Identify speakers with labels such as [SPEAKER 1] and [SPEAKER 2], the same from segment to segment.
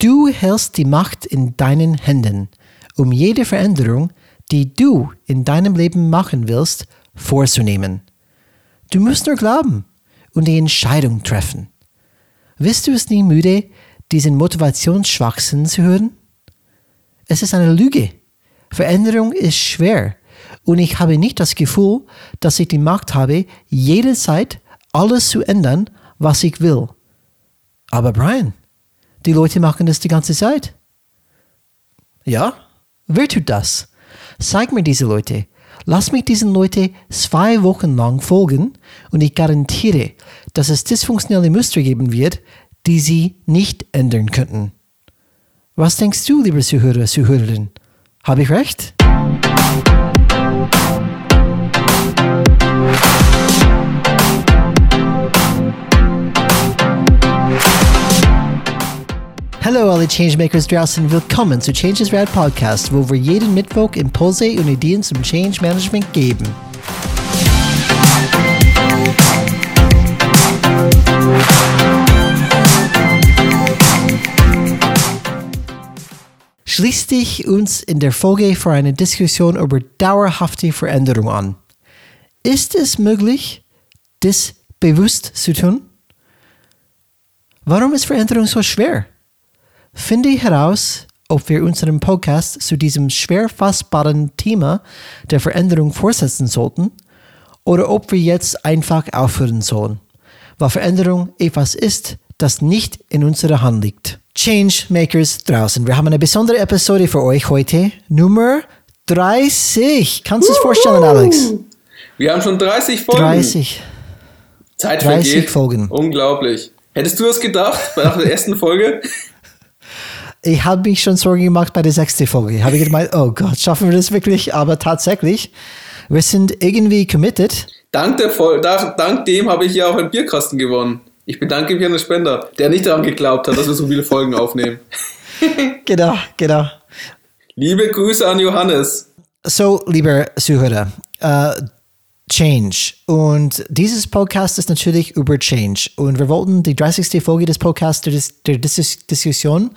[SPEAKER 1] Du hältst die Macht in deinen Händen, um jede Veränderung, die du in deinem Leben machen willst, vorzunehmen. Du musst nur glauben und die Entscheidung treffen. Bist du es nie müde, diesen Motivationsschwachsinn zu hören? Es ist eine Lüge. Veränderung ist schwer und ich habe nicht das Gefühl, dass ich die Macht habe, jederzeit alles zu ändern, was ich will. Aber Brian, die Leute machen das die ganze Zeit. Ja? Wer tut das? Zeig mir diese Leute. Lass mich diesen Leuten zwei Wochen lang folgen und ich garantiere, dass es dysfunktionelle Muster geben wird, die sie nicht ändern könnten. Was denkst du, liebe Zuhörer, Zuhörerin? Habe ich recht? Hallo alle Changemakers draußen, willkommen zu Changes Rad Podcast, wo wir jeden Mittwoch Impulse und Ideen zum Change Management geben. Schließ dich uns in der Folge für eine Diskussion über dauerhafte Veränderung an. Ist es möglich, das bewusst zu tun? Warum ist Veränderung so schwer? Finde heraus, ob wir unseren Podcast zu diesem schwer fassbaren Thema der Veränderung fortsetzen sollten oder ob wir jetzt einfach aufhören sollen, weil Veränderung etwas ist, das nicht in unserer Hand liegt. Changemakers draußen, wir haben eine besondere Episode für euch heute, Nummer 30. Kannst du es vorstellen, Alex?
[SPEAKER 2] Wir haben schon 30 Folgen.
[SPEAKER 1] 30.
[SPEAKER 2] Zeit
[SPEAKER 1] 30
[SPEAKER 2] vergeht.
[SPEAKER 1] Folgen.
[SPEAKER 2] Unglaublich. Hättest du das gedacht nach der ersten Folge?
[SPEAKER 1] Ich habe mich schon Sorgen gemacht bei der sechsten Folge. Habe ich gemeint, oh Gott, schaffen wir das wirklich? Aber tatsächlich, wir sind irgendwie committed.
[SPEAKER 2] Dank, der Fol dank, dank dem habe ich ja auch einen Bierkasten gewonnen. Ich bedanke mich an den Spender, der nicht daran geglaubt hat, dass wir so viele Folgen aufnehmen.
[SPEAKER 1] Genau, genau.
[SPEAKER 2] Liebe Grüße an Johannes.
[SPEAKER 1] So, lieber Zuhörer, äh, Change. Und dieses Podcast ist natürlich über Change. Und wir wollten die 30. Folge des Podcasts der, Dis der Dis Diskussion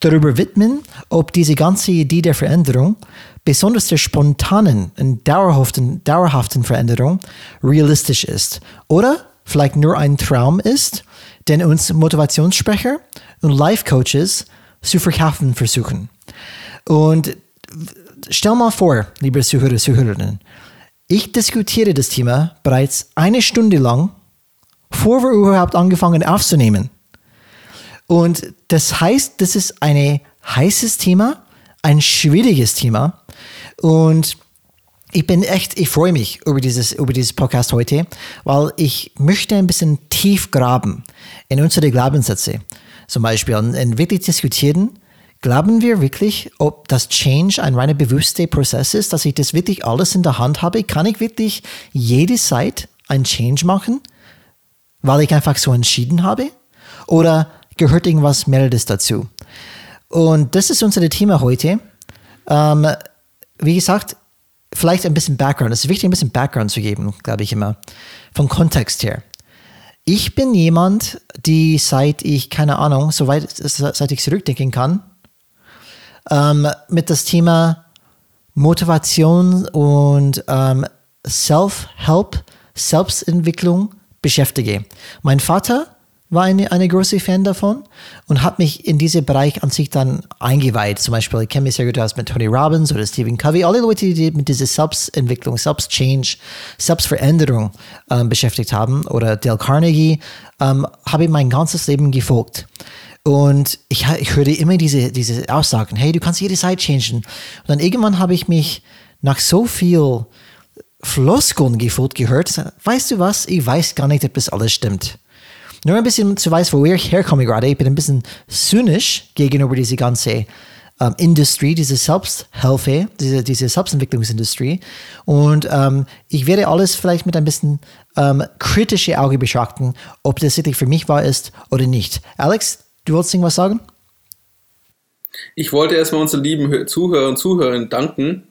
[SPEAKER 1] darüber widmen, ob diese ganze Idee der Veränderung, besonders der spontanen und dauerhaften, dauerhaften Veränderung, realistisch ist. Oder vielleicht nur ein Traum ist, den uns Motivationssprecher und Life-Coaches zu verkaufen versuchen. Und stell mal vor, liebe Zuhörer, Zuhörerinnen, ich diskutiere das Thema bereits eine Stunde lang, bevor wir überhaupt angefangen aufzunehmen. Und das heißt, das ist ein heißes Thema, ein schwieriges Thema. Und ich bin echt, ich freue mich über dieses, über dieses Podcast heute, weil ich möchte ein bisschen tief graben in unsere Glaubenssätze. Zum Beispiel und wirklich diskutieren, glauben wir wirklich, ob das Change ein reiner bewusster Prozess ist, dass ich das wirklich alles in der Hand habe? Kann ich wirklich jede Zeit ein Change machen, weil ich einfach so entschieden habe? Oder gehört irgendwas mehreres dazu? Und das ist unser Thema heute. Ähm, wie gesagt, vielleicht ein bisschen Background. Es ist wichtig, ein bisschen Background zu geben, glaube ich immer, vom Kontext her. Ich bin jemand, die seit ich, keine Ahnung, soweit, seit ich zurückdenken kann, ähm, mit das Thema Motivation und ähm, Self-Help, Selbstentwicklung beschäftige. Mein Vater war eine, eine große Fan davon und hat mich in diesen Bereich an sich dann eingeweiht. Zum Beispiel, ich kenne mich sehr gut aus mit Tony Robbins oder Stephen Covey. Alle Leute, die mit dieser Selbstentwicklung, Selbstchange, Selbstveränderung ähm, beschäftigt haben oder Dale Carnegie, ähm, habe ich mein ganzes Leben gefolgt. Und ich, ich hörte immer diese, diese Aussagen, hey, du kannst jede Zeit changen. Und dann irgendwann habe ich mich nach so viel Floskeln gefühlt gehört, weißt du was, ich weiß gar nicht, ob das alles stimmt. Nur ein bisschen zu weiß, wo ich herkomme gerade. Ich bin ein bisschen zynisch gegenüber dieser ganzen ähm, Industrie, diese Selbsthilfe, diese, diese Selbstentwicklungsindustrie. Und ähm, ich werde alles vielleicht mit ein bisschen ähm, kritische Auge betrachten, ob das wirklich für mich wahr ist oder nicht. Alex, Du wolltest irgendwas sagen?
[SPEAKER 2] Ich wollte erstmal unseren lieben Zuhörer und Zuhörern danken.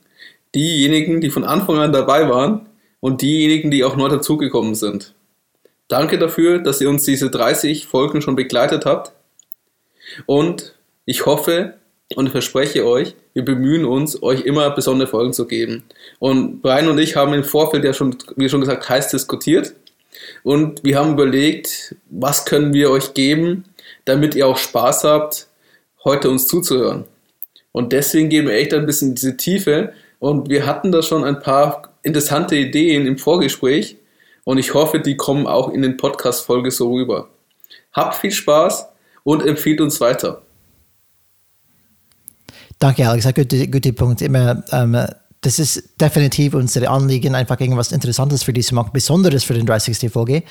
[SPEAKER 2] Diejenigen, die von Anfang an dabei waren und diejenigen, die auch neu dazugekommen sind. Danke dafür, dass ihr uns diese 30 Folgen schon begleitet habt. Und Ich hoffe und verspreche euch, wir bemühen uns, euch immer besondere Folgen zu geben. Und Brian und ich haben im Vorfeld ja schon, wie schon gesagt, heiß diskutiert. Und wir haben überlegt, was können wir euch geben, damit ihr auch Spaß habt, heute uns zuzuhören. Und deswegen gehen wir echt ein bisschen in diese Tiefe. Und wir hatten da schon ein paar interessante Ideen im Vorgespräch. Und ich hoffe, die kommen auch in den Podcast-Folge so rüber. Habt viel Spaß und empfiehlt uns weiter.
[SPEAKER 1] Danke, Alex. Guter, guter Punkt. Immer, ähm, das ist definitiv unsere Anliegen, einfach irgendwas Interessantes für dich zu machen, Besonderes für den 30. Folge.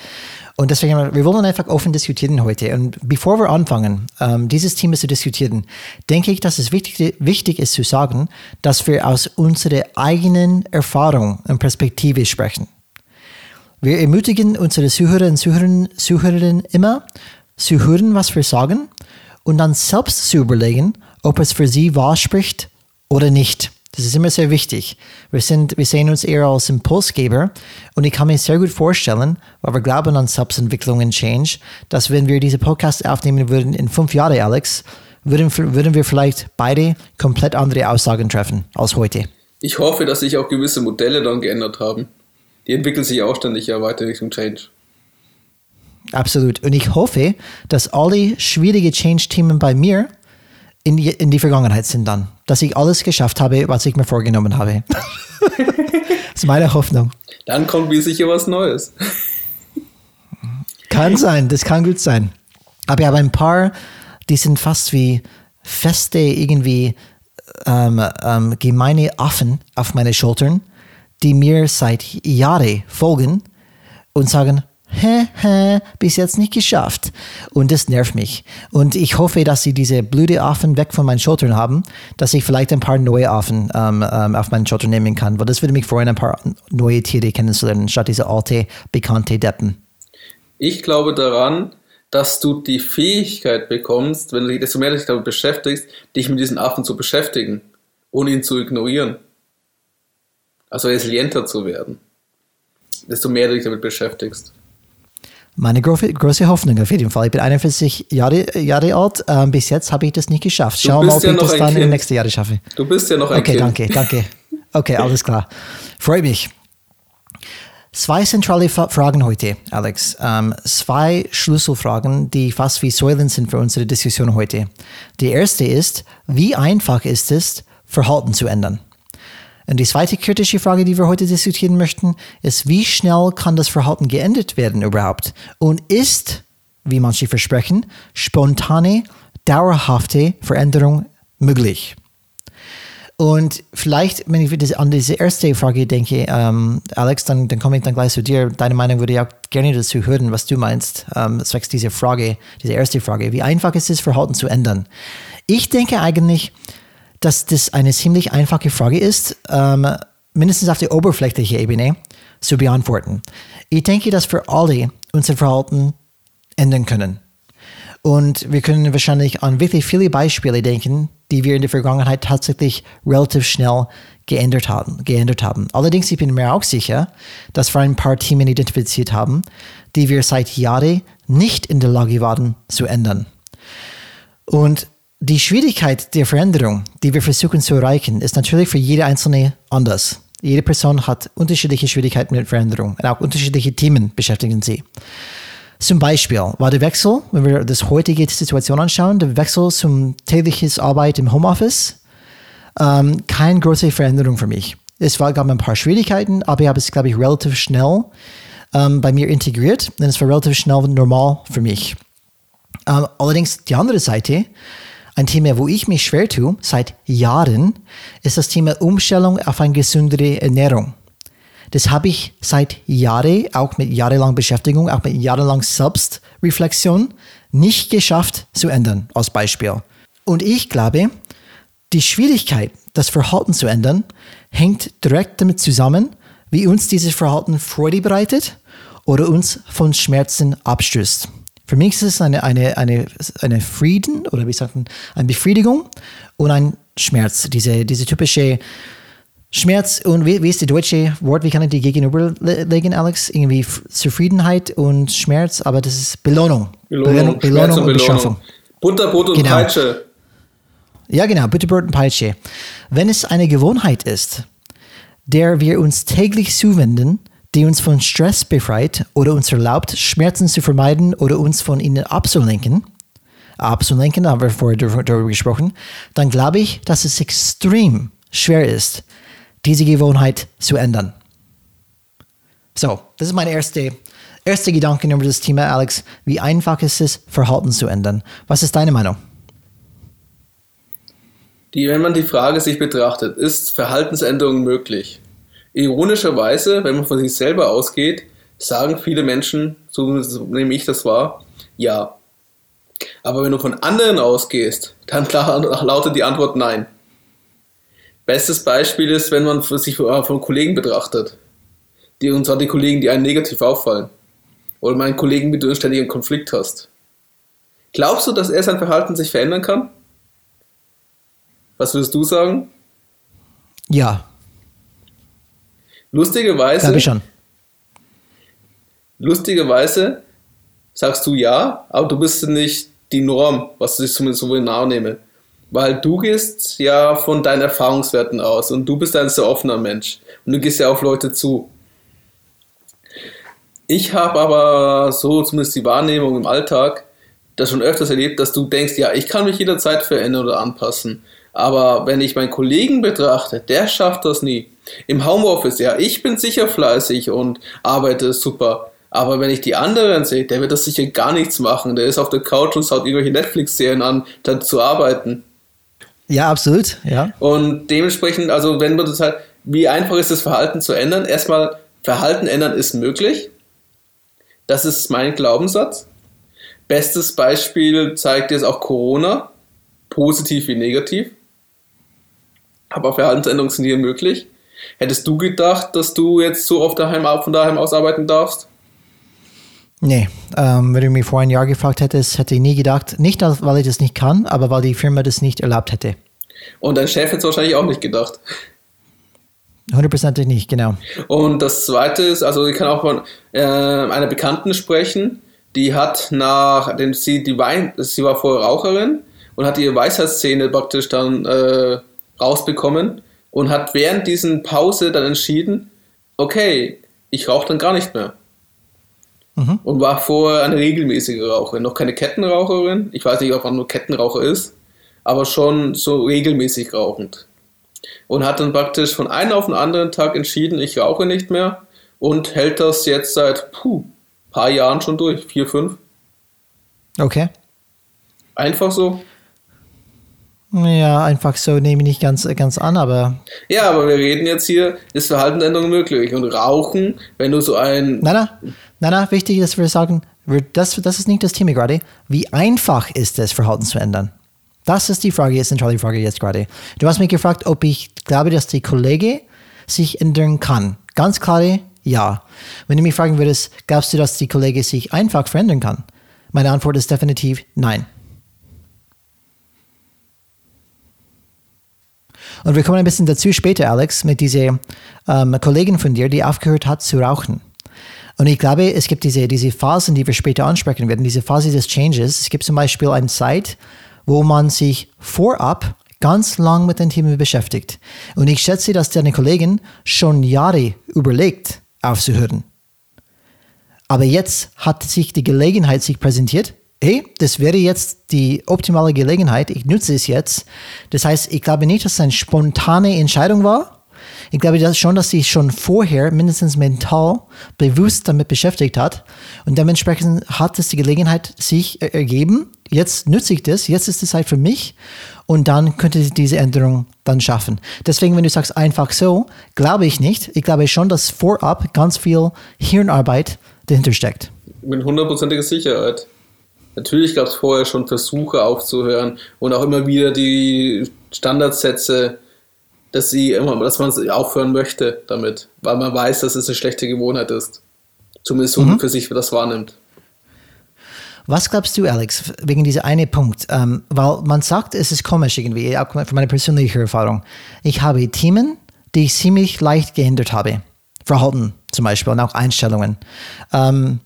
[SPEAKER 1] Und deswegen, wir wollen einfach offen diskutieren heute. Und bevor wir anfangen, ähm, dieses Thema zu diskutieren, denke ich, dass es wichtig, wichtig ist zu sagen, dass wir aus unserer eigenen Erfahrung und Perspektive sprechen. Wir ermutigen unsere Zuhörer und Zuhörerinnen, Zuhörerinnen immer, zu hören, was wir sagen und dann selbst zu überlegen, ob es für sie wahr spricht oder nicht. Das ist immer sehr wichtig. Wir, sind, wir sehen uns eher als Impulsgeber und ich kann mir sehr gut vorstellen, weil wir glauben an Selbstentwicklung und Change, dass wenn wir diese Podcast aufnehmen würden in fünf Jahren, Alex, würden, würden wir vielleicht beide komplett andere Aussagen treffen als heute.
[SPEAKER 2] Ich hoffe, dass sich auch gewisse Modelle dann geändert haben. Die entwickeln sich auch ständig ja weiter Richtung Change.
[SPEAKER 1] Absolut. Und ich hoffe, dass alle schwierige Change-Themen bei mir in die, in die Vergangenheit sind dann. Dass ich alles geschafft habe, was ich mir vorgenommen habe. das ist meine Hoffnung.
[SPEAKER 2] Dann kommt wie sicher was Neues.
[SPEAKER 1] Kann sein, das kann gut sein. Aber ich habe ein paar, die sind fast wie feste, irgendwie ähm, ähm, gemeine Affen auf meine Schultern, die mir seit Jahren folgen und sagen, hä, hä, bis jetzt nicht geschafft. Und das nervt mich. Und ich hoffe, dass sie diese blöde Affen weg von meinen Schultern haben, dass ich vielleicht ein paar neue Affen ähm, ähm, auf meinen Schultern nehmen kann. Weil das würde mich freuen, ein paar neue Tiere kennenzulernen, statt diese alte, bekannte Deppen.
[SPEAKER 2] Ich glaube daran, dass du die Fähigkeit bekommst, wenn du dich, desto mehr dich damit beschäftigst, dich mit diesen Affen zu beschäftigen, ohne ihn zu ignorieren. Also resilienter zu werden. Desto mehr du dich damit beschäftigst
[SPEAKER 1] meine große, Hoffnung auf jeden Fall. Ich bin 41 Jahre, Jahre alt. Ähm, bis jetzt habe ich das nicht geschafft. Schau mal, ob ja ich das dann im nächsten Jahr schaffe.
[SPEAKER 2] Du bist ja noch ein
[SPEAKER 1] okay,
[SPEAKER 2] Kind.
[SPEAKER 1] Okay, danke, danke. Okay, alles klar. Freut mich. Zwei zentrale Fragen heute, Alex. Ähm, zwei Schlüsselfragen, die fast wie Säulen sind für unsere Diskussion heute. Die erste ist, wie einfach ist es, Verhalten zu ändern? Und die zweite kritische Frage, die wir heute diskutieren möchten, ist, wie schnell kann das Verhalten geändert werden überhaupt? Und ist, wie manche versprechen, spontane, dauerhafte Veränderung möglich? Und vielleicht, wenn ich an diese erste Frage denke, ähm, Alex, dann, dann komme ich dann gleich zu dir. Deine Meinung würde ich auch gerne dazu hören, was du meinst, ähm, zwecks dieser Frage, diese erste Frage. Wie einfach ist es, Verhalten zu ändern? Ich denke eigentlich, dass das eine ziemlich einfache Frage ist, ähm, mindestens auf der oberflächlichen Ebene zu beantworten. Ich denke, dass wir alle unser Verhalten ändern können. Und wir können wahrscheinlich an wirklich viele Beispiele denken, die wir in der Vergangenheit tatsächlich relativ schnell geändert haben. Geändert haben. Allerdings ich bin mir auch sicher, dass wir ein paar Themen identifiziert haben, die wir seit Jahren nicht in der Lage waren zu ändern. Und die Schwierigkeit der Veränderung, die wir versuchen zu erreichen, ist natürlich für jede einzelne anders. Jede Person hat unterschiedliche Schwierigkeiten mit Veränderung und auch unterschiedliche Themen beschäftigen sie. Zum Beispiel war der Wechsel, wenn wir das heutige Situation anschauen, der Wechsel zum tägliches Arbeit im Homeoffice, ähm, keine große Veränderung für mich. Es war, gab ein paar Schwierigkeiten, aber ich habe es, glaube ich, relativ schnell ähm, bei mir integriert und es war relativ schnell normal für mich. Ähm, allerdings die andere Seite, ein Thema, wo ich mich schwer tue, seit Jahren, ist das Thema Umstellung auf eine gesündere Ernährung. Das habe ich seit Jahren, auch mit jahrelang Beschäftigung, auch mit jahrelang Selbstreflexion, nicht geschafft zu ändern, als Beispiel. Und ich glaube, die Schwierigkeit, das Verhalten zu ändern, hängt direkt damit zusammen, wie uns dieses Verhalten Freude bereitet oder uns von Schmerzen abstößt. Für mich ist es eine, eine, eine, eine Frieden oder wie sagt man, eine Befriedigung und ein Schmerz. Diese, diese typische Schmerz und wie, wie ist das deutsche Wort, wie kann ich die gegenüberlegen, Alex? Irgendwie Zufriedenheit und Schmerz, aber das ist Belohnung.
[SPEAKER 2] Belohnung, Belohnung, Belohnung und Belohnung. Butterbrot und genau. Peitsche.
[SPEAKER 1] Ja, genau, Butterbrot und Peitsche. Wenn es eine Gewohnheit ist, der wir uns täglich zuwenden, die uns von Stress befreit oder uns erlaubt, Schmerzen zu vermeiden oder uns von ihnen abzulenken, abzulenken, haben wir vorher darüber gesprochen, dann glaube ich, dass es extrem schwer ist, diese Gewohnheit zu ändern. So, das ist mein erster erste Gedanke über das Thema, Alex. Wie einfach ist es, Verhalten zu ändern? Was ist deine Meinung?
[SPEAKER 2] Die, wenn man die Frage sich betrachtet, ist Verhaltensänderung möglich? Ironischerweise, wenn man von sich selber ausgeht, sagen viele Menschen, so nehme ich das wahr, ja. Aber wenn du von anderen ausgehst, dann lautet die Antwort nein. Bestes Beispiel ist, wenn man sich von Kollegen betrachtet. Die, und zwar die Kollegen, die einem negativ auffallen. Oder meinen Kollegen, mit dem du ständig einen Konflikt hast. Glaubst du, dass er sein Verhalten sich verändern kann? Was würdest du sagen?
[SPEAKER 1] Ja.
[SPEAKER 2] Lustigerweise.
[SPEAKER 1] Glaube ich schon.
[SPEAKER 2] Lustigerweise sagst du ja, aber du bist nicht die Norm, was ich zumindest so nahe nehme. Weil du gehst ja von deinen Erfahrungswerten aus und du bist ein sehr offener Mensch und du gehst ja auf Leute zu. Ich habe aber so zumindest die Wahrnehmung im Alltag das schon öfters erlebt, dass du denkst, ja, ich kann mich jederzeit verändern oder anpassen. Aber wenn ich meinen Kollegen betrachte, der schafft das nie. Im Homeoffice, ja, ich bin sicher fleißig und arbeite super. Aber wenn ich die anderen sehe, der wird das sicher gar nichts machen. Der ist auf der Couch und schaut irgendwelche Netflix-Serien an, statt zu arbeiten.
[SPEAKER 1] Ja, absolut, ja.
[SPEAKER 2] Und dementsprechend, also wenn man das halt, wie einfach ist das Verhalten zu ändern? Erstmal, Verhalten ändern ist möglich. Das ist mein Glaubenssatz. Bestes Beispiel zeigt jetzt auch Corona, positiv wie negativ aber Verhaltensänderungen sind hier möglich. Hättest du gedacht, dass du jetzt so oft daheim, von daheim aus arbeiten darfst?
[SPEAKER 1] Nee, ähm, wenn du mich vor einem Jahr gefragt hättest, hätte ich nie gedacht, nicht weil ich das nicht kann, aber weil die Firma das nicht erlaubt hätte.
[SPEAKER 2] Und dein Chef hätte es wahrscheinlich auch nicht gedacht.
[SPEAKER 1] Hundertprozentig nicht, genau.
[SPEAKER 2] Und das Zweite ist, also ich kann auch von äh, einer Bekannten sprechen, die hat nach, denn sie, die Wein, sie war vorher Raucherin und hat ihre Weisheitszähne praktisch dann äh, rausbekommen und hat während diesen Pause dann entschieden, okay, ich rauche dann gar nicht mehr. Mhm. Und war vorher eine regelmäßige Raucherin, noch keine Kettenraucherin. Ich weiß nicht, ob man nur Kettenraucher ist, aber schon so regelmäßig rauchend. Und hat dann praktisch von einem auf den anderen Tag entschieden, ich rauche nicht mehr und hält das jetzt seit puh, paar Jahren schon durch, vier, fünf.
[SPEAKER 1] Okay.
[SPEAKER 2] Einfach so.
[SPEAKER 1] Ja, einfach so nehme ich nicht ganz, ganz an, aber.
[SPEAKER 2] Ja, aber wir reden jetzt hier, ist Verhaltensänderung möglich. Und Rauchen, wenn du so ein.
[SPEAKER 1] Nein, nein, nein, nein wichtig, dass wir sagen, das, das ist nicht das Thema gerade. Wie einfach ist es, Verhalten zu ändern? Das ist die Frage, ist zentrale Frage jetzt gerade. Du hast mich gefragt, ob ich glaube, dass die Kollege sich ändern kann. Ganz klare Ja. Wenn du mich fragen würdest, glaubst du, dass die Kollege sich einfach verändern kann? Meine Antwort ist definitiv nein. Und wir kommen ein bisschen dazu später, Alex, mit dieser ähm, Kollegin von dir, die aufgehört hat zu rauchen. Und ich glaube, es gibt diese, diese Phasen, die wir später ansprechen werden, diese Phase des Changes. Es gibt zum Beispiel eine Zeit, wo man sich vorab ganz lang mit dem Thema beschäftigt. Und ich schätze, dass deine Kollegin schon Jahre überlegt, aufzuhören. Aber jetzt hat sich die Gelegenheit sich präsentiert hey, das wäre jetzt die optimale Gelegenheit, ich nutze es jetzt. Das heißt, ich glaube nicht, dass es eine spontane Entscheidung war. Ich glaube dass schon, dass sie schon vorher mindestens mental bewusst damit beschäftigt hat. Und dementsprechend hat es die Gelegenheit sich ergeben. Jetzt nutze ich das, jetzt ist die Zeit für mich. Und dann könnte sie diese Änderung dann schaffen. Deswegen, wenn du sagst einfach so, glaube ich nicht. Ich glaube schon, dass vorab ganz viel Hirnarbeit dahinter steckt.
[SPEAKER 2] Mit hundertprozentiger Sicherheit. Natürlich gab es vorher schon Versuche aufzuhören und auch immer wieder die Standardsätze, dass sie immer, dass man aufhören möchte damit, weil man weiß, dass es eine schlechte Gewohnheit ist. Zumindest so mhm. für sich das wahrnimmt.
[SPEAKER 1] Was glaubst du, Alex, wegen dieser eine Punkt? Ähm, weil man sagt, es ist komisch irgendwie, auch von meiner persönlichen Erfahrung. Ich habe Themen, die ich ziemlich leicht geändert habe. Verhalten zum Beispiel und auch Einstellungen. Ähm,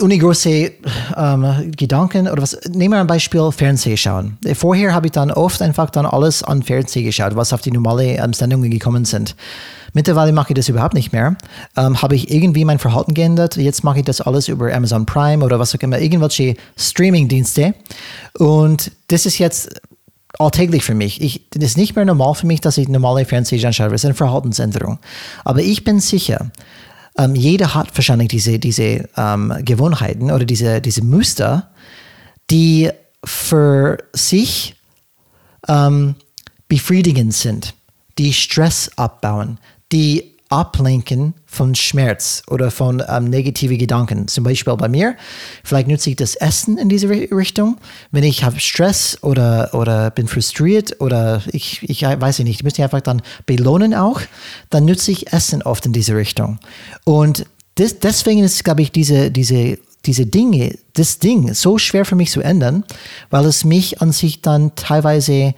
[SPEAKER 1] ungroße ähm, Gedanken oder was. Nehmen wir ein Beispiel Fernseh schauen. Vorher habe ich dann oft einfach dann alles an Fernseh geschaut, was auf die normale ähm, Sendungen gekommen sind. Mittlerweile mache ich das überhaupt nicht mehr. Ähm, habe ich irgendwie mein Verhalten geändert. Jetzt mache ich das alles über Amazon Prime oder was auch immer, irgendwelche Streaming-Dienste. Und das ist jetzt alltäglich für mich. Ich, das ist nicht mehr normal für mich, dass ich normale Fernsehen anschaue. Das ist eine Verhaltensänderung. Aber ich bin sicher, ähm, jeder hat wahrscheinlich diese, diese ähm, Gewohnheiten oder diese, diese Muster, die für sich ähm, befriedigend sind, die Stress abbauen, die ablenken von Schmerz oder von ähm, negativen Gedanken. Zum Beispiel bei mir, vielleicht nutze ich das Essen in diese Richtung. Wenn ich habe Stress oder, oder bin frustriert oder ich, ich weiß nicht, ich müsste einfach dann belohnen auch, dann nutze ich Essen oft in diese Richtung. Und das, deswegen ist, glaube ich, diese, diese diese Dinge, das Ding so schwer für mich zu ändern, weil es mich an sich dann teilweise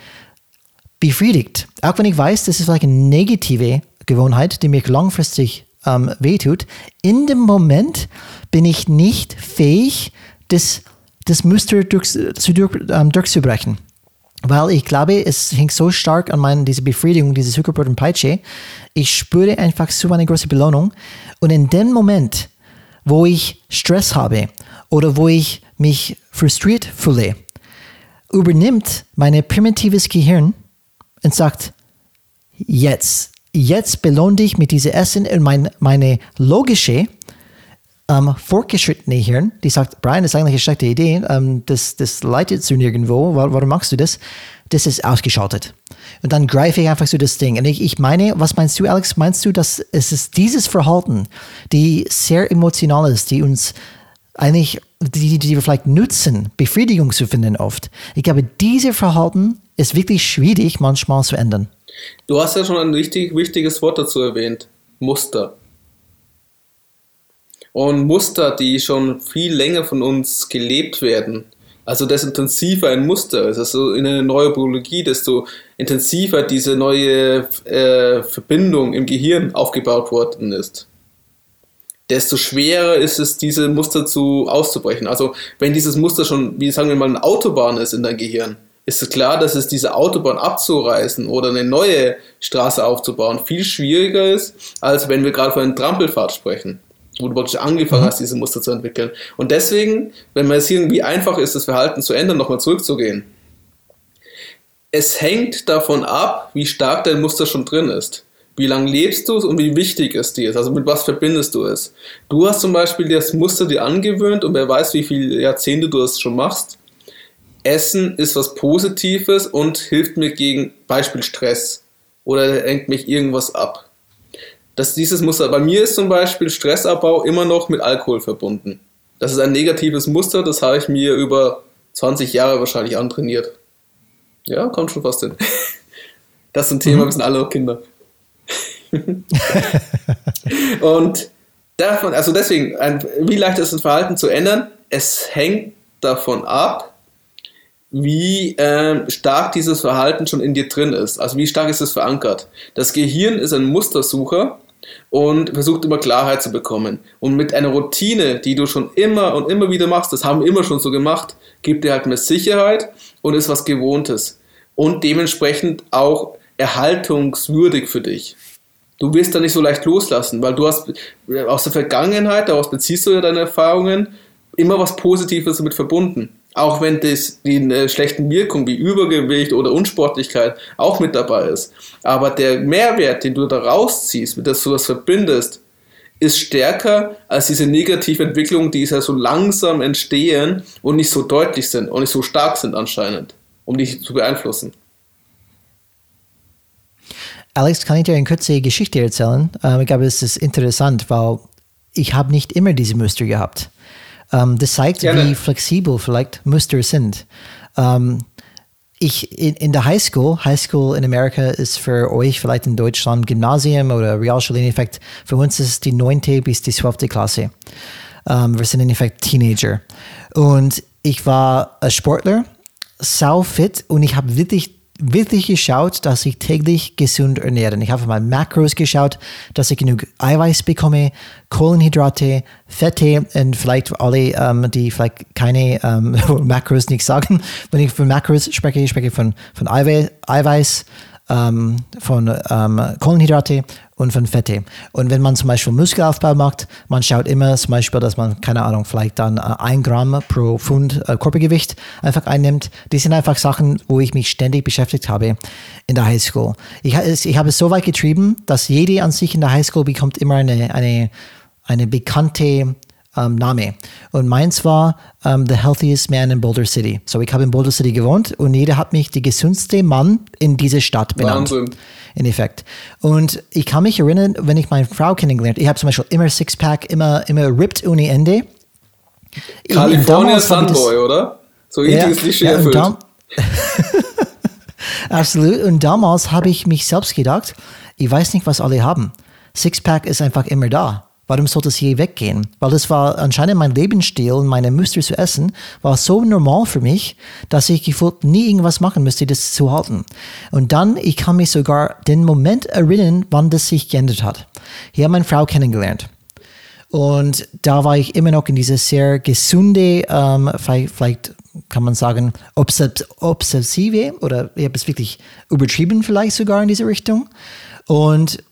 [SPEAKER 1] befriedigt. Auch wenn ich weiß, das ist vielleicht eine negative Gewohnheit, die mich langfristig ähm, wehtut, in dem Moment bin ich nicht fähig, das, das Muster durch, zu, durch, ähm, durchzubrechen. Weil ich glaube, es hängt so stark an meiner, diese Befriedigung, diese Zuckerbrot und Peitsche. Ich spüre einfach so eine große Belohnung. Und in dem Moment, wo ich Stress habe oder wo ich mich frustriert fühle, übernimmt mein primitives Gehirn und sagt, jetzt, jetzt belohne dich mit diesem Essen und mein, meine logische, ähm, fortgeschrittene Hirn, die sagt, Brian, das ist eigentlich eine schlechte Idee, ähm, das, das leitet zu nirgendwo, warum machst du das? Das ist ausgeschaltet. Und dann greife ich einfach so das Ding. Und ich, ich meine, was meinst du, Alex? Meinst du, dass es ist dieses Verhalten, die sehr emotional ist, die uns eigentlich, die, die wir vielleicht nutzen, Befriedigung zu finden oft. Ich glaube, diese Verhalten ist wirklich schwierig manchmal zu ändern.
[SPEAKER 2] Du hast ja schon ein richtig wichtiges Wort dazu erwähnt. Muster. Und Muster, die schon viel länger von uns gelebt werden. Also desto intensiver ein Muster ist. Also in der Neurobiologie, desto intensiver diese neue äh, Verbindung im Gehirn aufgebaut worden ist. Desto schwerer ist es, diese Muster zu auszubrechen. Also wenn dieses Muster schon, wie sagen wir mal, eine Autobahn ist in dein Gehirn, ist es klar, dass es diese Autobahn abzureißen oder eine neue Straße aufzubauen viel schwieriger ist, als wenn wir gerade von einer Trampelfahrt sprechen, wo du wirklich angefangen mhm. hast, diese Muster zu entwickeln. Und deswegen, wenn wir sehen, wie einfach ist, das Verhalten zu ändern, nochmal zurückzugehen, es hängt davon ab, wie stark dein Muster schon drin ist. Wie lange lebst du es und wie wichtig es dir ist? Also mit was verbindest du es? Du hast zum Beispiel das Muster dir angewöhnt und wer weiß, wie viele Jahrzehnte du das schon machst Essen ist was Positives und hilft mir gegen Beispiel Stress oder lenkt mich irgendwas ab. Das, dieses Muster, bei mir ist zum Beispiel Stressabbau immer noch mit Alkohol verbunden. Das ist ein negatives Muster, das habe ich mir über 20 Jahre wahrscheinlich antrainiert. Ja, kommt schon fast hin. Das ist ein Thema, mhm. wir sind alle noch Kinder. und davon, also deswegen, wie leicht ist ein Verhalten zu ändern? Es hängt davon ab, wie äh, stark dieses Verhalten schon in dir drin ist. Also wie stark ist es verankert. Das Gehirn ist ein Mustersucher und versucht immer Klarheit zu bekommen. Und mit einer Routine, die du schon immer und immer wieder machst, das haben wir immer schon so gemacht, gibt dir halt mehr Sicherheit und ist was Gewohntes. Und dementsprechend auch erhaltungswürdig für dich. Du wirst da nicht so leicht loslassen, weil du hast aus der Vergangenheit, daraus beziehst du ja deine Erfahrungen, immer was Positives damit verbunden auch wenn das die äh, schlechten Wirkung wie Übergewicht oder Unsportlichkeit auch mit dabei ist. Aber der Mehrwert, den du da rausziehst, mit dass du das verbindest, ist stärker als diese negative Entwicklung, die ja so langsam entstehen und nicht so deutlich sind und nicht so stark sind anscheinend, um dich zu beeinflussen.
[SPEAKER 1] Alex, kann ich dir eine kurze Geschichte erzählen? Ähm, ich glaube, es ist interessant, weil ich habe nicht immer diese Muster gehabt. Ähm, das zeigt, Gerne. wie flexibel vielleicht Muster sind. Ähm, ich in, in der Highschool, Highschool in Amerika ist für euch vielleicht in Deutschland Gymnasium oder Realschule in Effekt. Für uns ist es die neunte bis die zwölfte Klasse. Ähm, wir sind in Effekt Teenager. Und ich war ein Sportler, sau fit und ich habe wirklich wirklich geschaut, dass ich täglich gesund ernähre. Ich habe mal Macros geschaut, dass ich genug Eiweiß bekomme, Kohlenhydrate, Fette und vielleicht alle, ähm, die vielleicht keine ähm, Macros nicht sagen. Wenn ich von Macros spreche, spreche ich von, von Eiweiß, Eiweiß ähm, von ähm, Kohlenhydrate und von Fette. Und wenn man zum Beispiel Muskelaufbau macht, man schaut immer zum Beispiel, dass man, keine Ahnung, vielleicht dann äh, ein Gramm pro Pfund äh, Körpergewicht einfach einnimmt. Die sind einfach Sachen, wo ich mich ständig beschäftigt habe in der Highschool. Ich, ich habe es so weit getrieben, dass jede an sich in der Highschool bekommt immer eine, eine, eine bekannte ähm, Name. Und meins war ähm, The Healthiest Man in Boulder City. So, ich habe in Boulder City gewohnt und jeder hat mich die gesundeste Mann in dieser Stadt benannt.
[SPEAKER 2] Wahnsinn.
[SPEAKER 1] In Effekt. Und ich kann mich erinnern, wenn ich meine Frau kennengelernt ich habe zum Beispiel immer Sixpack, immer, immer ripped ohne Ende.
[SPEAKER 2] California Sunboy, oder? So
[SPEAKER 1] ja,
[SPEAKER 2] ähnliches Klischee
[SPEAKER 1] ja,
[SPEAKER 2] erfüllt.
[SPEAKER 1] Absolut. Und damals habe ich mich selbst gedacht, ich weiß nicht, was alle haben. Sixpack ist einfach immer da. Warum sollte es je weggehen? Weil das war anscheinend mein Lebensstil und meine Muster zu essen, war so normal für mich, dass ich gefühlt nie irgendwas machen müsste, das zu halten. Und dann, ich kann mich sogar den Moment erinnern, wann das sich geändert hat. Hier habe meine Frau kennengelernt. Und da war ich immer noch in dieser sehr gesunde, ähm, vielleicht, vielleicht kann man sagen, obsess obsessive oder ich habe es wirklich übertrieben vielleicht sogar in diese Richtung. Und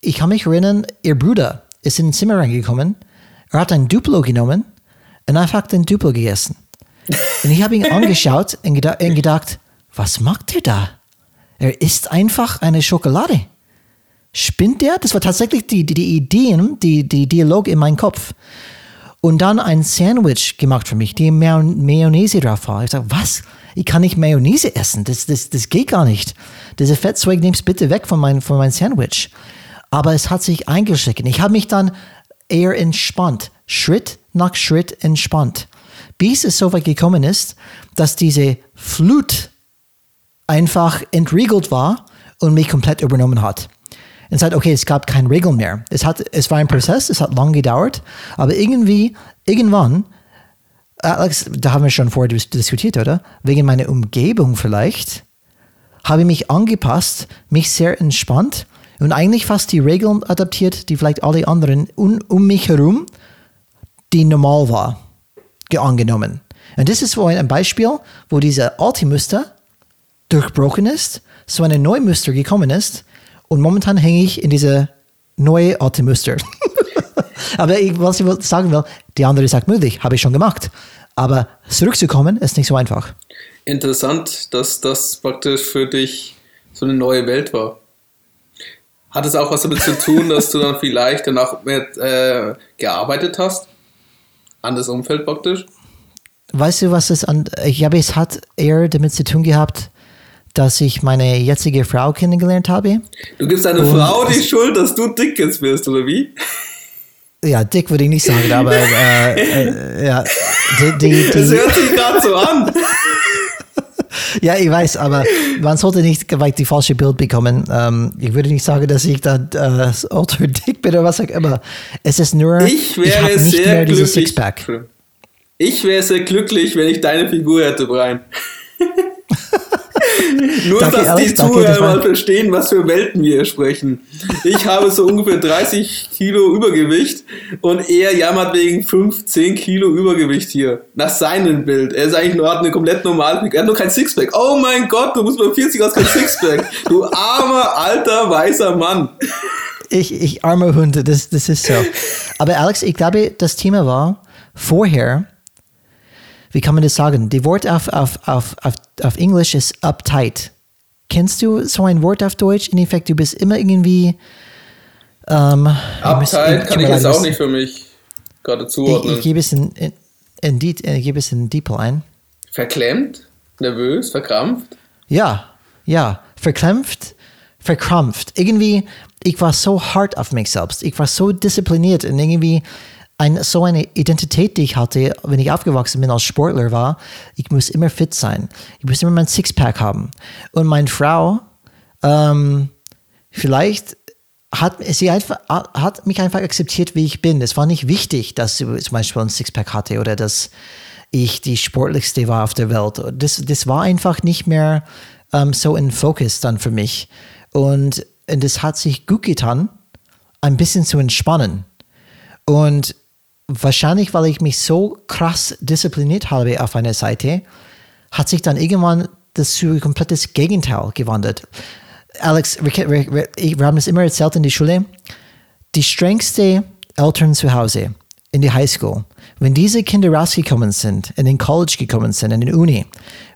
[SPEAKER 1] ich kann mich erinnern, ihr Bruder ist in ein Zimmer reingekommen, er hat ein Duplo genommen und einfach den Duplo gegessen. Und ich habe ihn angeschaut und, geda und gedacht, was macht er da? Er isst einfach eine Schokolade. Spinnt der? Das war tatsächlich die, die, die Ideen, die, die Dialog in meinem Kopf. Und dann ein Sandwich gemacht für mich, die Mayo Mayonnaise drauf war. Ich sage, was? Ich kann nicht Mayonnaise essen. Das, das, das geht gar nicht. Diese Fettzeug nimm's bitte weg von meinem von mein Sandwich. Aber es hat sich eingeschlichen. Ich habe mich dann eher entspannt. Schritt nach Schritt entspannt. Bis es so weit gekommen ist, dass diese Flut einfach entriegelt war und mich komplett übernommen hat. Und sagt, okay, es gab keine Regeln mehr. Es, hat, es war ein Prozess, es hat lang gedauert, aber irgendwie, irgendwann, Alex, da haben wir schon vorher dis- diskutiert, oder? Wegen meiner Umgebung vielleicht, habe ich mich angepasst, mich sehr entspannt und eigentlich fast die Regeln adaptiert, die vielleicht alle anderen um, um mich herum, die normal war, ge- angenommen. Und das ist so ein Beispiel, wo diese alte Muster durchbrochen ist, so eine neue Muster gekommen ist und momentan hänge ich in diese neue alte Muster. Aber ich, was ich sagen will, die andere sagt möglich, habe ich schon gemacht. Aber zurückzukommen ist nicht so einfach.
[SPEAKER 2] Interessant, dass das praktisch für dich so eine neue Welt war. Hat es auch was damit zu tun, dass du dann vielleicht danach mehr äh, gearbeitet hast? An das Umfeld praktisch?
[SPEAKER 1] Weißt du, was es an. Ich glaube, es hat eher damit zu tun gehabt, dass ich meine jetzige Frau kennengelernt habe.
[SPEAKER 2] Du gibst deiner Frau die Schuld, dass du dick jetzt wirst, oder wie?
[SPEAKER 1] Ja, dick würde ich nicht sagen, aber äh, äh, ja, die, die,
[SPEAKER 2] Das
[SPEAKER 1] die,
[SPEAKER 2] hört sich gerade so an.
[SPEAKER 1] ja, ich weiß, aber man sollte nicht gleich die falsche Bild bekommen. Ähm, ich würde nicht sagen, dass ich dann äh, dick bin oder was auch immer. Es ist nur,
[SPEAKER 2] Ich wäre
[SPEAKER 1] habe nicht
[SPEAKER 2] sehr
[SPEAKER 1] mehr dieses
[SPEAKER 2] glücklich.
[SPEAKER 1] Sixpack.
[SPEAKER 2] Ich wäre sehr glücklich, wenn ich deine Figur hätte, Brian. Nur,
[SPEAKER 1] Danke,
[SPEAKER 2] dass die Zuhörer mal verstehen, was für Welten wir hier sprechen. Ich habe so ungefähr 30 Kilo Übergewicht und er jammert wegen 5, 10 Kilo Übergewicht hier. Nach seinem Bild. Er ist eigentlich nur, hat eine komplett normale, er hat nur kein Sixpack. Oh mein Gott, du musst bei 40 aus kein Sixpack. Du armer, alter, weißer Mann.
[SPEAKER 1] Ich, ich arme Hunde, das, das ist so. Aber Alex, ich glaube, das Thema war vorher, wie kann man das sagen? Die Wort auf, auf, auf, auf, auf Englisch ist uptight. Kennst du so ein Wort auf Deutsch? In Effekt, du bist immer irgendwie. Ähm, ich muss-
[SPEAKER 2] Uptight
[SPEAKER 1] tut
[SPEAKER 2] kann ich jetzt auch
[SPEAKER 1] muss-
[SPEAKER 2] nicht für mich gerade
[SPEAKER 1] Ich,
[SPEAKER 2] zuordnen.
[SPEAKER 1] ich gebe es in, in, in, Det- äh, ich gebe es in DeepL ein.
[SPEAKER 2] Verklemmt? Nervös? Verkrampft?
[SPEAKER 1] Ja, ja, verkrampft, verkrampft. Irgendwie, ich war so hart auf mich selbst. Ich war so diszipliniert und irgendwie ein, so eine Identität, die ich hatte, wenn ich aufgewachsen bin als Sportler, war, ich muss immer fit sein. Ich muss immer mein Sixpack haben. Und meine Frau, ähm, vielleicht hat sie einfach, hat mich einfach akzeptiert, wie ich bin. Es war nicht wichtig, dass sie zum Beispiel ein Sixpack hatte oder dass ich die sportlichste war auf der Welt. Das, das war einfach nicht mehr ähm, so in Fokus dann für mich. Und, und es hat sich gut getan, ein bisschen zu entspannen. Und wahrscheinlich, weil ich mich so krass diszipliniert habe auf einer Seite, hat sich dann irgendwann das zu komplettes Gegenteil gewandelt. Alex, wir, wir, wir haben es immer erzählt in der Schule, die strengste Eltern zu Hause in die Highschool, wenn diese Kinder rausgekommen sind, in den College gekommen sind, in den Uni,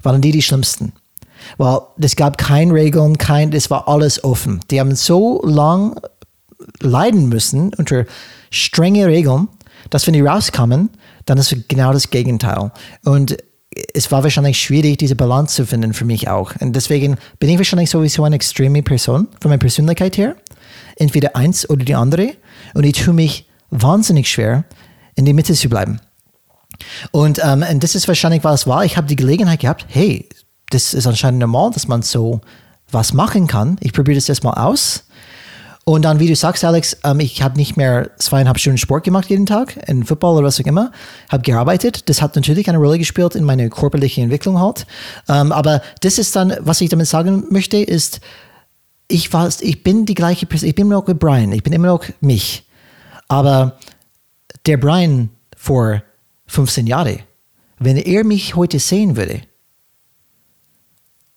[SPEAKER 1] waren die die schlimmsten. Weil es gab keine Regeln, kein, es war alles offen. Die haben so lang leiden müssen unter strenge Regeln, dass wenn die rauskamen, dann ist genau das Gegenteil. Und es war wahrscheinlich schwierig, diese Balance zu finden für mich auch. Und deswegen bin ich wahrscheinlich sowieso eine extreme Person von meiner Persönlichkeit her. Entweder eins oder die andere. Und ich tue mich wahnsinnig schwer, in die Mitte zu bleiben. Und, ähm, und das ist wahrscheinlich, was es war. Ich habe die Gelegenheit gehabt, hey, das ist anscheinend normal, dass man so was machen kann. Ich probiere das erstmal aus. Und dann, wie du sagst, Alex, ähm, ich habe nicht mehr zweieinhalb Stunden Sport gemacht jeden Tag, in Football oder was auch immer, habe gearbeitet. Das hat natürlich eine Rolle gespielt in meiner körperlichen Entwicklung halt. Ähm, aber das ist dann, was ich damit sagen möchte, ist, ich, war, ich bin die gleiche Person, ich bin immer noch mit Brian, ich bin immer noch mich. Aber der Brian vor 15 Jahren, wenn er mich heute sehen würde,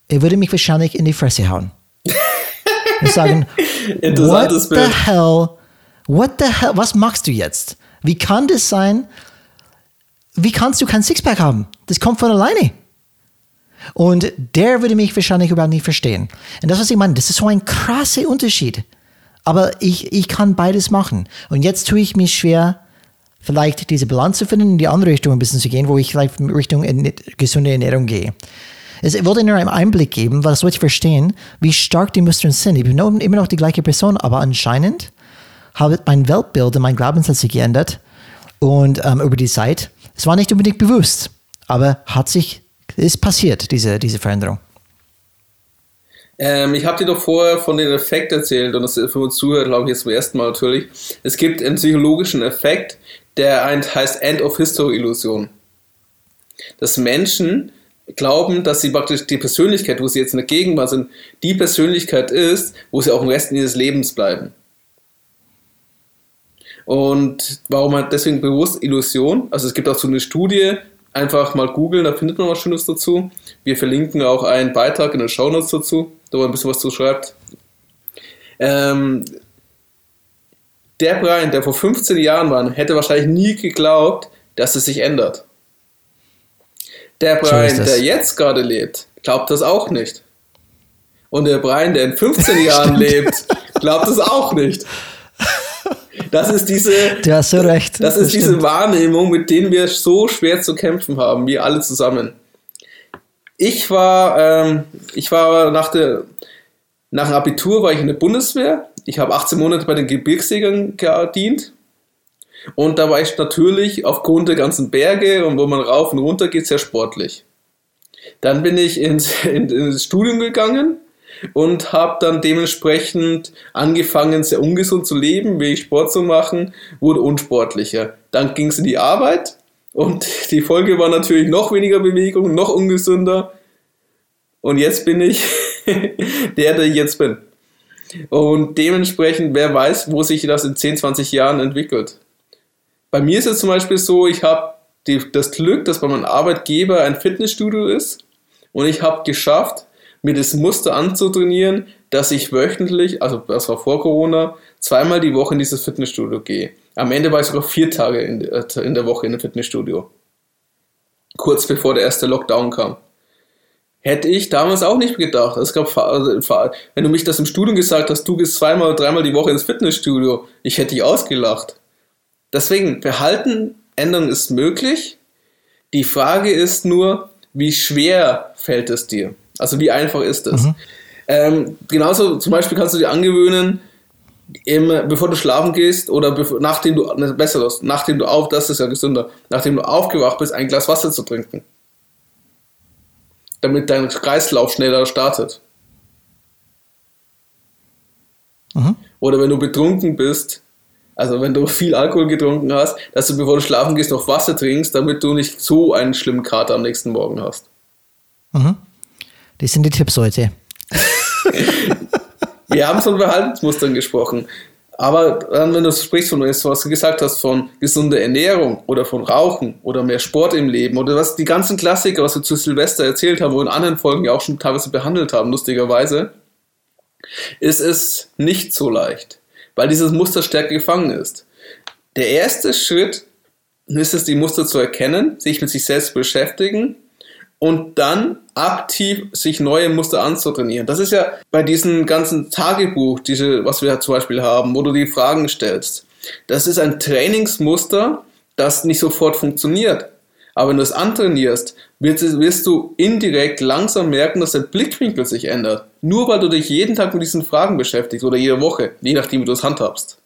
[SPEAKER 1] er würde mich wahrscheinlich in die Fresse hauen. Und sagen, what the Bild. hell, what the hell, was machst du jetzt? Wie kann das sein? Wie kannst du kein Sixpack haben? Das kommt von alleine. Und der würde mich wahrscheinlich überhaupt nicht verstehen. Und das, was ich meine, das ist so ein krasser Unterschied. Aber ich, ich kann beides machen. Und jetzt tue ich mich schwer, vielleicht diese Balance zu finden, in die andere Richtung ein bisschen zu gehen, wo ich vielleicht Richtung gesunde Ernährung gehe. Ich wollte nur einen Einblick geben, weil das wollte ich verstehen, wie stark die Muster sind. Ich bin immer noch die gleiche Person, aber anscheinend habe mein Weltbild und mein Glaubenssatz geändert und ähm, über die Zeit. Es war nicht unbedingt bewusst, aber hat sich, ist passiert, diese, diese Veränderung.
[SPEAKER 2] Ähm, ich habe dir doch vorher von den Effekt erzählt und das für uns Zuhörer, glaube ich, jetzt zum ersten Mal natürlich. Es gibt einen psychologischen Effekt, der heißt End of History Illusion. Dass Menschen glauben, dass sie praktisch die Persönlichkeit, wo sie jetzt in der Gegenwart sind, die Persönlichkeit ist, wo sie auch im Rest ihres Lebens bleiben. Und warum hat deswegen bewusst Illusion? Also es gibt auch so eine Studie, einfach mal googeln, da findet man was Schönes dazu. Wir verlinken auch einen Beitrag in den Shownotes dazu, da wo ein bisschen was zu schreibt. Ähm, der Brian, der vor 15 Jahren war, hätte wahrscheinlich nie geglaubt, dass es sich ändert. Der Brian, so der jetzt gerade lebt, glaubt das auch nicht. Und der Brian, der in 15 Jahren lebt, glaubt das auch nicht. Das ist diese,
[SPEAKER 1] du hast so recht.
[SPEAKER 2] Das, das ist stimmt. diese Wahrnehmung, mit denen wir so schwer zu kämpfen haben, wir alle zusammen. Ich war, ähm, ich war nach der, nach dem Abitur war ich in der Bundeswehr. Ich habe 18 Monate bei den Gebirgsjägern gedient und da war ich natürlich aufgrund der ganzen Berge und wo man rauf und runter geht, sehr sportlich. Dann bin ich ins, ins Studium gegangen und habe dann dementsprechend angefangen, sehr ungesund zu leben, wenig Sport zu machen, wurde unsportlicher. Dann ging es in die Arbeit und die Folge war natürlich noch weniger Bewegung, noch ungesünder. Und jetzt bin ich der, der ich jetzt bin. Und dementsprechend, wer weiß, wo sich das in 10, 20 Jahren entwickelt bei mir ist es zum Beispiel so, ich habe das Glück, dass bei meinem Arbeitgeber ein Fitnessstudio ist und ich habe geschafft, mir das Muster anzutrainieren, dass ich wöchentlich, also das war vor Corona, zweimal die Woche in dieses Fitnessstudio gehe. Am Ende war ich sogar vier Tage in, äh, in der Woche in dem Fitnessstudio. Kurz bevor der erste Lockdown kam. Hätte ich damals auch nicht gedacht. Es gab, also, wenn du mich das im Studium gesagt hast, du gehst zweimal dreimal die Woche ins Fitnessstudio, ich hätte dich ausgelacht. Deswegen, Verhaltenänderung ist möglich. Die Frage ist nur, wie schwer fällt es dir? Also wie einfach ist es? Mhm. Ähm, genauso zum Beispiel kannst du dir angewöhnen, immer, bevor du schlafen gehst oder bevor, nachdem du, ne, besser das, nachdem du auf, das ist ja gesünder, nachdem du aufgewacht bist, ein Glas Wasser zu trinken. Damit dein Kreislauf schneller startet. Mhm. Oder wenn du betrunken bist, also wenn du viel Alkohol getrunken hast, dass du bevor du schlafen gehst noch Wasser trinkst, damit du nicht so einen schlimmen Kater am nächsten Morgen hast.
[SPEAKER 1] Mhm. Das sind die Tipps heute.
[SPEAKER 2] Wir haben von Verhaltensmustern gesprochen. Aber dann, wenn du sprichst von was du gesagt hast, von gesunder Ernährung oder von Rauchen oder mehr Sport im Leben oder was die ganzen Klassiker, was wir zu Silvester erzählt haben, wo in anderen Folgen ja auch schon teilweise behandelt haben, lustigerweise, ist es nicht so leicht, weil dieses Muster stärker gefangen ist. Der erste Schritt ist es, die Muster zu erkennen, sich mit sich selbst beschäftigen und dann aktiv sich neue Muster anzutrainieren. Das ist ja bei diesem ganzen Tagebuch, diese, was wir zum Beispiel haben, wo du die Fragen stellst. Das ist ein Trainingsmuster, das nicht sofort funktioniert. Aber wenn du es antrainierst, wirst, du indirekt langsam merken, dass der Blickwinkel sich ändert. Nur weil du dich jeden Tag mit diesen Fragen beschäftigst oder jede Woche, je nachdem, wie du es handhabst.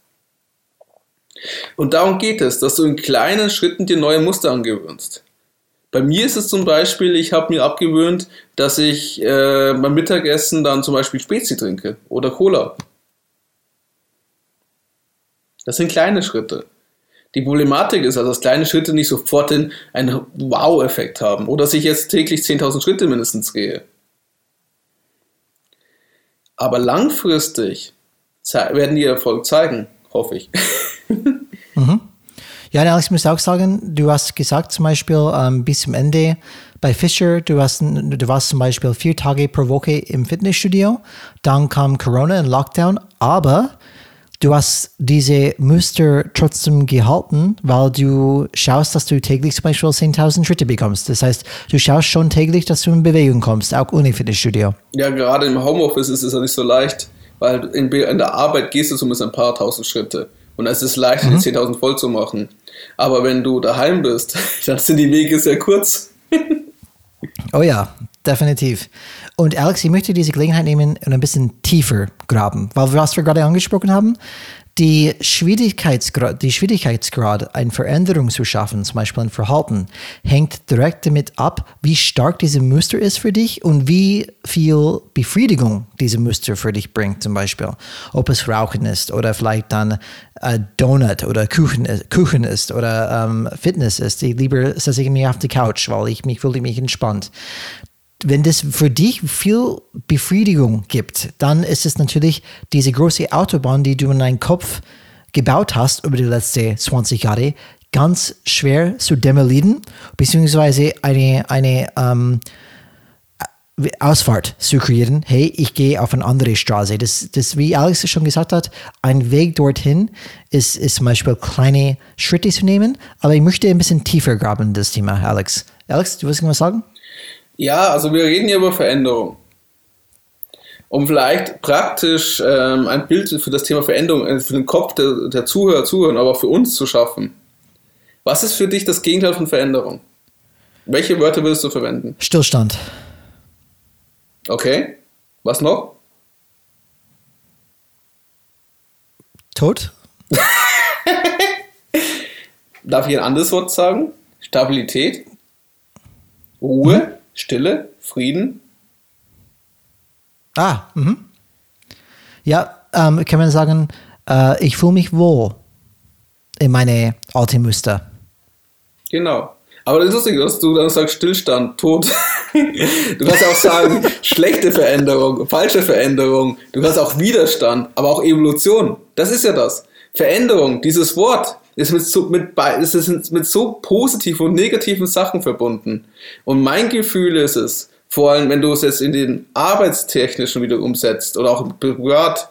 [SPEAKER 2] Und darum geht es, dass du in kleinen Schritten dir neue Muster angewöhnst. Bei mir ist es zum Beispiel, ich habe mir abgewöhnt, dass ich äh, beim Mittagessen dann zum Beispiel Spezi trinke oder Cola. Das sind kleine Schritte. Die Problematik ist also, dass kleine Schritte nicht sofort einen Wow-Effekt haben oder dass ich jetzt täglich 10.000 Schritte mindestens gehe. Aber langfristig werden die Erfolg zeigen, hoffe ich.
[SPEAKER 1] Mhm. Ja, Alex, ich muss auch sagen, du hast gesagt zum Beispiel ähm, bis zum Ende bei Fischer, du, hast, du warst zum Beispiel vier Tage pro Woche im Fitnessstudio, dann kam Corona und Lockdown, aber du hast diese Muster trotzdem gehalten, weil du schaust, dass du täglich zum Beispiel 10.000 Schritte bekommst. Das heißt, du schaust schon täglich, dass du in Bewegung kommst, auch ohne Fitnessstudio.
[SPEAKER 2] Ja, gerade im Homeoffice ist es ja nicht so leicht, weil in, der Arbeit gehst du zumindest ein paar tausend Schritte. Und es ist leicht, mhm. die 10.000 voll zu machen. Aber wenn du daheim bist, dann sind die Wege sehr kurz.
[SPEAKER 1] oh ja, definitiv. Und Alex, ich möchte diese Gelegenheit nehmen und ein bisschen tiefer graben, weil was wir gerade angesprochen haben, die Schwierigkeitsgrad, die Schwierigkeitsgrad, eine Veränderung zu schaffen, zum Beispiel ein Verhalten, hängt direkt damit ab, wie stark diese Muster ist für dich und wie viel Befriedigung diese Muster für dich bringt, zum Beispiel. Ob es Rauchen ist oder vielleicht dann äh, Donut oder Kuchen, Kuchen ist oder ähm, Fitness ist. Ich lieber setze ich mich auf die Couch, weil ich mich fühle mich entspannt wenn das für dich viel Befriedigung gibt, dann ist es natürlich diese große Autobahn, die du in deinem Kopf gebaut hast über die letzten 20 Jahre, ganz schwer zu demolieren, beziehungsweise eine, eine ähm, Ausfahrt zu kreieren. Hey, ich gehe auf eine andere Straße. Das, das, wie Alex schon gesagt hat, ein Weg dorthin ist, ist zum Beispiel kleine Schritte zu nehmen. Aber ich möchte ein bisschen tiefer graben das Thema, Alex. Alex, du willst was sagen?
[SPEAKER 2] Ja, also wir reden hier über Veränderung. Um vielleicht praktisch ähm, ein Bild für das Thema Veränderung, äh, für den Kopf der, der Zuhörer, Zuhörer, aber auch für uns zu schaffen. Was ist für dich das Gegenteil von Veränderung? Welche Wörter würdest du verwenden?
[SPEAKER 1] Stillstand.
[SPEAKER 2] Okay. Was noch?
[SPEAKER 1] Tod.
[SPEAKER 2] Darf ich ein anderes Wort sagen? Stabilität? Ruhe? Stille, Frieden.
[SPEAKER 1] Ah, mhm. Ja, ähm, kann man sagen, äh, ich fühle mich wohl in meine alten Muster.
[SPEAKER 2] Genau. Aber das ist lustig, dass du dann sagst Stillstand, Tod. du kannst auch sagen schlechte Veränderung, falsche Veränderung. Du kannst auch Widerstand, aber auch Evolution. Das ist ja das. Veränderung, dieses Wort, ist mit so, mit, ist mit so positiven und negativen Sachen verbunden. Und mein Gefühl ist es, vor allem wenn du es jetzt in den arbeitstechnischen wieder umsetzt oder auch privat,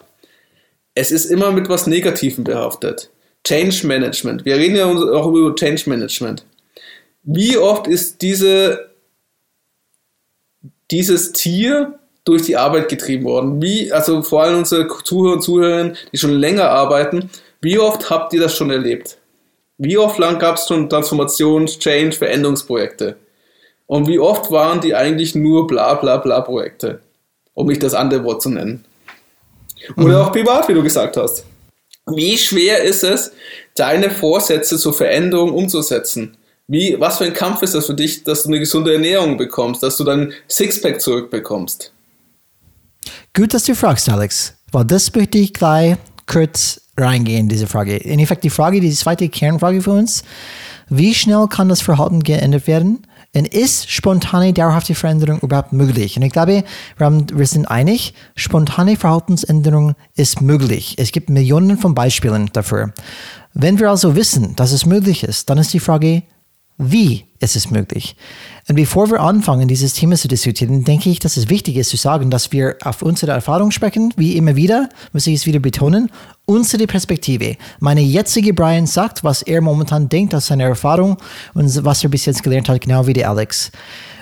[SPEAKER 2] es ist immer mit was Negativem behaftet. Change Management. Wir reden ja auch über Change Management. Wie oft ist diese, dieses Tier durch die Arbeit getrieben worden? Wie, also vor allem unsere Zuhörer und Zuhörerinnen, die schon länger arbeiten, wie oft habt ihr das schon erlebt? Wie oft lang gab es schon Transformations-, Change-, Veränderungsprojekte? Und wie oft waren die eigentlich nur bla bla bla Projekte? Um nicht das andere Wort zu nennen. Oder mhm. auch privat, wie du gesagt hast. Wie schwer ist es, deine Vorsätze zur Veränderung umzusetzen? Wie, was für ein Kampf ist das für dich, dass du eine gesunde Ernährung bekommst, dass du dein Sixpack zurückbekommst?
[SPEAKER 1] Gut, dass du fragst, Alex. Weil das möchte ich gleich kurz reingehen in diese Frage. In Effekt die Frage, die zweite Kernfrage für uns, wie schnell kann das Verhalten geändert werden? Und ist spontane, dauerhafte Veränderung überhaupt möglich? Und ich glaube, wir sind einig, spontane Verhaltensänderung ist möglich. Es gibt Millionen von Beispielen dafür. Wenn wir also wissen, dass es möglich ist, dann ist die Frage, wie ist es möglich? Und bevor wir anfangen, dieses Thema zu diskutieren, denke ich, dass es wichtig ist zu sagen, dass wir auf unsere Erfahrung sprechen, wie immer wieder, muss ich es wieder betonen, unsere Perspektive. Meine jetzige Brian sagt, was er momentan denkt aus seiner Erfahrung und was er bis jetzt gelernt hat, genau wie der Alex.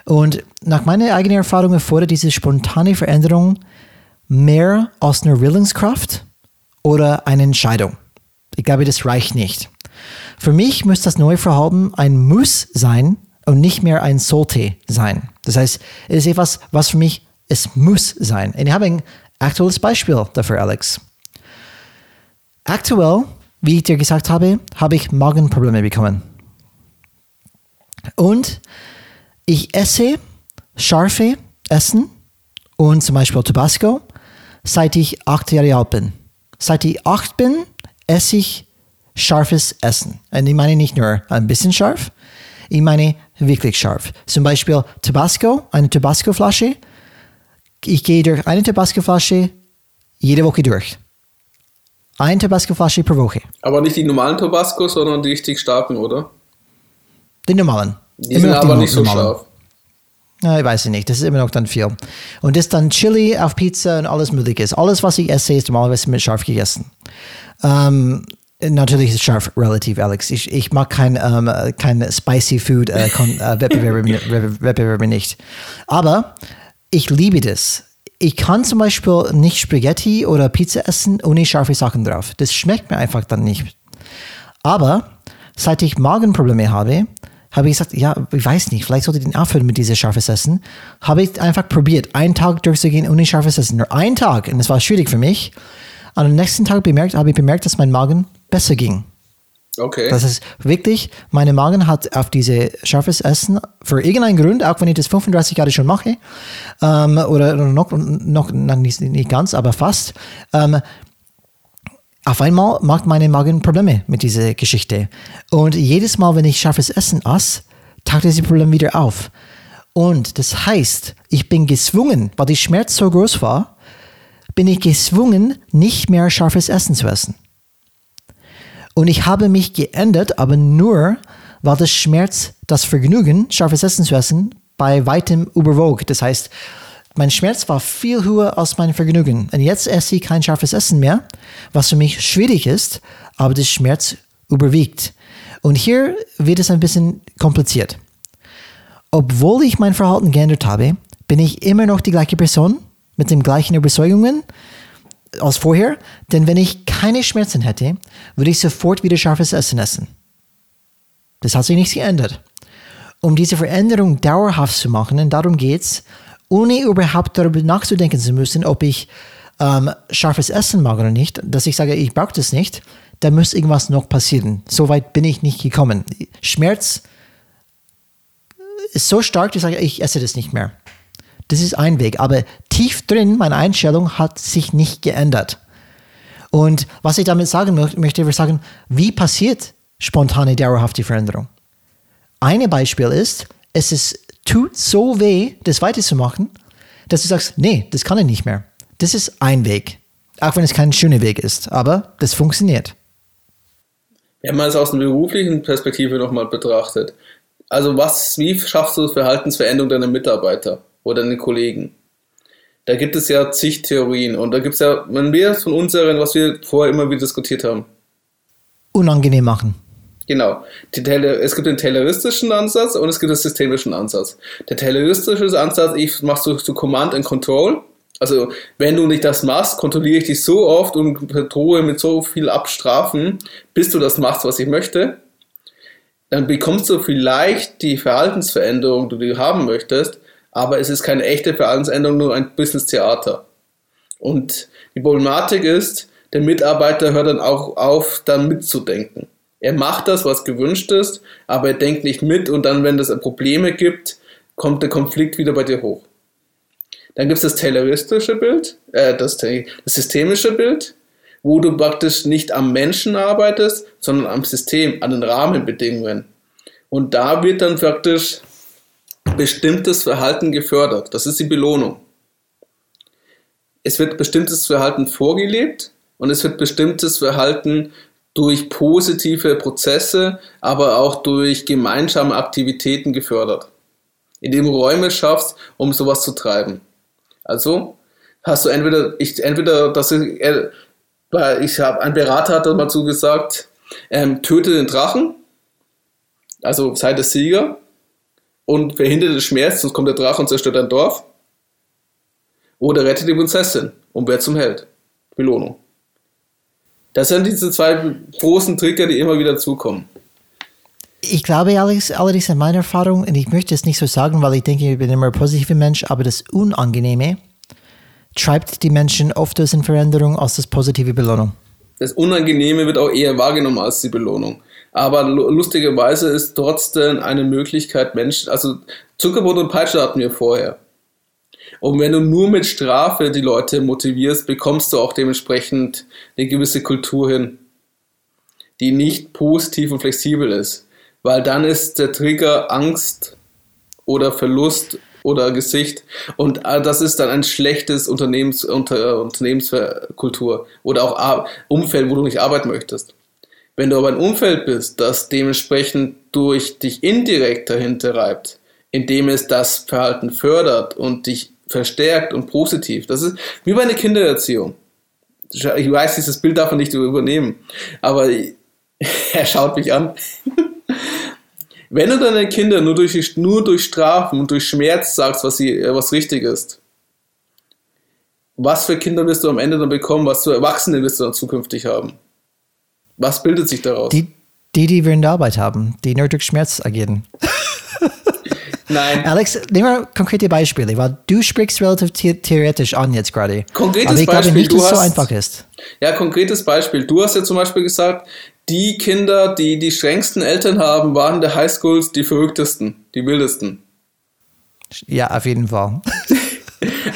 [SPEAKER 1] Und nach meiner eigenen Erfahrung erfordert diese spontane Veränderung mehr als eine Willenskraft oder eine Entscheidung. Ich glaube, das reicht nicht. Für mich muss das neue Verhalten ein Muss sein und nicht mehr ein sollte sein. Das heißt, es ist etwas, was für mich, es muss sein. Und ich habe ein aktuelles Beispiel dafür, Alex. Aktuell, wie ich dir gesagt habe, habe ich Magenprobleme bekommen. Und ich esse scharfe Essen und zum Beispiel Tabasco, seit ich acht Jahre alt bin. Seit ich acht bin, esse ich scharfes Essen. Und ich meine nicht nur ein bisschen scharf, ich meine wirklich scharf. Zum Beispiel Tabasco, eine Tabasco-Flasche. Ich gehe durch eine Tabasco-Flasche jede Woche durch. Eine Tabasco-Flasche pro Woche.
[SPEAKER 2] Aber nicht die normalen Tabasco, sondern die richtig starken, oder?
[SPEAKER 1] Die normalen.
[SPEAKER 2] Die immer sind aber nicht so normalen. scharf.
[SPEAKER 1] Na, ich weiß nicht, das ist immer noch dann viel. Und das dann Chili auf Pizza und alles mögliche. Alles, was ich esse, ist normalerweise mit scharf gegessen. Ähm, Natürlich ist scharf relativ, Alex. Ich, ich mag kein, ähm, kein Spicy Food äh, äh, Wettbewerbe, Wettbewerbe nicht. Aber ich liebe das. Ich kann zum Beispiel nicht Spaghetti oder Pizza essen ohne scharfe Sachen drauf. Das schmeckt mir einfach dann nicht. Aber seit ich Magenprobleme habe, habe ich gesagt, ja, ich weiß nicht, vielleicht sollte ich den aufhören mit diesem scharfes Essen. Habe ich einfach probiert, einen Tag durchzugehen ohne scharfes Essen. Nur einen Tag. Und es war schwierig für mich. Am nächsten Tag bemerkt, habe ich bemerkt, dass mein Magen besser ging.
[SPEAKER 2] Okay.
[SPEAKER 1] Das ist wirklich, meine Magen hat auf diese scharfes Essen für irgendeinen Grund, auch wenn ich das 35 Jahre schon mache, ähm, oder noch, noch nicht, nicht ganz, aber fast, ähm, auf einmal macht meine Magen Probleme mit dieser Geschichte. Und jedes Mal, wenn ich scharfes Essen aß, taucht diese Problem wieder auf. Und das heißt, ich bin gezwungen, weil die Schmerz so groß war, bin ich gezwungen, nicht mehr scharfes Essen zu essen. Und ich habe mich geändert, aber nur, weil das Schmerz, das Vergnügen, scharfes Essen zu essen, bei weitem überwog. Das heißt, mein Schmerz war viel höher als mein Vergnügen. Und jetzt esse ich kein scharfes Essen mehr, was für mich schwierig ist, aber der Schmerz überwiegt. Und hier wird es ein bisschen kompliziert. Obwohl ich mein Verhalten geändert habe, bin ich immer noch die gleiche Person mit den gleichen Überzeugungen, als vorher, denn wenn ich keine Schmerzen hätte, würde ich sofort wieder scharfes Essen essen. Das hat sich nicht geändert. Um diese Veränderung dauerhaft zu machen, und darum geht es, ohne überhaupt darüber nachzudenken zu müssen, ob ich ähm, scharfes Essen mag oder nicht, dass ich sage, ich brauche das nicht, da muss irgendwas noch passieren. So weit bin ich nicht gekommen. Schmerz ist so stark, dass ich sage, ich esse das nicht mehr. Das ist ein Weg. Aber tief drin, meine Einstellung hat sich nicht geändert. Und was ich damit sagen möchte, ich sagen, wie passiert spontane, dauerhafte Veränderung? Ein Beispiel ist, es ist, tut so weh, das weiterzumachen, dass du sagst, nee, das kann ich nicht mehr. Das ist ein Weg. Auch wenn es kein schöner Weg ist, aber das funktioniert.
[SPEAKER 2] Wenn man es aus einer beruflichen Perspektive nochmal betrachtet, also was, wie schaffst du Verhaltensveränderung deiner Mitarbeiter? Oder einen Kollegen. Da gibt es ja zig Theorien und da gibt es ja, mehr von unseren, was wir vorher immer wieder diskutiert haben.
[SPEAKER 1] Unangenehm machen.
[SPEAKER 2] Genau. es gibt den tayloristischen Ansatz und es gibt den systemischen Ansatz. Der tayloristische Ansatz, ich mache so, so Command and Control. Also, wenn du nicht das machst, kontrolliere ich dich so oft und drohe mit so viel Abstrafen, bis du das machst, was ich möchte. Dann bekommst du vielleicht die Verhaltensveränderung, die du haben möchtest, aber es ist keine echte Verhaltensänderung, nur ein Business-Theater. Und die Problematik ist, der Mitarbeiter hört dann auch auf, dann mitzudenken. Er macht das, was gewünscht ist, aber er denkt nicht mit und dann, wenn es Probleme gibt, kommt der Konflikt wieder bei dir hoch. Dann gibt es das tayloristische Bild, äh, das, das systemische Bild, wo du praktisch nicht am Menschen arbeitest, sondern am System, an den Rahmenbedingungen. Und da wird dann praktisch bestimmtes Verhalten gefördert. Das ist die Belohnung. Es wird bestimmtes Verhalten vorgelebt und es wird bestimmtes Verhalten durch positive Prozesse, aber auch durch gemeinsame Aktivitäten gefördert. Indem du Räume schaffst, um sowas zu treiben. Also hast du entweder, ich, entweder, dass ich, äh, ich habe, ein Berater hat dazu gesagt, ähm, töte den Drachen, also sei der Sieger und verhindere den Schmerz, sonst kommt der Drache und zerstört dein Dorf. Oder rette die Prinzessin und wer zum Held. Belohnung. Das sind diese zwei großen Trigger, die immer wieder zukommen.
[SPEAKER 1] Ich glaube Alex, allerdings in meiner Erfahrung, und ich möchte es nicht so sagen, weil ich denke, ich bin immer ein positiver Mensch, aber das Unangenehme treibt die Menschen oft aus in Veränderung als das positive Belohnung.
[SPEAKER 2] Das Unangenehme wird auch eher wahrgenommen als die Belohnung. Aber lustigerweise ist trotzdem eine Möglichkeit, Menschen, also Zuckerbrot und Peitsche hatten wir vorher. Und wenn du nur mit Strafe die Leute motivierst, bekommst du auch dementsprechend eine gewisse Kultur hin, die nicht positiv und flexibel ist. Weil dann ist der Trigger Angst oder Verlust oder Gesicht. Und äh, das ist dann ein schlechtes Unternehmens, unter, Unternehmenskultur oder auch Umfeld, wo du nicht arbeiten möchtest. Wenn du aber ein Umfeld bist, das dementsprechend durch dich indirekt dahinter reibt, indem es das Verhalten fördert und dich verstärkt und positiv. Das ist wie bei einer Kindererziehung. Ich weiß, dieses Bild darf man nicht übernehmen, aber er schaut mich an. Wenn du deinen Kindern nur durch, nur durch Strafen und durch Schmerz sagst, was, sie, was richtig ist, was für Kinder wirst du am Ende dann bekommen, was für Erwachsene wirst du dann zukünftig haben? Was bildet sich daraus?
[SPEAKER 1] Die, die, die wir in der Arbeit haben, die nur durch Schmerz agieren.
[SPEAKER 2] Nein.
[SPEAKER 1] Alex, nehmen wir konkrete Beispiele, weil du sprichst relativ theoretisch an jetzt gerade.
[SPEAKER 2] Konkretes
[SPEAKER 1] Aber ich
[SPEAKER 2] Beispiel,
[SPEAKER 1] glaube nicht,
[SPEAKER 2] du
[SPEAKER 1] dass es so einfach ist.
[SPEAKER 2] Ja, konkretes Beispiel. Du hast ja zum Beispiel gesagt, die Kinder, die die strengsten Eltern haben, waren der Highschools die verrücktesten, die wildesten.
[SPEAKER 1] Ja, auf jeden Fall.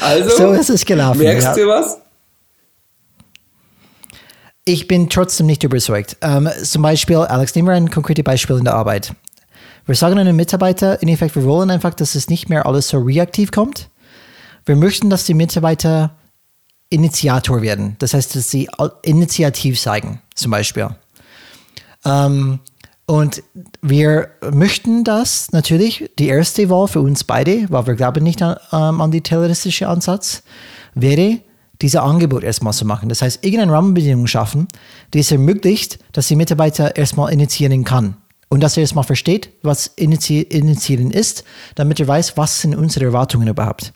[SPEAKER 2] Also,
[SPEAKER 1] So ist es gelaufen.
[SPEAKER 2] merkst
[SPEAKER 1] ja.
[SPEAKER 2] du was?
[SPEAKER 1] Ich bin trotzdem nicht überzeugt. Ähm, zum Beispiel, Alex, nehmen wir ein konkretes Beispiel in der Arbeit. Wir sagen einem Mitarbeiter, in Effekt, wir wollen einfach, dass es nicht mehr alles so reaktiv kommt. Wir möchten, dass die Mitarbeiter Initiator werden. Das heißt, dass sie Initiativ zeigen, zum Beispiel. Ähm, und wir möchten das natürlich, die erste Wahl für uns beide, weil wir glauben nicht an, ähm, an die terroristische Ansatz, wäre, diese Angebot erstmal zu machen. Das heißt, irgendeine Rahmenbedingung schaffen, die es ermöglicht, dass die Mitarbeiter erstmal initiieren kann. Und dass er erstmal versteht, was Initiieren ist, damit er weiß, was sind unsere Erwartungen überhaupt.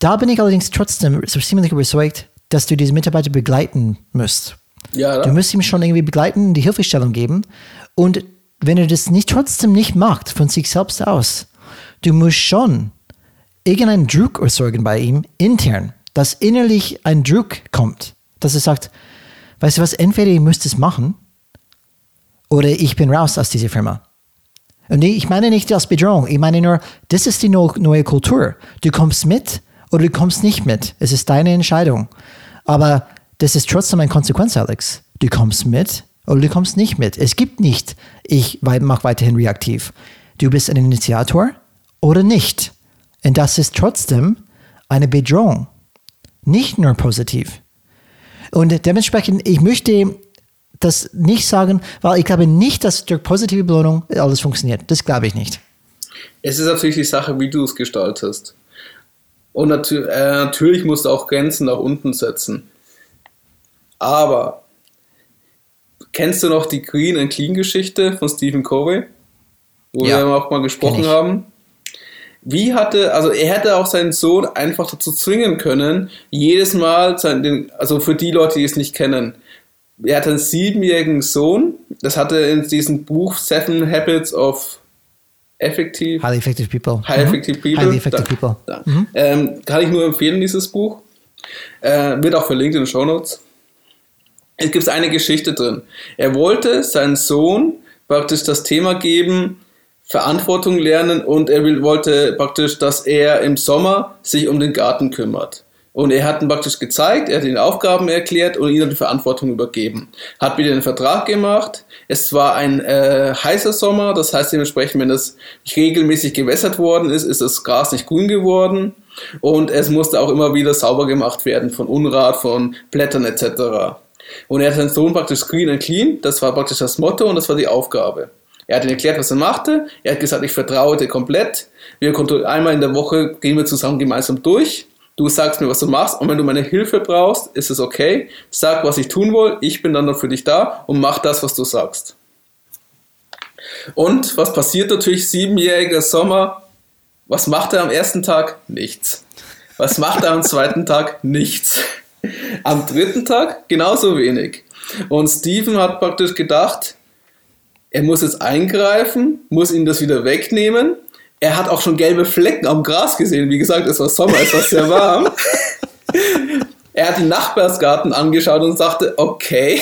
[SPEAKER 1] Da bin ich allerdings trotzdem so ziemlich überzeugt, dass du diese Mitarbeiter begleiten musst.
[SPEAKER 2] Ja,
[SPEAKER 1] Du musst ihm schon irgendwie begleiten, die Hilfestellung geben. Und wenn er das nicht trotzdem nicht macht, von sich selbst aus, du musst schon irgendeinen Druck erzeugen bei ihm intern, dass innerlich ein Druck kommt, dass er sagt, weißt du was, entweder ihr müsst es machen oder ich bin raus aus dieser Firma. Und ich meine nicht als Bedrohung, ich meine nur, das ist die neue Kultur. Du kommst mit oder du kommst nicht mit. Es ist deine Entscheidung. Aber das ist trotzdem eine Konsequenz, Alex. Du kommst mit oder du kommst nicht mit. Es gibt nicht, ich mache weiterhin reaktiv. Du bist ein Initiator oder nicht. Und das ist trotzdem eine Bedrohung. Nicht nur positiv. Und dementsprechend, ich möchte das nicht sagen, weil ich glaube nicht, dass durch positive Belohnung alles funktioniert. Das glaube ich nicht.
[SPEAKER 2] Es ist natürlich die Sache, wie du es gestaltest. Und natür äh, natürlich musst du auch Grenzen nach unten setzen. Aber kennst du noch die Green and Clean Geschichte von Stephen Covey? Wo
[SPEAKER 1] Ja,
[SPEAKER 2] wir auch mal gesprochen haben. Wie hatte, also er hätte auch seinen Sohn einfach dazu zwingen können, jedes Mal, sein, den, also für die Leute, die es nicht kennen, er hat einen siebenjährigen Sohn, das hatte in diesem Buch Seven Habits of Effective
[SPEAKER 1] Highly effective people.
[SPEAKER 2] High Effective
[SPEAKER 1] Mhm.
[SPEAKER 2] People.
[SPEAKER 1] Highly effective
[SPEAKER 2] Da-
[SPEAKER 1] people.
[SPEAKER 2] Da. Ähm, kann ich nur empfehlen, dieses Buch. Äh, wird auch verlinkt in den Show Notes. Es gibt eine Geschichte drin. Er wollte seinen Sohn praktisch das Thema geben, Verantwortung lernen und er will, wollte praktisch, dass er im Sommer sich um den Garten kümmert. Und er hat ihn praktisch gezeigt, er hat ihn Aufgaben erklärt und ihnen die Verantwortung übergeben. Hat wieder einen Vertrag gemacht. Es war ein äh, heißer Sommer, das heißt dementsprechend, wenn das regelmäßig gewässert worden ist, ist das Gras nicht grün geworden. Und es musste auch immer wieder sauber gemacht werden von Unrat, von Blättern etc. Und er hat seinen Sohn praktisch Green and Clean, das war praktisch das Motto und das war die Aufgabe. Er hat ihm erklärt, was er machte. Er hat gesagt, ich vertraue dir komplett. Wir einmal in der Woche gehen wir zusammen gemeinsam durch Du sagst mir, was du machst und wenn du meine Hilfe brauchst, ist es okay. Sag, was ich tun will. Ich bin dann noch für dich da und mach das, was du sagst. Und was passiert natürlich? Siebenjähriger Sommer. Was macht er am ersten Tag? Nichts. Was macht er am zweiten Tag? Nichts. Am dritten Tag genauso wenig. Und Steven hat praktisch gedacht, er muss jetzt eingreifen, muss ihm das wieder wegnehmen er hat auch schon gelbe Flecken am Gras gesehen. Wie gesagt, es war Sommer, es war sehr warm. er hat den Nachbarsgarten angeschaut und sagte, okay,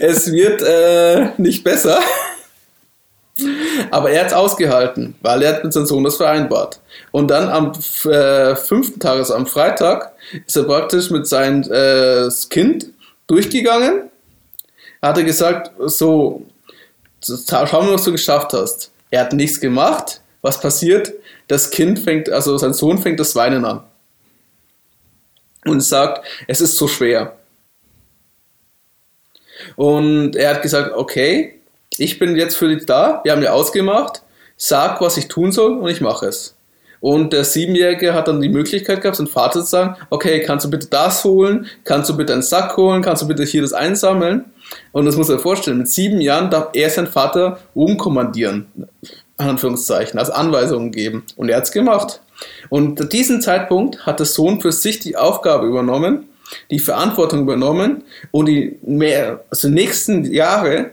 [SPEAKER 2] es wird äh, nicht besser. Aber er hat es ausgehalten, weil er hat mit seinem Sohn das vereinbart. Und dann am äh, fünften Tag, also am Freitag, ist er praktisch mit seinem äh, Kind durchgegangen. Hat er gesagt, so, schau mal, was du geschafft hast. Er hat nichts gemacht. Was passiert? Das Kind fängt, also sein Sohn fängt das Weinen an. Und sagt, es ist so schwer. Und er hat gesagt, okay, ich bin jetzt für dich da, wir haben ja ausgemacht, sag, was ich tun soll und ich mache es. Und der Siebenjährige hat dann die Möglichkeit gehabt, seinem Vater zu sagen, okay, kannst du bitte das holen, kannst du bitte einen Sack holen, kannst du bitte hier das einsammeln. Und das muss er vorstellen, mit sieben Jahren darf er seinen Vater umkommandieren, Anführungszeichen, also Anweisungen geben. Und er hat es gemacht. Und an diesem Zeitpunkt hat der Sohn für sich die Aufgabe übernommen, die Verantwortung übernommen und die mehr, also nächsten Jahre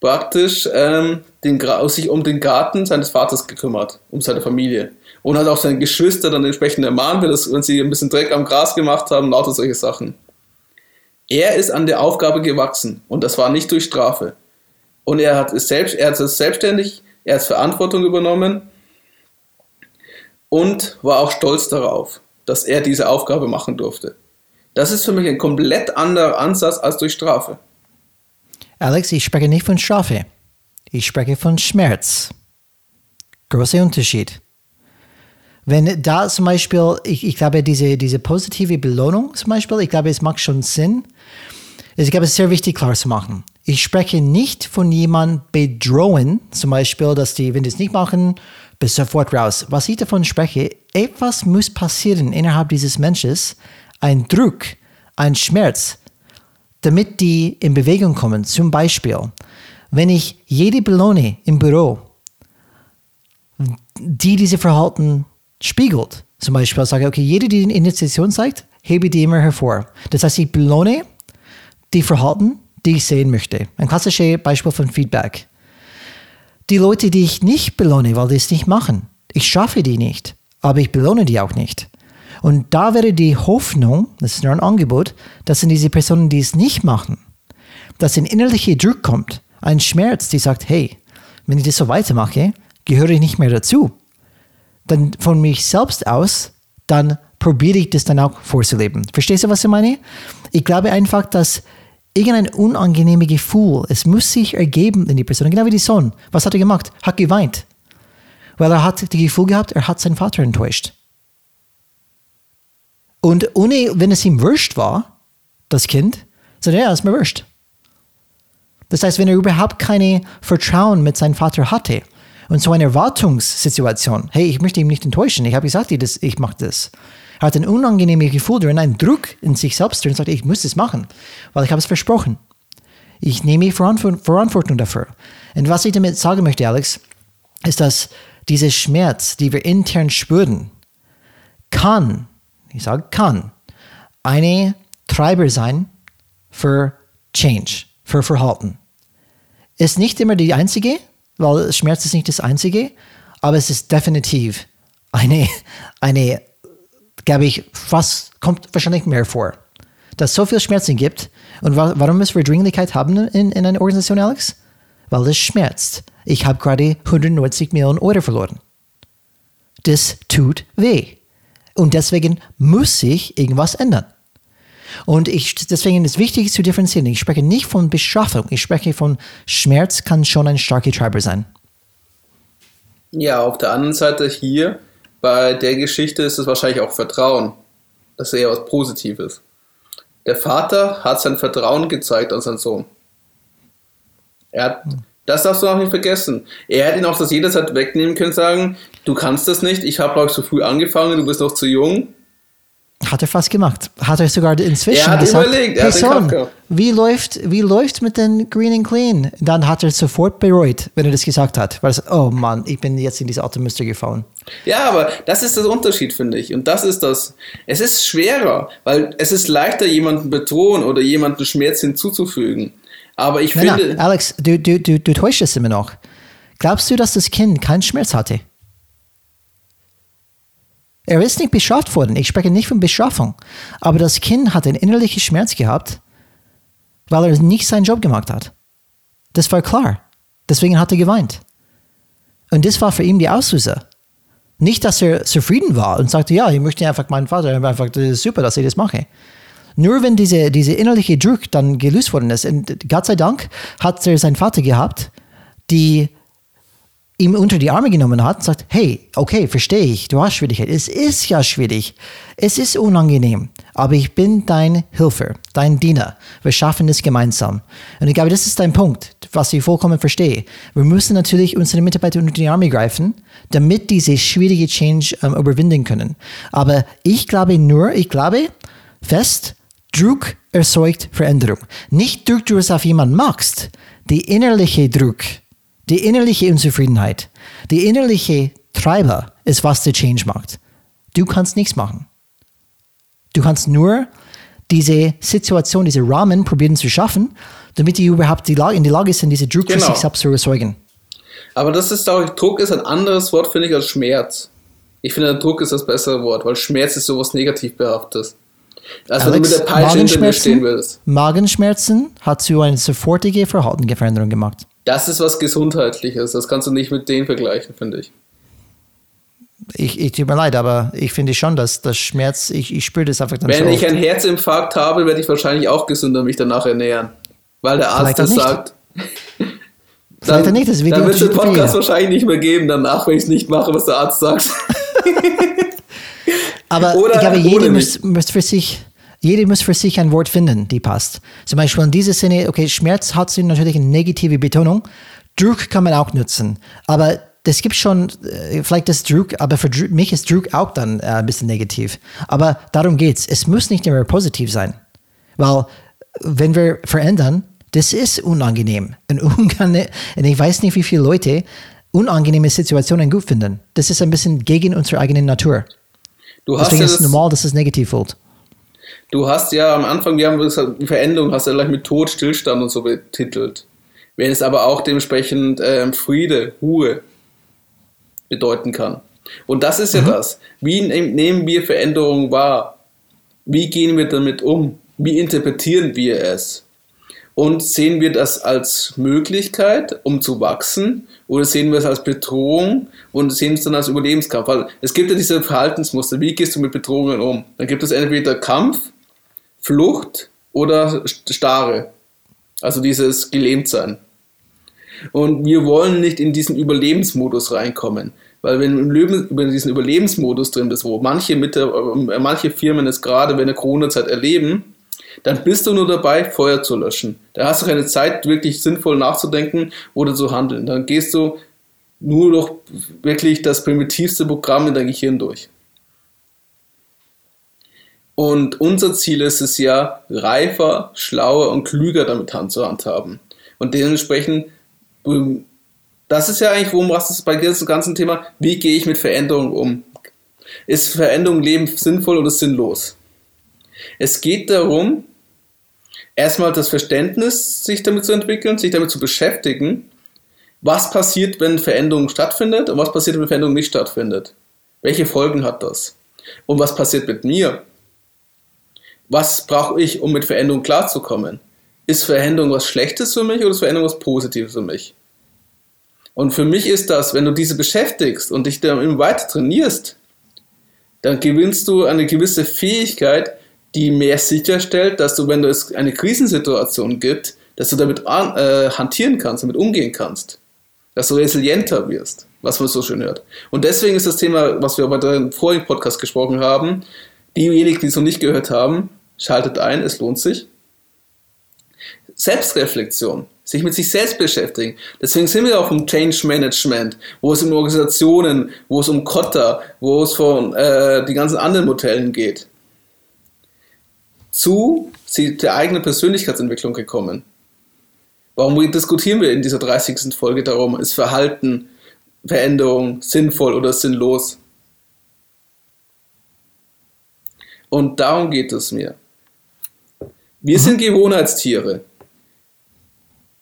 [SPEAKER 2] praktisch ähm, den, sich um den Garten seines Vaters gekümmert, um seine Familie. Und hat auch seine Geschwister dann entsprechend ermahnt, wenn sie ein bisschen Dreck am Gras gemacht haben, lauter solche Sachen. Er ist an der Aufgabe gewachsen und das war nicht durch Strafe. Und er hat es selbst, er hat es selbstständig, er hat Verantwortung übernommen und war auch stolz darauf, dass er diese Aufgabe machen durfte. Das ist für mich ein komplett anderer Ansatz als durch Strafe.
[SPEAKER 1] Alex, ich spreche nicht von Strafe. Ich spreche von Schmerz. Großer Unterschied. Wenn da zum Beispiel, ich, ich glaube, diese, diese positive Belohnung zum Beispiel, ich glaube, es macht schon Sinn. Ich glaube, es ist sehr wichtig klar zu machen. Ich spreche nicht von jemandem bedrohen, zum Beispiel, dass die, wenn die es nicht machen, bis sofort raus. Was ich davon spreche, etwas muss passieren innerhalb dieses Menschen, ein Druck, ein Schmerz, damit die in Bewegung kommen. Zum Beispiel, wenn ich jede belohne im Büro, die diese Verhalten spiegelt. Zum Beispiel sage ich, okay, jede, die eine Initiation zeigt, hebe die immer hervor. Das heißt, ich belohne die Verhalten, die ich sehen möchte. Ein klassisches Beispiel von Feedback. Die Leute, die ich nicht belohne, weil die es nicht machen, ich schaffe die nicht, aber ich belohne die auch nicht. Und da wäre die Hoffnung, das ist nur ein Angebot, dass in diese Personen, die es nicht machen, dass ein innerlicher Druck kommt, ein Schmerz, die sagt, hey, wenn ich das so weitermache, gehöre ich nicht mehr dazu dann von mich selbst aus, dann probiere ich das dann auch vorzuleben. Verstehst du, was ich meine? Ich glaube einfach, dass irgendein unangenehmes Gefühl, es muss sich ergeben in die Person. Genau wie die Sohn. Was hat er gemacht? Hat geweint. Weil er hat das Gefühl gehabt, er hat seinen Vater enttäuscht. Und ohne, wenn es ihm wurscht war, das Kind, sagt er, ja, ist mir wurscht. Das heißt, wenn er überhaupt keine Vertrauen mit seinem Vater hatte, und so eine Erwartungssituation, hey, ich möchte ihn nicht enttäuschen, ich habe gesagt, ich mache das. Er hat ein unangenehmes Gefühl drin, einen Druck in sich selbst drin und sagt, ich muss das machen, weil ich habe es versprochen. Ich nehme Verantwortung dafür. Und was ich damit sagen möchte, Alex, ist, dass dieser Schmerz, die wir intern spüren, kann, ich sage kann, eine Treiber sein für Change, für Verhalten. Ist nicht immer die einzige, weil Schmerz ist nicht das Einzige, aber es ist definitiv eine, eine glaube ich, fast, kommt wahrscheinlich mehr vor. Dass es so viel Schmerzen gibt. Und wa warum müssen wir Dringlichkeit haben in, in einer Organisation, Alex? Weil es schmerzt. Ich habe gerade 190 Millionen Euro verloren. Das tut weh. Und deswegen muss sich irgendwas ändern. Und ich, deswegen ist es wichtig zu differenzieren. Ich spreche nicht von Beschaffung, ich spreche von Schmerz kann schon ein starker Treiber sein.
[SPEAKER 2] Ja, auf der anderen Seite hier, bei der Geschichte ist es wahrscheinlich auch Vertrauen. Das ist eher was Positives. Der Vater hat sein Vertrauen gezeigt an seinen Sohn. Er hat, das darfst du auch nicht vergessen. Er hätte ihn auch das jederzeit wegnehmen können, sagen, du kannst das nicht, ich habe, glaube so früh angefangen, du bist noch zu jung.
[SPEAKER 1] Hat er fast gemacht. Hat er sogar inzwischen
[SPEAKER 2] Er
[SPEAKER 1] gesagt,
[SPEAKER 2] überlegt, er
[SPEAKER 1] hey
[SPEAKER 2] gehabt.
[SPEAKER 1] wie läuft, wie läuft mit den Green and Clean? Dann hat er sofort bereut, wenn er das gesagt hat. Weil es, oh Mann, ich bin jetzt in diese alte Muster gefallen.
[SPEAKER 2] Ja, aber das ist das Unterschied, finde ich. Und das ist das. Es ist schwerer, weil es ist leichter, jemanden bedrohen oder jemanden Schmerz hinzuzufügen. Aber ich
[SPEAKER 1] Nein,
[SPEAKER 2] finde.
[SPEAKER 1] nein, Alex, du, du, du, du täuschst es immer noch. Glaubst du, dass das Kind keinen Schmerz hatte? Er ist nicht bestraft worden. Ich spreche nicht von Bestrafung. Aber das Kind hat einen innerlichen Schmerz gehabt, weil er nicht seinen Job gemacht hat. Das war klar. Deswegen hat er geweint. Und das war für ihn die Auslöser. Nicht, dass er zufrieden war und sagte, ja, ich möchte einfach meinen Vater, einfach, das ist super, dass ich das mache. Nur wenn diese, diese innerliche Druck dann gelöst worden ist, und Gott sei Dank hat er seinen Vater gehabt, die ihm unter die Arme genommen hat und sagt, hey, okay, verstehe ich, du hast Schwierigkeit. Es ist ja schwierig. Es ist unangenehm. Aber ich bin dein Hilfer, dein Diener. Wir schaffen es gemeinsam. Und ich glaube, das ist dein Punkt, was ich vollkommen verstehe. Wir müssen natürlich unsere Mitarbeiter unter die Arme greifen, damit diese schwierige Change ähm, überwinden können. Aber ich glaube nur, ich glaube fest, Druck erzeugt Veränderung. Nicht Druck, du es auf jemanden machst. Die innerliche Druck, die innerliche Unzufriedenheit, die innerliche Treiber ist, was der Change macht. Du kannst nichts machen. Du kannst nur diese Situation, diese Rahmen probieren zu schaffen, damit die überhaupt die Lage, in die Lage sind, diese Druck für
[SPEAKER 2] Genau.
[SPEAKER 1] sich selbst zu erzeugen.
[SPEAKER 2] Aber das ist auch, Druck ist ein anderes Wort, finde ich, als Schmerz. Ich finde, Druck ist das bessere Wort, weil Schmerz ist sowas negativ behaftet. Also wenn du mit der Peitsche hinter mir stehen würdest.
[SPEAKER 1] Magenschmerzen hat zu einer sofortige Verhaltensveränderung gemacht.
[SPEAKER 2] Das ist was Gesundheitliches. Das kannst du nicht mit denen vergleichen, finde ich.
[SPEAKER 1] Ich, ich tut mir leid, aber ich finde schon, dass das Schmerz, ich, ich spüre das einfach dann
[SPEAKER 2] Wenn
[SPEAKER 1] so
[SPEAKER 2] ich
[SPEAKER 1] oft.
[SPEAKER 2] einen Herzinfarkt habe, werde ich wahrscheinlich auch gesünder mich danach ernähren. Weil der Arzt das sagt.
[SPEAKER 1] Vielleicht auch nicht, das wird
[SPEAKER 2] dann wird es den Podcast wahrscheinlich nicht mehr geben, danach, wenn ich es nicht mache, was der Arzt sagt.
[SPEAKER 1] Aber
[SPEAKER 2] Oder
[SPEAKER 1] ich glaube, jeder muss, muss für sich, jeder muss für sich ein Wort finden, die passt. Zum Beispiel in diesem Sinne, okay, Schmerz hat sie natürlich eine negative Betonung. Druck kann man auch nutzen. Aber das gibt schon, äh, vielleicht das Druck, aber für mich ist Druck auch dann äh, ein bisschen negativ. Aber darum geht's. Es muss nicht immer positiv sein. Weil, wenn wir verändern, das ist unangenehm. Und, und ich weiß nicht, wie viele Leute unangenehme Situationen gut finden. Das ist ein bisschen gegen unsere eigene Natur.
[SPEAKER 2] Du hast,
[SPEAKER 1] Deswegen
[SPEAKER 2] ja
[SPEAKER 1] ist es normal, dass es negativ wird.
[SPEAKER 2] Du hast ja am Anfang, wir haben gesagt, die Veränderung hast du ja gleich mit Tod, Stillstand und so betitelt. Wenn es aber auch dementsprechend ähm, Friede, Ruhe bedeuten kann. Und das ist ja das. Wie nehm- nehmen wir Veränderungen wahr? Wie gehen wir damit um? Wie interpretieren wir es? Und sehen wir das als Möglichkeit, um zu wachsen, oder sehen wir es als Bedrohung und sehen es dann als Überlebenskampf? Weil es gibt ja diese Verhaltensmuster. Wie gehst du mit Bedrohungen um? Dann gibt es entweder Kampf, Flucht oder Starre. Also dieses Gelähmtsein. Und wir wollen nicht in diesen Überlebensmodus reinkommen. Weil wenn Leben, über diesen Überlebensmodus drin bist, wo manche, Mitte, äh, manche Firmen es gerade während der Corona-Zeit erleben, dann bist du nur dabei, Feuer zu löschen. Da hast du keine Zeit, wirklich sinnvoll nachzudenken oder zu handeln. Dann gehst du nur noch wirklich das primitivste Programm in dein Gehirn durch. Und unser Ziel ist es ja, reifer, schlauer und klüger damit Hand zu handhaben. Und dementsprechend, ähm, das ist ja eigentlich, worum es bei diesem ganzen Thema, wie gehe ich mit Veränderungen um? Ist Veränderung im Leben sinnvoll oder sinnlos? Es geht darum, erstmal das Verständnis, sich damit zu entwickeln, sich damit zu beschäftigen, was passiert, wenn Veränderung stattfindet und was passiert, wenn Veränderung nicht stattfindet. Welche Folgen hat das? Und was passiert mit mir? Was brauche ich, um mit Veränderung klarzukommen? Ist Veränderung was Schlechtes für mich oder ist Veränderung was Positives für mich? Und für mich ist das, wenn du diese beschäftigst und dich da immer weiter trainierst, dann gewinnst du eine gewisse Fähigkeit, die mehr sicherstellt, dass du, wenn es eine Krisensituation gibt, dass du damit äh, hantieren kannst, damit umgehen kannst. Dass du resilienter wirst, was man so schön hört. Und deswegen ist das Thema, was wir bei dem vorigen Podcast gesprochen haben, diejenigen, die es noch nicht gehört haben, schaltet ein, es lohnt sich. Selbstreflexion, sich mit sich selbst beschäftigen. Deswegen sind wir auch im Change Management, wo es um Organisationen, wo es um Kotter, wo es von äh, die ganzen anderen Modellen geht. Zu der eigenen Persönlichkeitsentwicklung gekommen. Warum diskutieren wir in dieser 30. Folge darum, ist Verhalten, Veränderung sinnvoll oder sinnlos? Und darum geht es mir. Wir mhm. sind Gewohnheitstiere.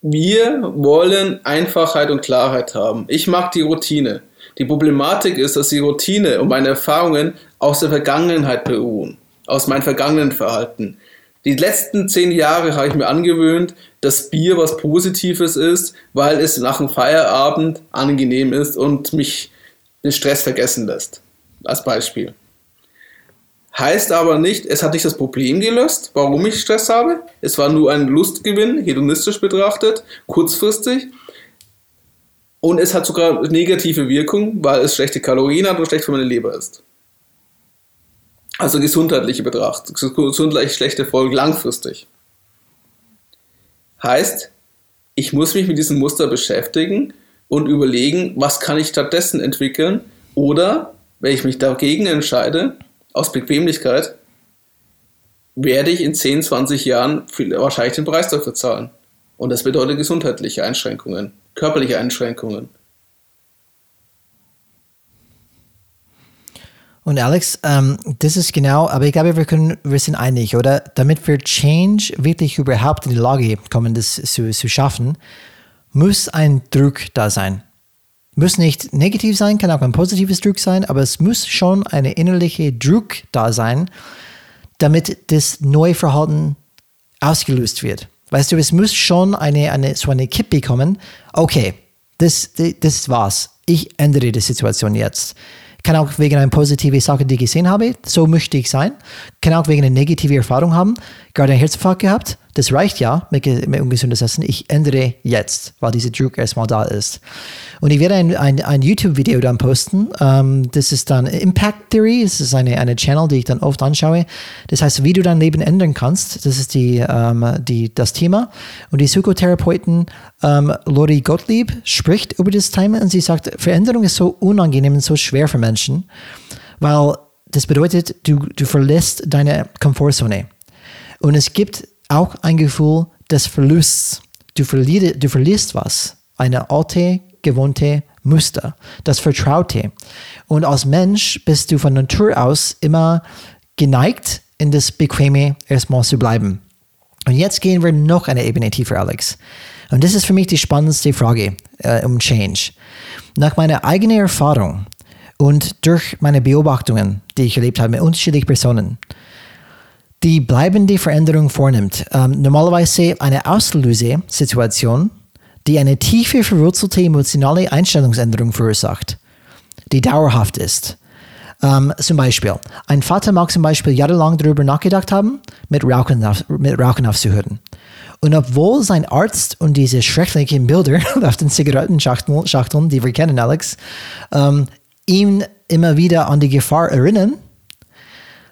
[SPEAKER 2] Wir wollen Einfachheit und Klarheit haben. Ich mag die Routine. Die Problematik ist, dass die Routine und meine Erfahrungen aus der Vergangenheit beruhen, aus meinem vergangenen Verhalten. Die letzten zehn Jahre habe ich mir angewöhnt, dass Bier was Positives ist, weil es nach dem Feierabend angenehm ist und mich den Stress vergessen lässt. Als Beispiel. Heißt aber nicht, es hat nicht das Problem gelöst, warum ich Stress habe. Es war nur ein Lustgewinn, hedonistisch betrachtet, kurzfristig. Und es hat sogar negative Wirkung, weil es schlechte Kalorien hat und schlecht für meine Leber ist. Also gesundheitliche Betracht, gesundheitlich schlechte Folgen langfristig. Heißt, ich muss mich mit diesem Muster beschäftigen und überlegen, was kann ich stattdessen entwickeln oder, wenn ich mich dagegen entscheide, aus Bequemlichkeit, werde ich in 10, 20 Jahren wahrscheinlich den Preis dafür zahlen. Und das bedeutet gesundheitliche Einschränkungen, körperliche Einschränkungen.
[SPEAKER 1] Und Alex, ähm, das ist genau, aber ich glaube, wir, können, wir sind einig, oder? Damit wir Change wirklich überhaupt in die Lage kommen, das zu, zu schaffen, muss ein Druck da sein. Muss nicht negativ sein, kann auch ein positives Druck sein, aber es muss schon eine innerliche Druck da sein, damit das neue Verhalten ausgelöst wird. Weißt du, es muss schon eine, eine, so eine Kippe kommen. Okay, das, das, das war's. Ich ändere die Situation jetzt. Kann auch wegen einer positiven Sache, die ich gesehen habe, so möchte ich sein. Kann auch wegen einer negativen Erfahrung haben, gerade einen Herzinfarkt gehabt. Das reicht ja mit, mit ungesundes Essen. Ich ändere jetzt, weil dieser Druck erstmal da ist. Und ich werde ein, ein, ein YouTube-Video dann posten. Ähm, das ist dann Impact Theory. Das ist eine, eine Channel, die ich dann oft anschaue. Das heißt, wie du dein Leben ändern kannst. Das ist die, ähm, die, das Thema. Und die Psychotherapeutin ähm, Lori Gottlieb spricht über das Thema und sie sagt, Veränderung ist so unangenehm und so schwer für Menschen, weil das bedeutet, du, du verlässt deine Komfortzone. Und es gibt auch ein Gefühl des Verlusts. Du, verlier, du verlierst was, eine alte, gewohnte Muster, das Vertraute. Und als Mensch bist du von Natur aus immer geneigt, in das Bequeme erstmal zu bleiben. Und jetzt gehen wir noch eine Ebene tiefer, Alex. Und das ist für mich die spannendste Frage äh, um Change. Nach meiner eigenen Erfahrung und durch meine Beobachtungen, die ich erlebt habe mit unterschiedlichen Personen, die bleibende Veränderung vornimmt. Ähm, normalerweise eine Auslösesituation, die eine tiefe verwurzelte emotionale Einstellungsänderung verursacht, die dauerhaft ist. Ähm, zum Beispiel, ein Vater mag zum Beispiel jahrelang darüber nachgedacht haben, mit Rauchen, auf, mit Rauchen aufzuhören. Und obwohl sein Arzt und diese schrecklichen Bilder auf den Zigarettenschachteln, die wir kennen, Alex, ähm, ihn immer wieder an die Gefahr erinnern,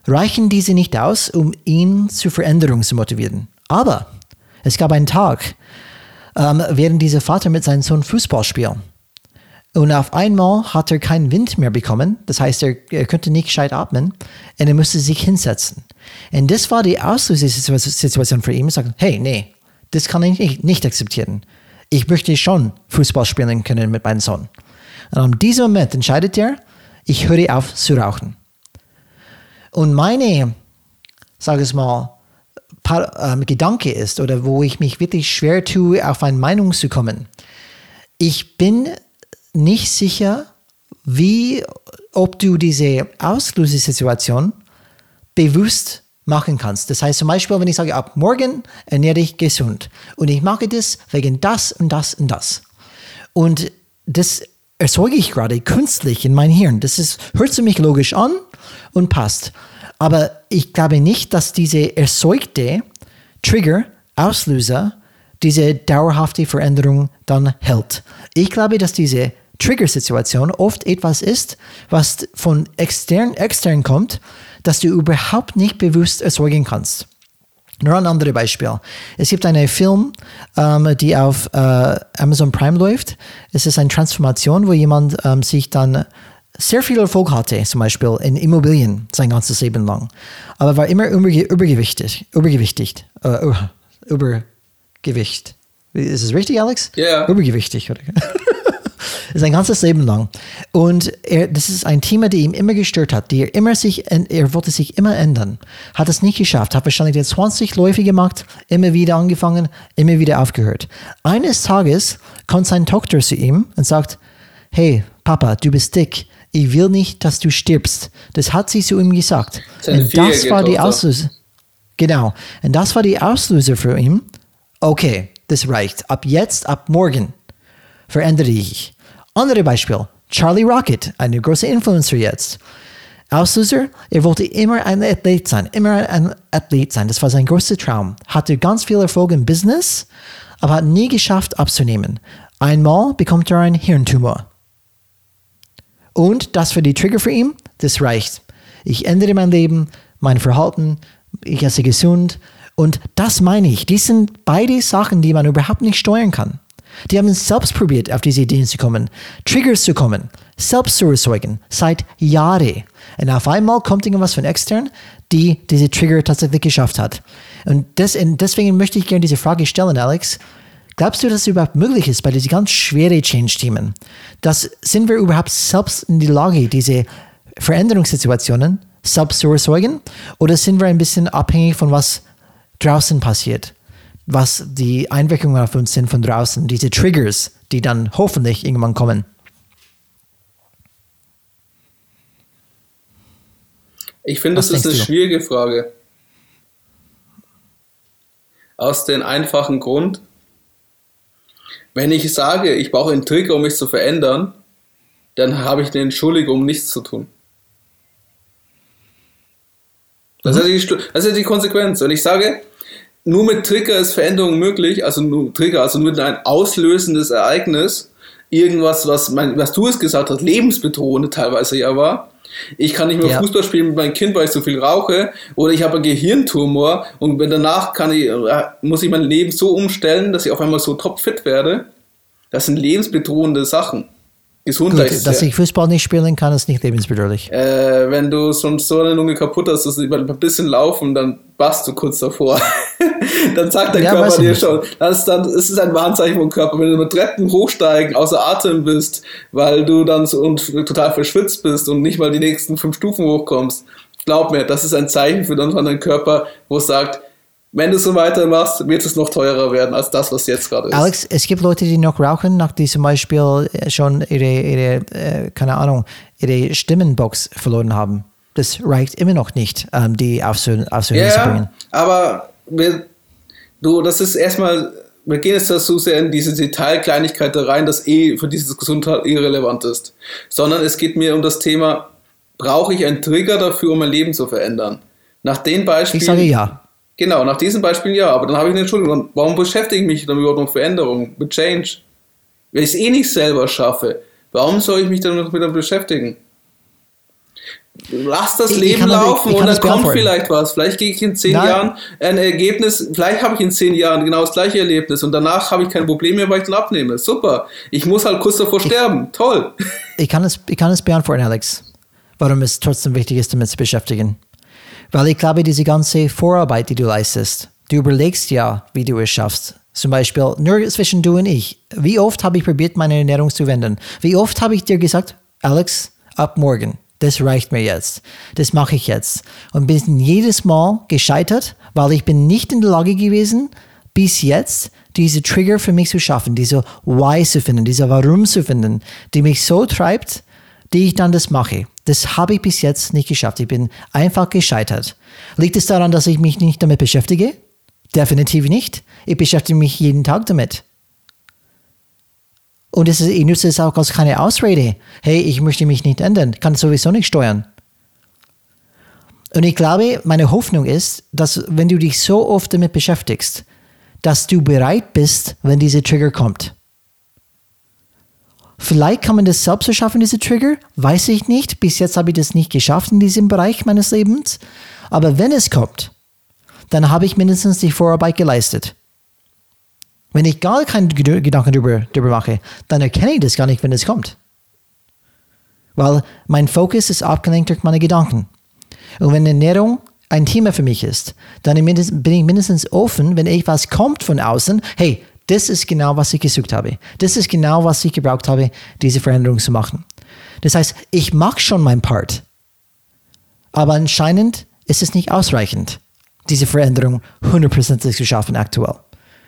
[SPEAKER 1] reichen diese nicht aus, um ihn zur Veränderung zu motivieren. Aber es gab einen Tag, ähm, während dieser Vater mit seinem Sohn Fußball spielen. Und auf einmal hat er keinen Wind mehr bekommen. Das heißt, er, er konnte nicht gescheit atmen und er musste sich hinsetzen. Und das war die Auslösesituation für ihn. Er sagt, hey, nee, das kann ich nicht, nicht akzeptieren. Ich möchte schon Fußball spielen können mit meinem Sohn. Und an diesem Moment entscheidet er, ich höre auf zu rauchen. Und meine, sage ich mal, ähm, Gedanke ist oder wo ich mich wirklich schwer tue, auf eine Meinung zu kommen. Ich bin nicht sicher, wie, ob du diese Auslösesituation bewusst machen kannst. Das heißt zum Beispiel, wenn ich sage, ab morgen ernähre dich gesund und ich mache das wegen das und das und das. Und das erzeuge ich gerade künstlich in mein Hirn. Das ist, hört sich mich logisch an und passt. Aber ich glaube nicht, dass diese erzeugte Trigger, Auslöser, diese dauerhafte Veränderung dann hält. Ich glaube, dass diese Trigger-Situation oft etwas ist, was von extern, extern kommt, das du überhaupt nicht bewusst erzeugen kannst. Nur ein anderes Beispiel. Es gibt einen Film, ähm, die auf äh, Amazon Prime läuft. Es ist eine Transformation, wo jemand ähm, sich dann sehr viel Erfolg hatte, zum Beispiel in Immobilien sein ganzes Leben lang. Aber war immer überge übergewichtig. Übergewichtig. Äh, Übergewicht. Ist es richtig, Alex?
[SPEAKER 2] Ja. Yeah.
[SPEAKER 1] Übergewichtig. sein ganzes Leben lang. Und er, das ist ein Thema, das ihn immer gestört hat, die er immer sich, er wollte sich immer ändern. Hat es nicht geschafft, hat wahrscheinlich jetzt 20 Läufe gemacht, immer wieder angefangen, immer wieder aufgehört. Eines Tages kommt seine Tochter zu ihm und sagt, hey, Papa, du bist dick. Ich will nicht, dass du stirbst. Das hat sie zu ihm gesagt.
[SPEAKER 2] Seine
[SPEAKER 1] und das war die Auslöser. Genau. Und das war die Auslöser für ihn. Okay, das reicht. Ab jetzt, ab morgen verändere ich. Andere Beispiel, Charlie Rocket, eine große Influencer jetzt. Auslöser, er wollte immer ein Athlet sein, immer ein Athlet sein. Das war sein größter Traum. Hatte ganz viel Erfolg im Business, aber hat nie geschafft abzunehmen. Einmal bekommt er einen Hirntumor. Und das war die Trigger für ihn, das reicht. Ich ändere mein Leben, mein Verhalten, ich esse gesund. Und das meine ich. Die sind beide Sachen, die man überhaupt nicht steuern kann. Die haben selbst probiert, auf diese Ideen zu kommen, Triggers zu kommen, selbst zu erzeugen, seit Jahren. Und auf einmal kommt irgendwas von extern, die diese Trigger tatsächlich geschafft hat. Und deswegen möchte ich gerne diese Frage stellen, Alex. Glaubst du, dass es überhaupt möglich ist bei diesen ganz schweren Change-Themen? Dass sind wir überhaupt selbst in die Lage, diese Veränderungssituationen selbst zu erzeugen? Oder sind wir ein bisschen abhängig von was draußen passiert? Was die Einwirkungen auf uns sind von draußen, diese Triggers, die dann hoffentlich irgendwann kommen.
[SPEAKER 2] Ich finde, das ist eine du? schwierige Frage. Aus dem einfachen Grund, wenn ich sage, ich brauche einen Trigger, um mich zu verändern, dann habe ich eine Entschuldigung, um nichts zu tun. Das, mhm. ist die, das ist die Konsequenz. Wenn ich sage, nur mit Trigger ist Veränderung möglich, also nur Trigger, also nur mit ein auslösendes Ereignis, irgendwas, was, mein, was du es gesagt hast, lebensbedrohend teilweise ja war. Ich kann nicht mehr ja. Fußball spielen mit meinem Kind, weil ich so viel rauche, oder ich habe einen Gehirntumor und danach kann ich, äh, muss ich mein Leben so umstellen, dass ich auf einmal so topfit werde. Das sind lebensbedrohende Sachen.
[SPEAKER 1] Gesundheit. Gut, dass ich Fußball nicht spielen kann, ist nicht lebensbedrohlich.
[SPEAKER 2] Äh, wenn du sonst so eine Lunge kaputt hast, dass du ein bisschen laufen, dann bast du kurz davor. dann sagt dein ja, Körper dir schon, das ist, dann, ist ein Warnzeichen vom Körper. Wenn du mit Treppen hochsteigen, außer Atem bist, weil du dann so und total verschwitzt bist und nicht mal die nächsten fünf Stufen hochkommst, glaub mir, das ist ein Zeichen für deinen Körper, wo es sagt, wenn du so weitermachst, wird es noch teurer werden als das, was jetzt gerade ist.
[SPEAKER 1] Alex, es gibt Leute, die noch rauchen, nach die zum Beispiel äh, schon ihre, ihre äh, keine Ahnung, ihre Stimmenbox verloren haben. Das reicht immer noch nicht, ähm, die aufzuhören
[SPEAKER 2] ja, zu bringen. aber wir, du, das ist erstmal, wir gehen jetzt so sehr in diese Detailkleinigkeit rein, dass eh für diese Diskussion total irrelevant ist. Sondern es geht mir um das Thema, brauche ich einen Trigger dafür, um mein Leben zu verändern? Nach den Beispielen.
[SPEAKER 1] Ich sage ja.
[SPEAKER 2] Genau, nach diesem Beispiel ja, aber dann habe ich eine Entschuldigung. Warum beschäftige ich mich dann überhaupt mit Veränderung, mit Change? Wenn ich es eh nicht selber schaffe, warum soll ich mich dann noch damit beschäftigen? Lass das ich, Leben ich laufen und dann kommt vielleicht was. Vielleicht gehe ich in zehn Nein. Jahren ein Ergebnis, vielleicht habe ich in zehn Jahren genau das gleiche Erlebnis und danach habe ich kein Problem mehr, weil ich dann abnehme. Super. Ich muss halt kurz davor sterben. Toll.
[SPEAKER 1] Ich kann, es, ich kann es beantworten, Alex, warum es trotzdem wichtig ist, damit zu beschäftigen. Weil ich glaube, diese ganze Vorarbeit, die du leistest, du überlegst ja, wie du es schaffst. Zum Beispiel, nur zwischen du und ich. Wie oft habe ich probiert, meine Ernährung zu wenden? Wie oft habe ich dir gesagt, Alex, ab morgen, das reicht mir jetzt. Das mache ich jetzt. Und bin jedes Mal gescheitert, weil ich bin nicht in der Lage gewesen, bis jetzt diese Trigger für mich zu schaffen, diese Why zu finden, diese Warum zu finden, die mich so treibt, die ich dann das mache. Das habe ich bis jetzt nicht geschafft. Ich bin einfach gescheitert. Liegt es daran, dass ich mich nicht damit beschäftige? Definitiv nicht. Ich beschäftige mich jeden Tag damit. Und es ist, ich nutze es auch als keine Ausrede. Hey, ich möchte mich nicht ändern, kann sowieso nicht steuern. Und ich glaube, meine Hoffnung ist, dass wenn du dich so oft damit beschäftigst, dass du bereit bist, wenn diese Trigger kommt. Vielleicht kann man das selbst erschaffen, diese Trigger, weiß ich nicht. Bis jetzt habe ich das nicht geschafft in diesem Bereich meines Lebens. Aber wenn es kommt, dann habe ich mindestens die Vorarbeit geleistet. Wenn ich gar keinen Gedanken darüber, mache, dann erkenne ich das gar nicht, wenn es kommt. Weil mein Fokus ist abgelenkt durch meine Gedanken. Und wenn Ernährung ein Thema für mich ist, dann bin ich mindestens offen, wenn etwas kommt von außen, hey, das ist genau, was ich gesucht habe. Das ist genau, was ich gebraucht habe, diese Veränderung zu machen. Das heißt, ich mache schon meinen Part. Aber anscheinend ist es nicht ausreichend, diese Veränderung hundertprozentig zu schaffen aktuell.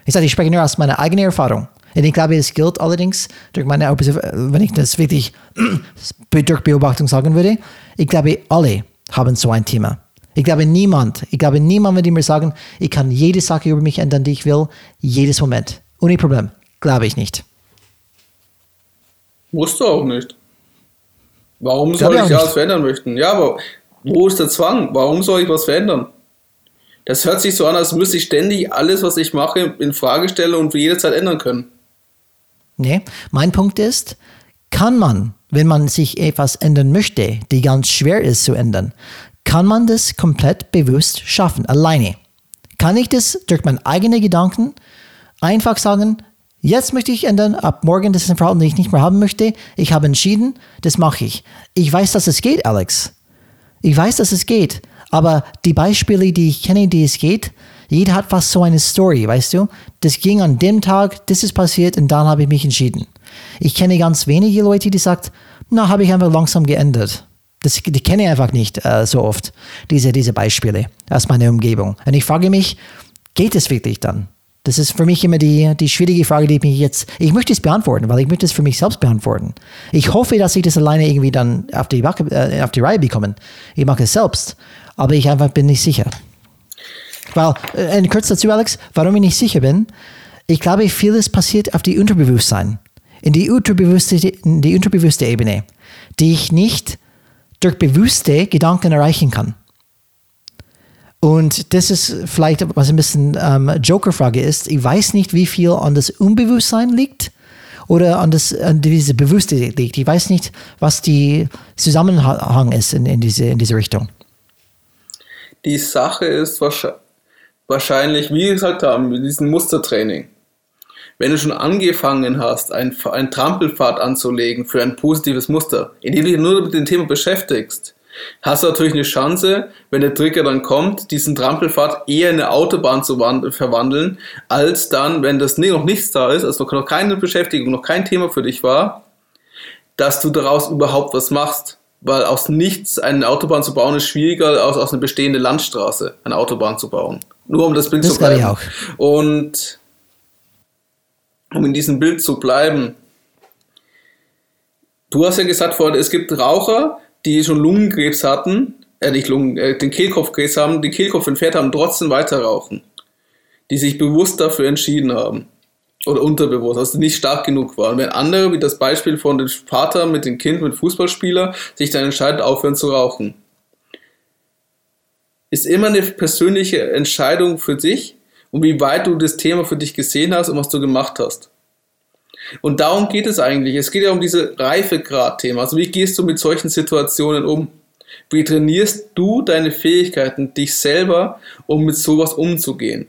[SPEAKER 1] Ich sage, ich spreche nur aus meiner eigenen Erfahrung. Und ich glaube, es gilt allerdings durch meine, wenn ich das wirklich durch Beobachtung sagen würde, ich glaube, alle haben so ein Thema. Ich glaube niemand, ich glaube niemand würde mir sagen, ich kann jede Sache über mich ändern, die ich will, jedes Moment. Ohne Problem. Glaube ich nicht.
[SPEAKER 2] Musst du auch nicht. Warum soll ich, ich was verändern möchten? Ja, aber wo ist der Zwang? Warum soll ich was verändern? Das hört sich so an, als müsste ich ständig alles, was ich mache, in Frage stellen und für jede Zeit ändern können.
[SPEAKER 1] Nee, mein Punkt ist, kann man, wenn man sich etwas ändern möchte, die ganz schwer ist zu ändern, kann man das komplett bewusst schaffen, alleine. Kann ich das durch meine eigenen Gedanken einfach sagen, jetzt möchte ich ändern, ab morgen, das ist ein Verhalten, das ich nicht mehr haben möchte. Ich habe entschieden, das mache ich. Ich weiß, dass es geht, Alex. Ich weiß, dass es geht. Aber die Beispiele, die ich kenne, die es geht, jeder hat fast so eine Story, weißt du? Das ging an dem Tag, das ist passiert und dann habe ich mich entschieden. Ich kenne ganz wenige Leute, die sagen, na, habe ich einfach langsam geändert. Das, die kenne ich einfach nicht äh, so oft, diese, diese Beispiele aus meiner Umgebung. Und ich frage mich, geht es wirklich dann? Das ist für mich immer die, die schwierige Frage, die ich mich jetzt, ich möchte es beantworten, weil ich möchte es für mich selbst beantworten. Ich hoffe, dass ich das alleine irgendwie dann auf die, äh, auf die Reihe bekomme. Ich mache es selbst, aber ich einfach bin nicht sicher. Weil, äh, kurz dazu, Alex, warum ich nicht sicher bin, ich glaube, vieles passiert auf die Unterbewusstsein, in die unterbewusste, in die unterbewusste Ebene, die ich nicht durch bewusste Gedanken erreichen kann. Und das ist vielleicht, was ein bisschen ähm, Joker-Frage ist. Ich weiß nicht, wie viel an das Unbewusstsein liegt oder an, das, an diese Bewusste liegt. Ich weiß nicht, was die Zusammenhang ist in, in, diese, in diese Richtung.
[SPEAKER 2] Die Sache ist wahrscheinlich, wie wir gesagt haben, mit diesem Mustertraining. Wenn du schon angefangen hast, einen, einen Trampelpfad anzulegen für ein positives Muster, indem du dich nur mit dem Thema beschäftigst, hast du natürlich eine Chance, wenn der Trigger dann kommt, diesen Trampelpfad eher in eine Autobahn zu verwandeln, als dann, wenn das noch nichts da ist, also noch keine Beschäftigung, noch kein Thema für dich war, dass du daraus überhaupt was machst. Weil aus nichts eine Autobahn zu bauen ist schwieriger, als aus einer bestehenden Landstraße eine Autobahn zu bauen. Nur um das Bild das zu bleiben. Ich auch. Und um in diesem Bild zu bleiben, du hast ja gesagt vorhin, es gibt Raucher, die schon Lungenkrebs hatten, äh, nicht Lungen, äh, den Kehlkopfkrebs haben, den Kehlkopf entfernt haben, trotzdem weiter rauchen. Die sich bewusst dafür entschieden haben. Oder unterbewusst, also nicht stark genug waren. Wenn andere, wie das Beispiel von dem Vater mit dem Kind, mit Fußballspieler, sich dann entscheiden, aufhören zu rauchen. Ist immer eine persönliche Entscheidung für dich und wie weit du das Thema für dich gesehen hast und was du gemacht hast. Und darum geht es eigentlich. Es geht ja um diese Reifegrad-Thema. Also wie gehst du mit solchen Situationen um? Wie trainierst du deine Fähigkeiten, dich selber, um mit sowas umzugehen?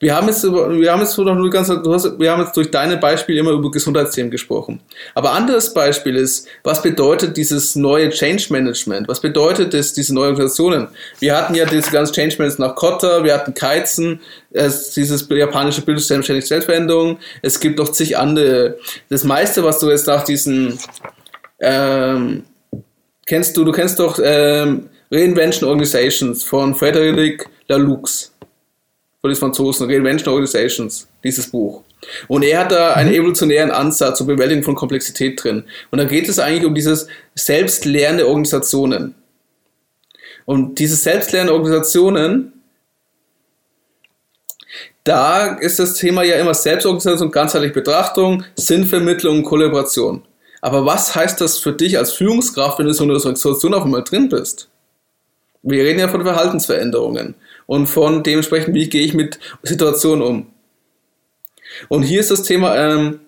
[SPEAKER 2] Wir haben jetzt, wir haben jetzt nur ganz, hast, wir haben jetzt durch deine Beispiele immer über Gesundheitsthemen gesprochen. Aber anderes Beispiel ist, was bedeutet dieses neue Change Management? Was bedeutet das, diese neuen Organisationen? Wir hatten ja dieses ganze Change Management nach Kotta, wir hatten Kaizen, es, dieses japanische Bildungssystem ständig Selbstveränderung. Es gibt noch zig andere. Das meiste, was du jetzt nach diesen, ähm, kennst du, du kennst doch ähm, Reinvention Organizations von Frederic Laloux von den Franzosen, Reinvention Organizations, dieses Buch. Und er hat da einen mhm. evolutionären Ansatz zur Bewältigung von Komplexität drin. Und da geht es eigentlich um dieses selbstlernende Organisationen. Und diese selbstlernende Organisationen, da ist das Thema ja immer Selbstorganisation, ganzheitliche Betrachtung, Sinnvermittlung und Kollaboration. Aber was heißt das für dich als Führungskraft, wenn du so eine Situation auf einmal drin bist? Wir reden ja von Verhaltensveränderungen und von dementsprechend, wie gehe ich mit Situationen um. Und hier ist das Thema ähm,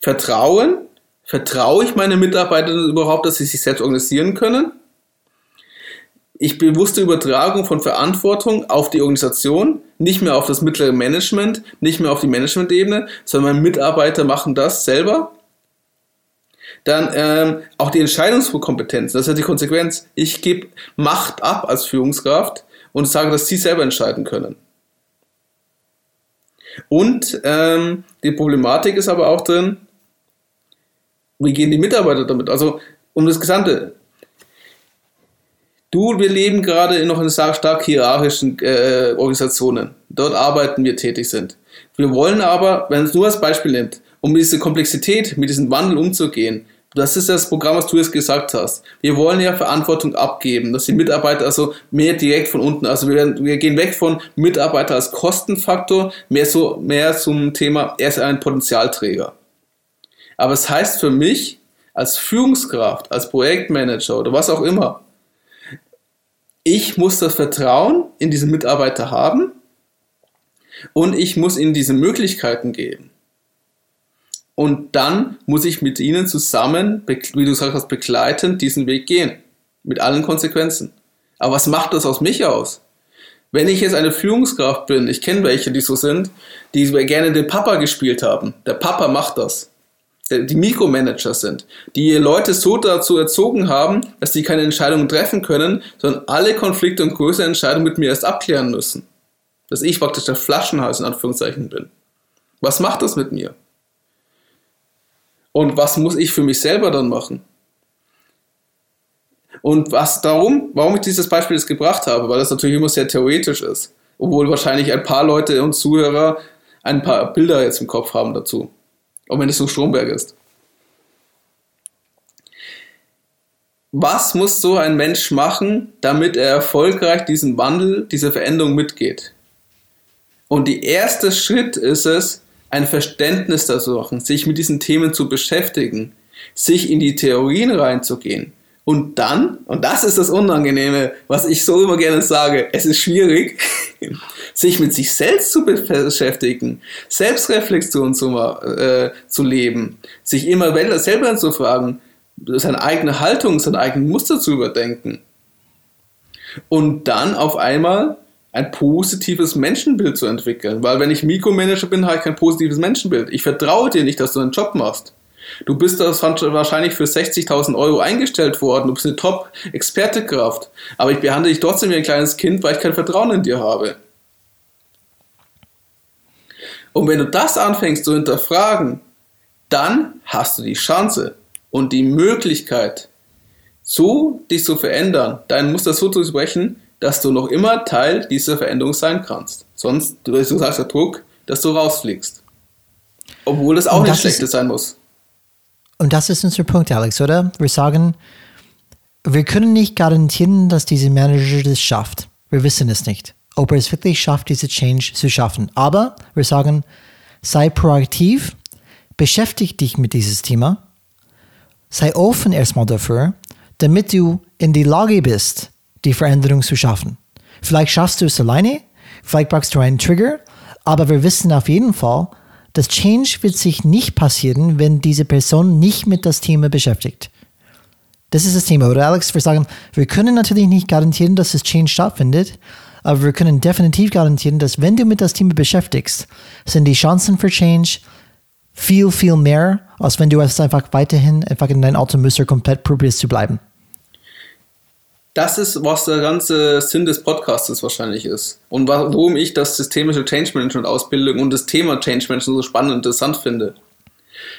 [SPEAKER 2] Vertrauen. Vertraue ich meine Mitarbeiter überhaupt, dass sie sich selbst organisieren können? Ich bewusste Übertragung von Verantwortung auf die Organisation, nicht mehr auf das mittlere Management, nicht mehr auf die Management-Ebene, sondern meine Mitarbeiter machen das selber. Dann ähm, auch die Entscheidungskompetenz, das ist ja die Konsequenz. Ich gebe Macht ab als Führungskraft und sage, dass sie selber entscheiden können. Und ähm, die Problematik ist aber auch drin, wie gehen die Mitarbeiter damit? Also um das Gesamte. Du, wir leben gerade noch in stark, stark hierarchischen äh, Organisationen. Dort arbeiten wir tätig sind. Wir wollen aber, wenn es nur als Beispiel nimmt, um diese Komplexität, mit diesem Wandel umzugehen, das ist das Programm, was du jetzt gesagt hast. Wir wollen ja Verantwortung abgeben, dass die Mitarbeiter also mehr direkt von unten, also wir, werden, wir gehen weg von Mitarbeiter als Kostenfaktor, mehr so, mehr zum Thema, er ist ein Potenzialträger. Aber es heißt für mich, als Führungskraft, als Projektmanager oder was auch immer, ich muss das Vertrauen in diese Mitarbeiter haben und ich muss ihnen diese Möglichkeiten geben. Und dann muss ich mit ihnen zusammen, wie du sagst, begleitend diesen Weg gehen. Mit allen Konsequenzen. Aber was macht das aus mich aus? Wenn ich jetzt eine Führungskraft bin, ich kenne welche, die so sind, die gerne den Papa gespielt haben. Der Papa macht das. Die Mikromanager sind, die Leute so dazu erzogen haben, dass sie keine Entscheidungen treffen können, sondern alle Konflikte und größere Entscheidungen mit mir erst abklären müssen. Dass ich praktisch der Flaschenhals in Anführungszeichen bin. Was macht das mit mir? Und was muss ich für mich selber dann machen? Und was darum, warum ich dieses Beispiel jetzt gebracht habe, weil das natürlich immer sehr theoretisch ist, obwohl wahrscheinlich ein paar Leute und Zuhörer ein paar Bilder jetzt im Kopf haben dazu. Auch wenn es so Stromberg ist. Was muss so ein Mensch machen, damit er erfolgreich diesen Wandel, diese Veränderung mitgeht? Und der erste Schritt ist es, ein Verständnis dazu machen, sich mit diesen Themen zu beschäftigen, sich in die Theorien reinzugehen. Und dann, und das ist das Unangenehme, was ich so immer gerne sage, es ist schwierig, sich mit sich selbst zu beschäftigen, Selbstreflexion zu, äh, zu leben, sich immer selber zu fragen, seine eigene Haltung, seine eigenen Muster zu überdenken. Und dann auf einmal ein positives Menschenbild zu entwickeln. Weil wenn ich Mikromanager bin, habe ich kein positives Menschenbild. Ich vertraue dir nicht, dass du einen Job machst. Du bist das wahrscheinlich für 60.000 Euro eingestellt worden. Du bist eine Top-Expertekraft. Aber ich behandle dich trotzdem wie ein kleines Kind, weil ich kein Vertrauen in dir habe. Und wenn du das anfängst zu hinterfragen, dann hast du die Chance und die Möglichkeit, so dich zu verändern, dein Muster so zu sprechen, dass du noch immer Teil dieser Veränderung sein kannst. Sonst, du sagst der Druck, dass du rausfliegst. Obwohl es auch nicht Schlechtes sein muss.
[SPEAKER 1] Und das ist unser Punkt, Alex, oder? Wir sagen, wir können nicht garantieren, dass dieser Manager das schafft. Wir wissen es nicht, ob er es wirklich schafft, diese Change zu schaffen. Aber wir sagen, sei proaktiv, beschäftige dich mit diesem Thema, sei offen erstmal dafür, damit du in die Lage bist, die Veränderung zu schaffen. Vielleicht schaffst du es alleine, vielleicht brauchst du einen Trigger, aber wir wissen auf jeden Fall, das Change wird sich nicht passieren, wenn diese Person nicht mit das Thema beschäftigt. Das ist das Thema, oder Alex? Wir sagen, wir können natürlich nicht garantieren, dass das Change stattfindet, aber wir können definitiv garantieren, dass wenn du mit das Thema beschäftigst, sind die Chancen für Change viel, viel mehr, als wenn du es einfach weiterhin einfach in dein Automuster komplett probierst zu bleiben
[SPEAKER 2] das ist, was der ganze Sinn des Podcasts wahrscheinlich ist. Und warum ich das systemische Change Management Ausbildung und das Thema Change Management so spannend und interessant finde.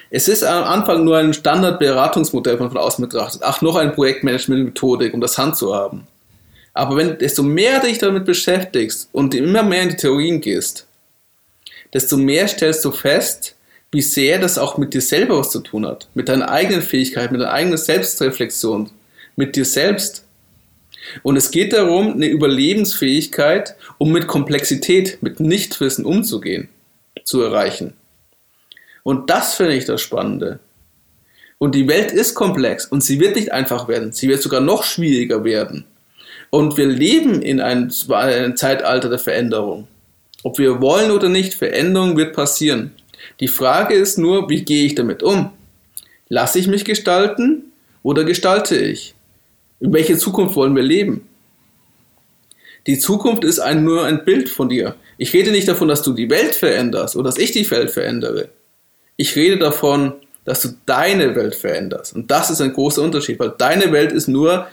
[SPEAKER 2] Es ist am Anfang nur ein Standardberatungsmodell von außen betrachtet. Ach, noch eine Projektmanagement-Methodik, um das Hand zu haben. Aber wenn, desto mehr dich damit beschäftigst und immer mehr in die Theorien gehst, desto mehr stellst du fest, wie sehr das auch mit dir selber was zu tun hat. Mit deiner eigenen Fähigkeit, mit deiner eigenen Selbstreflexion, mit dir selbst Und es geht darum, eine Überlebensfähigkeit, um mit Komplexität, mit Nichtwissen umzugehen, zu erreichen. Und das finde ich das Spannende. Und die Welt ist komplex und sie wird nicht einfach werden. Sie wird sogar noch schwieriger werden. Und wir leben in einem, Zeitalter der Veränderung. Ob wir wollen oder nicht, Veränderung wird passieren. Die Frage ist nur, wie gehe ich damit um? Lasse ich mich gestalten oder gestalte ich? In welche Zukunft wollen wir leben? Die Zukunft ist ein, nur ein Bild von dir. Ich rede nicht davon, dass du die Welt veränderst oder dass ich die Welt verändere. Ich rede davon, dass du deine Welt veränderst. Und das ist ein großer Unterschied, weil deine Welt ist nur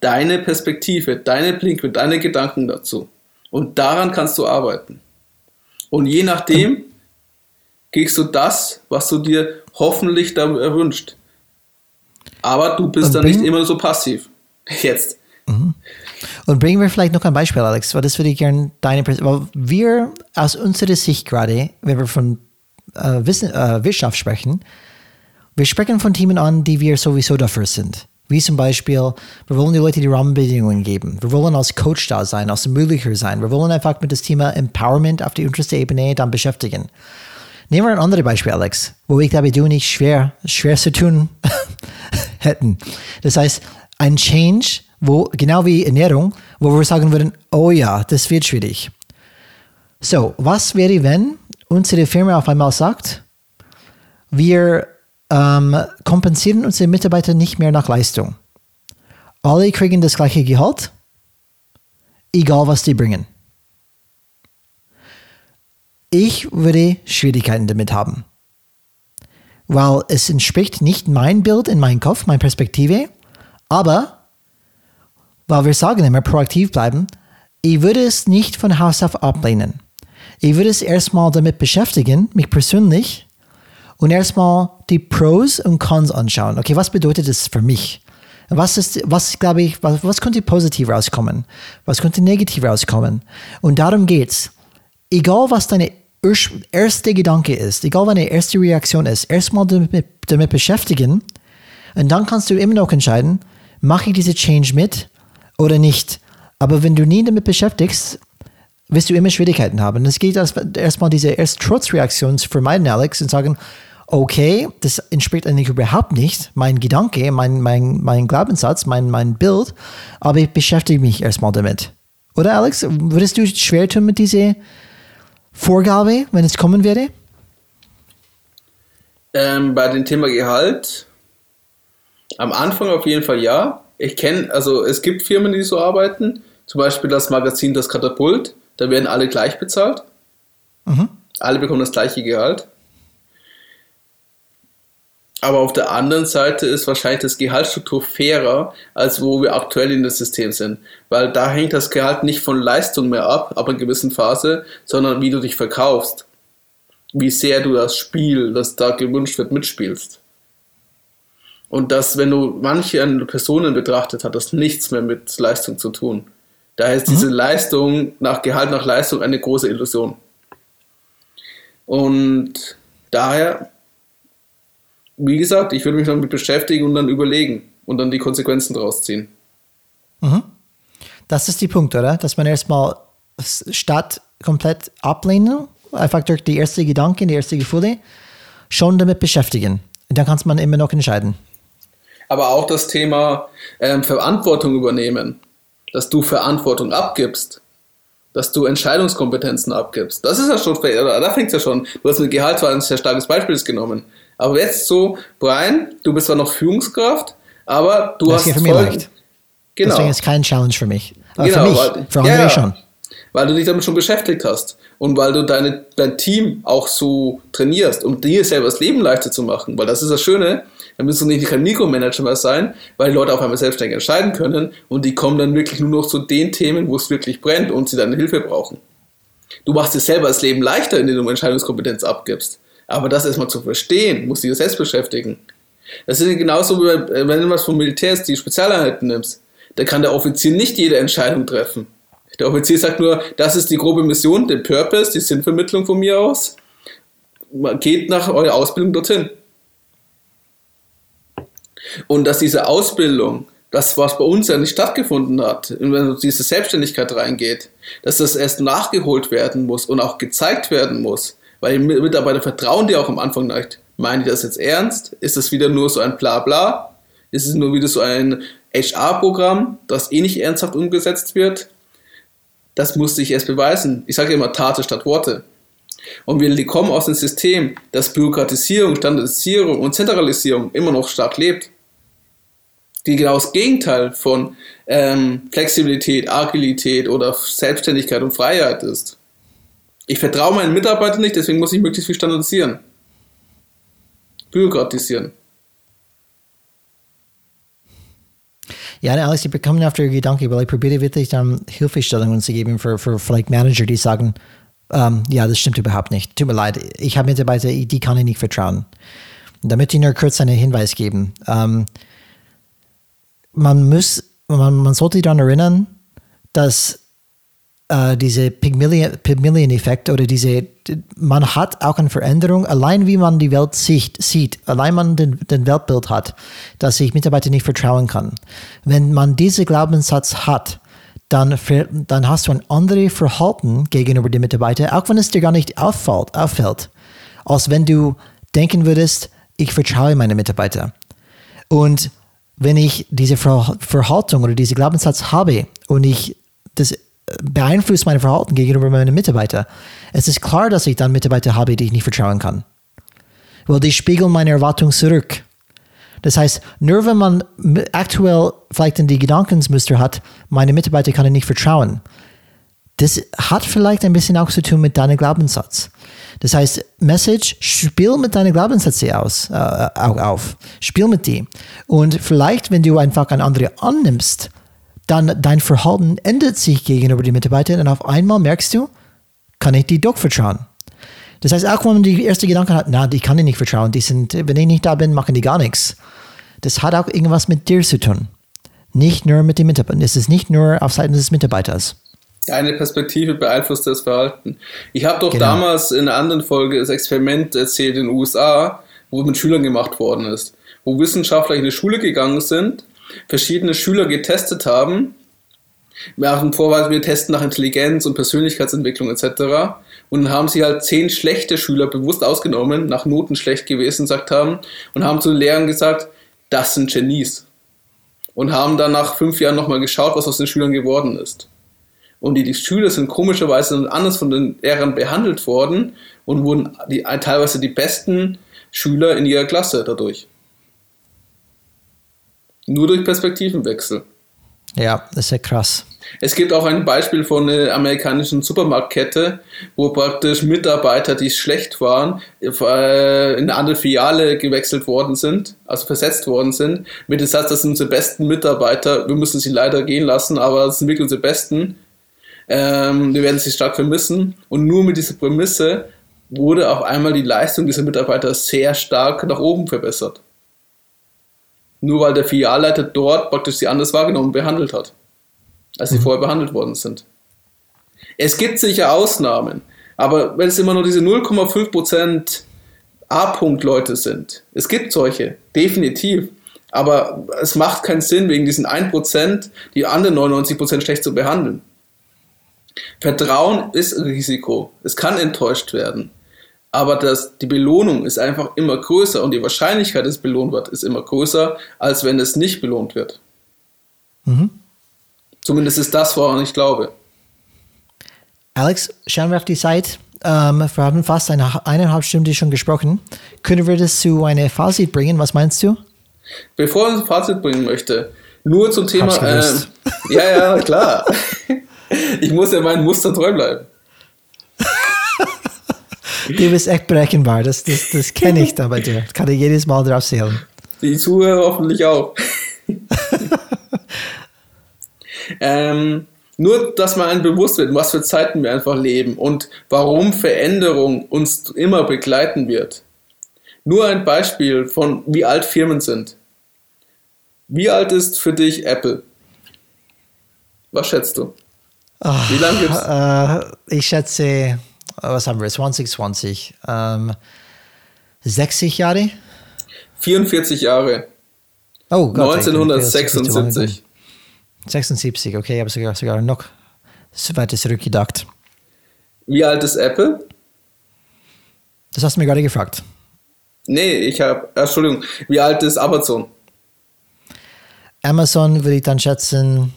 [SPEAKER 2] deine Perspektive, deine Blickwinkel, deine Gedanken dazu. Und daran kannst du arbeiten. Und je nachdem kriegst du das, was du dir hoffentlich da erwünscht. Aber du bist dann nicht immer so passiv. Jetzt.
[SPEAKER 1] Mhm. Und bringen wir vielleicht noch ein Beispiel, Alex, weil das würde ich gerne deine weil wir aus unserer Sicht gerade, wenn wir von äh, Wissen, äh, Wirtschaft sprechen, wir sprechen von Themen an, die wir sowieso dafür sind. Wie zum Beispiel, wir wollen die Leute die Rahmenbedingungen geben. Wir wollen als Coach da sein, als Ermöglicher sein. Wir wollen einfach mit dem Thema Empowerment auf die unterste Ebene dann beschäftigen. Nehmen wir ein anderes Beispiel, Alex, wo ich glaube, du und ich schwer, schwer zu tun hätten. Das heißt, ein Change, wo, genau wie Ernährung, wo wir sagen würden, oh ja, das wird schwierig. So, was wäre, wenn unsere Firma auf einmal sagt, wir ähm, kompensieren unsere Mitarbeiter nicht mehr nach Leistung. Alle kriegen das gleiche Gehalt, egal was die bringen. Ich würde Schwierigkeiten damit haben, weil es entspricht nicht mein Bild in meinem Kopf, meine Perspektive, aber weil wir sagen immer proaktiv bleiben, ich würde es nicht von Haus auf ablehnen. Ich würde es erstmal damit beschäftigen, mich persönlich, und erstmal die Pros und Cons anschauen. Okay, was bedeutet das für mich? Was ist, was glaube ich, was, was könnte positiv rauskommen? Was könnte negativ rauskommen? Und darum geht's. Egal, was deine erste Gedanke ist, egal, was deine erste Reaktion ist, erstmal damit, damit beschäftigen und dann kannst du immer noch entscheiden, mache ich diese Change mit oder nicht. Aber wenn du nie damit beschäftigst, wirst du immer Schwierigkeiten haben. Es geht erstmal diese erste Trotzreaktion zu vermeiden, Alex, und sagen, okay, das entspricht eigentlich überhaupt nicht mein Gedanke, mein, mein, mein Glaubenssatz, mein, mein Bild, aber ich beschäftige mich erstmal damit. Oder Alex, würdest du schwer tun mit dieser Vorgabe, wenn es kommen würde?
[SPEAKER 2] Ähm, bei dem Thema Gehalt, am Anfang auf jeden Fall ja. Ich kenne, also es gibt Firmen, die so arbeiten, zum Beispiel das Magazin Das Katapult, da werden alle gleich bezahlt. Mhm. Alle bekommen das gleiche Gehalt. Aber auf der anderen Seite ist wahrscheinlich das Gehaltsstruktur fairer, als wo wir aktuell in das System sind. Weil da hängt das Gehalt nicht von Leistung mehr ab, ab einer gewissen Phase, sondern wie du dich verkaufst. Wie sehr du das Spiel, das da gewünscht wird, mitspielst. Und dass, wenn du manche Personen betrachtet, hat das nichts mehr mit Leistung zu tun. Daher ist mhm. diese Leistung nach Gehalt nach Leistung eine große Illusion. Und daher wie gesagt, ich würde mich damit beschäftigen und dann überlegen und dann die Konsequenzen draus ziehen.
[SPEAKER 1] Mhm. Das ist die Punkt, oder? Dass man erstmal statt komplett ablehnen, einfach durch die erste Gedanken, die erste Gefühle, schon damit beschäftigen. Und dann kann man immer noch entscheiden.
[SPEAKER 2] Aber auch das Thema ähm, Verantwortung übernehmen, dass du Verantwortung abgibst, dass du Entscheidungskompetenzen abgibst. Das ist ja schon, da fängt es ja schon. Du hast mit Gehalt zwar ein sehr starkes Beispiel genommen. Aber jetzt so, Brian, du bist zwar noch Führungskraft, aber du das hast.
[SPEAKER 1] Das für mich leicht. Genau. Deswegen ist kein Challenge für mich. Aber genau, für mich,
[SPEAKER 2] weil,
[SPEAKER 1] für andere ja, schon.
[SPEAKER 2] Weil du dich damit schon beschäftigt hast und weil du deine, dein Team auch so trainierst, um dir selber das Leben leichter zu machen. Weil das ist das Schöne, dann müsst du nicht kein Mikromanager mehr sein, weil die Leute auf einmal selbstständig entscheiden können und die kommen dann wirklich nur noch zu den Themen, wo es wirklich brennt und sie deine Hilfe brauchen. Du machst dir selber das Leben leichter, indem du Entscheidungskompetenz abgibst. Aber das erstmal zu verstehen, muss dich selbst beschäftigen. Das ist genauso, wie wenn du was vom Militär ist, die Spezialeinheiten nimmst. Da kann der Offizier nicht jede Entscheidung treffen. Der Offizier sagt nur, das ist die grobe Mission, der Purpose, die Sinnvermittlung von mir aus. Geht nach eurer Ausbildung dorthin. Und dass diese Ausbildung das, was bei uns ja nicht stattgefunden hat, wenn diese Selbstständigkeit reingeht, dass das erst nachgeholt werden muss und auch gezeigt werden muss, weil die Mitarbeiter vertrauen dir auch am Anfang nicht. Meinen die das jetzt ernst? Ist das wieder nur so ein Blabla? Ist es nur wieder so ein HR-Programm, das eh nicht ernsthaft umgesetzt wird? Das musste ich erst beweisen. Ich sage immer Tate statt Worte. Und wir kommen aus einem System, das Bürokratisierung, Standardisierung und Zentralisierung immer noch stark lebt die genau das Gegenteil von ähm, Flexibilität, Agilität oder Selbstständigkeit und Freiheit ist. Ich vertraue meinen Mitarbeitern nicht, deswegen muss ich möglichst viel standardisieren. Bürokratisieren.
[SPEAKER 1] Ja, Alex, ich bekomme auf den Gedanke, weil ich probiere wirklich dann Hilfestellungen zu geben für, für vielleicht Manager, die sagen, ähm, ja, das stimmt überhaupt nicht. Tut mir leid, ich habe Mitarbeiter, die kann ich nicht vertrauen. Damit ich nur kurz einen Hinweis geben. Ähm, man muss, man, man sollte daran erinnern, dass äh, diese Pygmalion-Effekt oder diese, man hat auch eine Veränderung, allein wie man die Welt sieht, sieht allein man den, den Weltbild hat, dass sich Mitarbeiter nicht vertrauen kann. Wenn man diesen Glaubenssatz hat, dann, dann hast du ein anderes Verhalten gegenüber den Mitarbeitern, auch wenn es dir gar nicht auffällt, auffällt, als wenn du denken würdest, ich vertraue meine Mitarbeiter. Und wenn ich diese Verhaltung oder diese Glaubenssatz habe und ich das beeinflusst mein Verhalten gegenüber meinen Mitarbeitern, es ist klar, dass ich dann Mitarbeiter habe, die ich nicht vertrauen kann. Weil die spiegeln meine Erwartung zurück. Das heißt, nur wenn man aktuell vielleicht in die Gedankensmuster hat, meine Mitarbeiter kann ich nicht vertrauen, das hat vielleicht ein bisschen auch zu tun mit deinem Glaubenssatz. Das heißt, Message, spiel mit deinen Glaubenssätzen aus, äh, auf. Spiel mit die. Und vielleicht, wenn du einfach ein andere annimmst, dann dein Verhalten ändert sich gegenüber den Mitarbeitern und auf einmal merkst du, kann ich die doch vertrauen. Das heißt, auch wenn man die erste Gedanke hat, na, die kann ich nicht vertrauen, die sind, wenn ich nicht da bin, machen die gar nichts. Das hat auch irgendwas mit dir zu tun. Nicht nur mit den Mitarbeitern. Es ist nicht nur auf Seiten des Mitarbeiters.
[SPEAKER 2] Eine Perspektive beeinflusst das Verhalten. Ich habe doch genau. damals in einer anderen Folge das Experiment erzählt in den USA, wo mit Schülern gemacht worden ist, wo Wissenschaftler in die Schule gegangen sind, verschiedene Schüler getestet haben. Wir haben vorweise, wir testen nach Intelligenz und Persönlichkeitsentwicklung etc. Und haben sie halt zehn schlechte Schüler bewusst ausgenommen, nach Noten schlecht gewesen, gesagt haben, und haben zu den Lehrern gesagt, das sind Genies. Und haben dann nach fünf Jahren nochmal geschaut, was aus den Schülern geworden ist. Und die, die Schüler sind komischerweise anders von den Lehrern behandelt worden und wurden die, teilweise die besten Schüler in ihrer Klasse dadurch. Nur durch Perspektivenwechsel.
[SPEAKER 1] Ja, das ist ja krass.
[SPEAKER 2] Es gibt auch ein Beispiel von einer amerikanischen Supermarktkette, wo praktisch Mitarbeiter, die schlecht waren, äh, in eine andere Filiale gewechselt worden sind, also versetzt worden sind, mit dem Satz, das sind unsere besten Mitarbeiter, wir müssen sie leider gehen lassen, aber das sind wirklich unsere besten. Ähm, wir werden sie stark vermissen. Und nur mit dieser Prämisse wurde auf einmal die Leistung dieser Mitarbeiter sehr stark nach oben verbessert. Nur weil der Filialleiter dort praktisch sie anders wahrgenommen und behandelt hat, als sie mhm. vorher behandelt worden sind. Es gibt sicher Ausnahmen, aber wenn es immer nur diese 0,5% A-Punkt-Leute sind, es gibt solche, definitiv, aber es macht keinen Sinn, wegen diesen 1% die anderen 99% schlecht zu behandeln. Vertrauen ist Risiko. Es kann enttäuscht werden. Aber das, die Belohnung ist einfach immer größer und die Wahrscheinlichkeit, dass es belohnt wird, ist immer größer, als wenn es nicht belohnt wird. Mhm. Zumindest ist das, woran ich glaube.
[SPEAKER 1] Alex, schauen wir auf die Zeit. Ähm, wir haben fast eine eineinhalb Stunden schon gesprochen. Können wir das zu einem Fazit bringen? Was meinst du?
[SPEAKER 2] Bevor ich ein Fazit bringen möchte, nur zum Thema. Äh, ja, ja, klar. Ich muss ja meinem Muster treu bleiben.
[SPEAKER 1] du bist echt berechenbar, das, das, das kenne ich da bei dir. Kann ich jedes Mal drauf sehen.
[SPEAKER 2] Die Zuhörer hoffentlich auch. ähm, nur, dass man einem bewusst wird, was für Zeiten wir einfach leben und warum Veränderung uns immer begleiten wird. Nur ein Beispiel von, wie alt Firmen sind. Wie alt ist für dich Apple? Was schätzt du?
[SPEAKER 1] Wie lange gibt's? Äh, ich schätze, was haben wir, 2020, ähm, 60 Jahre?
[SPEAKER 2] 44 Jahre.
[SPEAKER 1] Oh Gott. ich bin viel zu- viel zu lange
[SPEAKER 2] 1976.
[SPEAKER 1] gegangen. 76, okay, ich habe sogar, sogar noch so weiter zurückgedacht.
[SPEAKER 2] Wie alt ist Apple?
[SPEAKER 1] Das hast du mir gerade gefragt.
[SPEAKER 2] Nee, ich habe, Entschuldigung, wie alt ist Amazon?
[SPEAKER 1] Amazon würde ich dann schätzen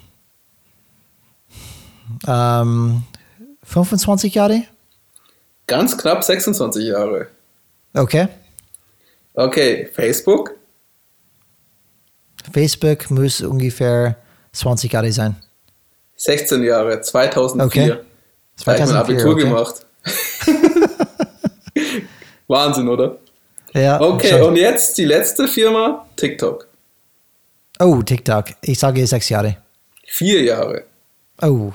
[SPEAKER 1] ähm, 25 Jahre.
[SPEAKER 2] Ganz knapp 26 Jahre.
[SPEAKER 1] Okay.
[SPEAKER 2] Okay, Facebook?
[SPEAKER 1] Facebook muss ungefähr 20 Jahre sein.
[SPEAKER 2] 16 Jahre, 2004.
[SPEAKER 1] Okay.
[SPEAKER 2] Da habe ich mein
[SPEAKER 1] 2004,
[SPEAKER 2] Abitur
[SPEAKER 1] okay.
[SPEAKER 2] gemacht. Wahnsinn, oder?
[SPEAKER 1] Ja,
[SPEAKER 2] Okay, und jetzt die letzte Firma, TikTok.
[SPEAKER 1] Oh, TikTok. Ich sage sechs Jahre.
[SPEAKER 2] Vier Jahre.
[SPEAKER 1] Oh,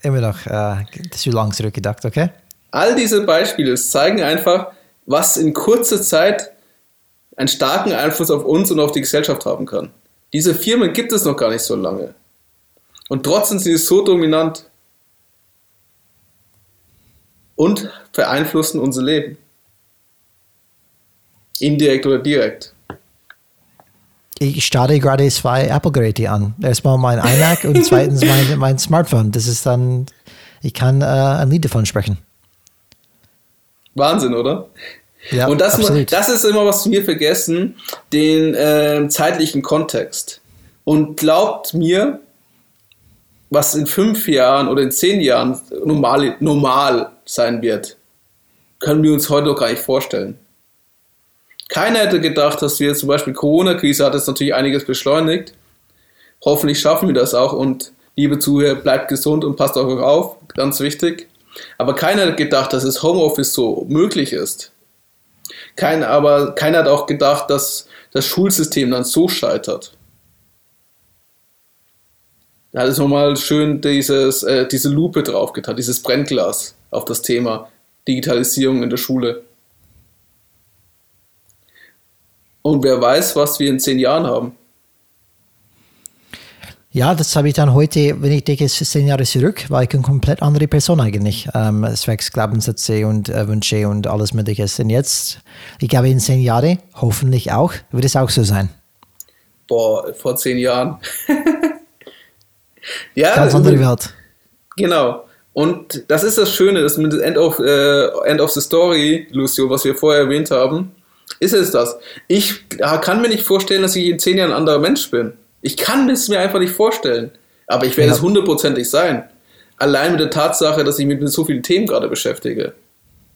[SPEAKER 1] immer noch äh, zu lang zurückgedacht, okay?
[SPEAKER 2] All diese Beispiele zeigen einfach, was in kurzer Zeit einen starken Einfluss auf uns und auf die Gesellschaft haben kann. Diese Firmen gibt es noch gar nicht so lange. Und trotzdem sind sie so dominant und beeinflussen unser Leben. Indirekt oder direkt.
[SPEAKER 1] Ich starte gerade zwei Apple-Geräte an. Erstmal mein iMac und zweitens mein, mein Smartphone. Das ist dann, ich kann äh, ein Lied davon sprechen.
[SPEAKER 2] Wahnsinn, oder?
[SPEAKER 1] Ja,
[SPEAKER 2] und das,
[SPEAKER 1] absolut.
[SPEAKER 2] das ist immer, was wir vergessen, den ähm, zeitlichen Kontext. Und glaubt mir, was in fünf Jahren oder in zehn Jahren normal, normal sein wird, können wir uns heute noch gar nicht vorstellen. Keiner hätte gedacht, dass wir zum Beispiel Corona-Krise hat es natürlich einiges beschleunigt. Hoffentlich schaffen wir das auch und liebe Zuhörer, bleibt gesund und passt auf euch auf, ganz wichtig. Aber keiner hat gedacht, dass das Homeoffice so möglich ist. Kein, aber keiner hat auch gedacht, dass das Schulsystem dann so scheitert. Da hat es nochmal schön dieses, äh, diese Lupe draufgetan, dieses Brennglas auf das Thema Digitalisierung in der Schule. Und wer weiß, was wir in zehn Jahren haben.
[SPEAKER 1] Ja, das habe ich dann heute, wenn ich denke, es zehn Jahre zurück, war ich eine komplett andere Person eigentlich. Ähm, zwecks Glaubenssätze und äh, Wünsche und alles Mögliche. Und jetzt, ich glaube, in zehn Jahren, hoffentlich auch, wird es auch so sein.
[SPEAKER 2] Boah, vor zehn Jahren. ja,
[SPEAKER 1] Ganz andere Welt.
[SPEAKER 2] Genau. Und das ist das Schöne, das mit End of, äh, End of the Story, Lucio, was wir vorher erwähnt haben, ist es das. Ich kann mir nicht vorstellen, dass ich in zehn Jahren ein anderer Mensch bin. Ich kann es mir einfach nicht vorstellen. Aber ich werde
[SPEAKER 1] Ja.
[SPEAKER 2] es hundertprozentig sein. Allein mit der Tatsache, dass ich mich mit so vielen Themen gerade beschäftige.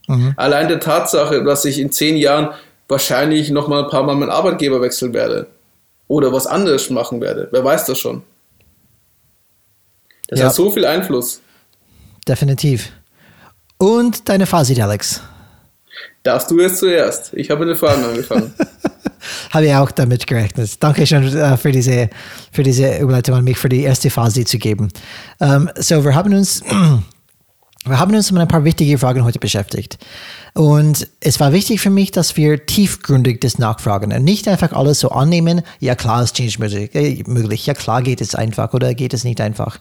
[SPEAKER 1] Mhm.
[SPEAKER 2] Allein der Tatsache, dass ich in zehn Jahren wahrscheinlich noch mal ein paar Mal meinen Arbeitgeber wechseln werde. Oder was anderes machen werde. Wer weiß das schon. Das
[SPEAKER 1] Ja.
[SPEAKER 2] hat so viel Einfluss.
[SPEAKER 1] Definitiv. Und deine Fazit, Alex.
[SPEAKER 2] Darfst du jetzt zuerst? Ich habe mit den Fragen angefangen.
[SPEAKER 1] Habe ich auch damit gerechnet. Danke schön äh, für diese, für diese Überleitung an mich, für die erste Phase zu geben. Ähm, so, wir haben uns, wir haben uns mit ein paar wichtige Fragen heute beschäftigt. Und es war wichtig für mich, dass wir tiefgründig das nachfragen und nicht einfach alles so annehmen, ja klar ist Change äh, möglich, ja klar geht es einfach oder geht es nicht einfach.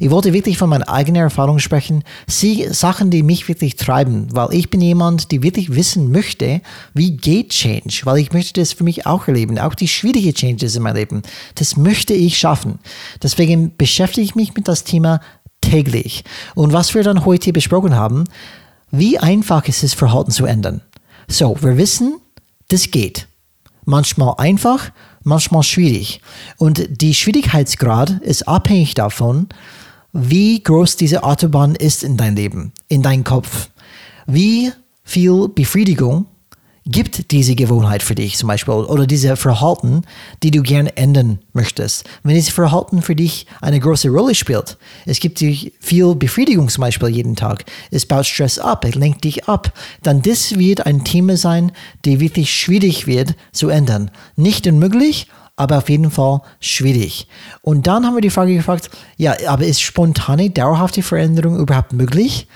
[SPEAKER 1] Ich wollte wirklich von meiner eigenen Erfahrung sprechen, sie, Sachen, die mich wirklich treiben, weil ich bin jemand, die wirklich wissen möchte, wie geht Change, weil ich möchte das für mich auch erleben, auch die schwierigen Changes in meinem Leben, das möchte ich schaffen. Deswegen beschäftige ich mich mit das Thema täglich. Und was wir dann heute besprochen haben, wie einfach ist es, Verhalten zu ändern? So, wir wissen, das geht. Manchmal einfach, manchmal schwierig. Und die Schwierigkeitsgrad ist abhängig davon, wie groß diese Autobahn ist in dein Leben, in dein Kopf. Wie viel Befriedigung gibt diese Gewohnheit für dich zum Beispiel oder diese Verhalten, die du gerne ändern möchtest. Wenn dieses Verhalten für dich eine große Rolle spielt, es gibt dir viel Befriedigung zum Beispiel jeden Tag, es baut Stress ab, es lenkt dich ab, dann das wird ein Thema sein, die wirklich schwierig wird zu ändern. Nicht unmöglich, aber auf jeden Fall schwierig. Und dann haben wir die Frage gefragt, ja, aber ist spontane, dauerhafte Veränderung überhaupt möglich?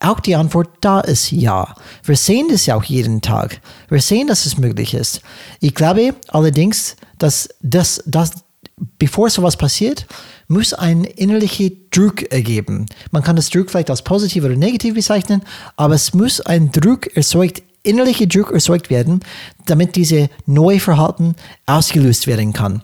[SPEAKER 1] Auch die Antwort da ist ja. Wir sehen das ja auch jeden Tag. Wir sehen, dass es möglich ist. Ich glaube allerdings, dass das, das bevor sowas passiert, muss ein innerlicher Druck ergeben. Man kann das Druck vielleicht als positiv oder negativ bezeichnen, aber es muss ein Druck erzeugt, innerlicher Druck erzeugt werden, damit diese neue Verhalten ausgelöst werden kann.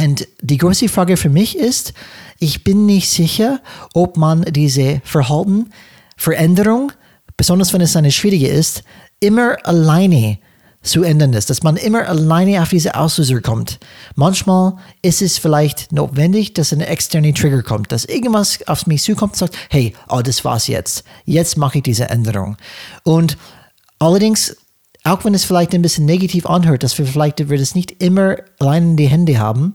[SPEAKER 1] Und die große Frage für mich ist, ich bin nicht sicher, ob man diese Verhalten, Veränderung, besonders wenn es eine schwierige ist, immer alleine zu ändern ist, dass man immer alleine auf diese Auslöser kommt. Manchmal ist es vielleicht notwendig, dass ein externer Trigger kommt, dass irgendwas auf mich zukommt und sagt, hey, oh, das war's jetzt. Jetzt mache ich diese Änderung. Und allerdings, auch wenn es vielleicht ein bisschen negativ anhört, dass wir vielleicht wir das nicht immer allein in die Hände haben,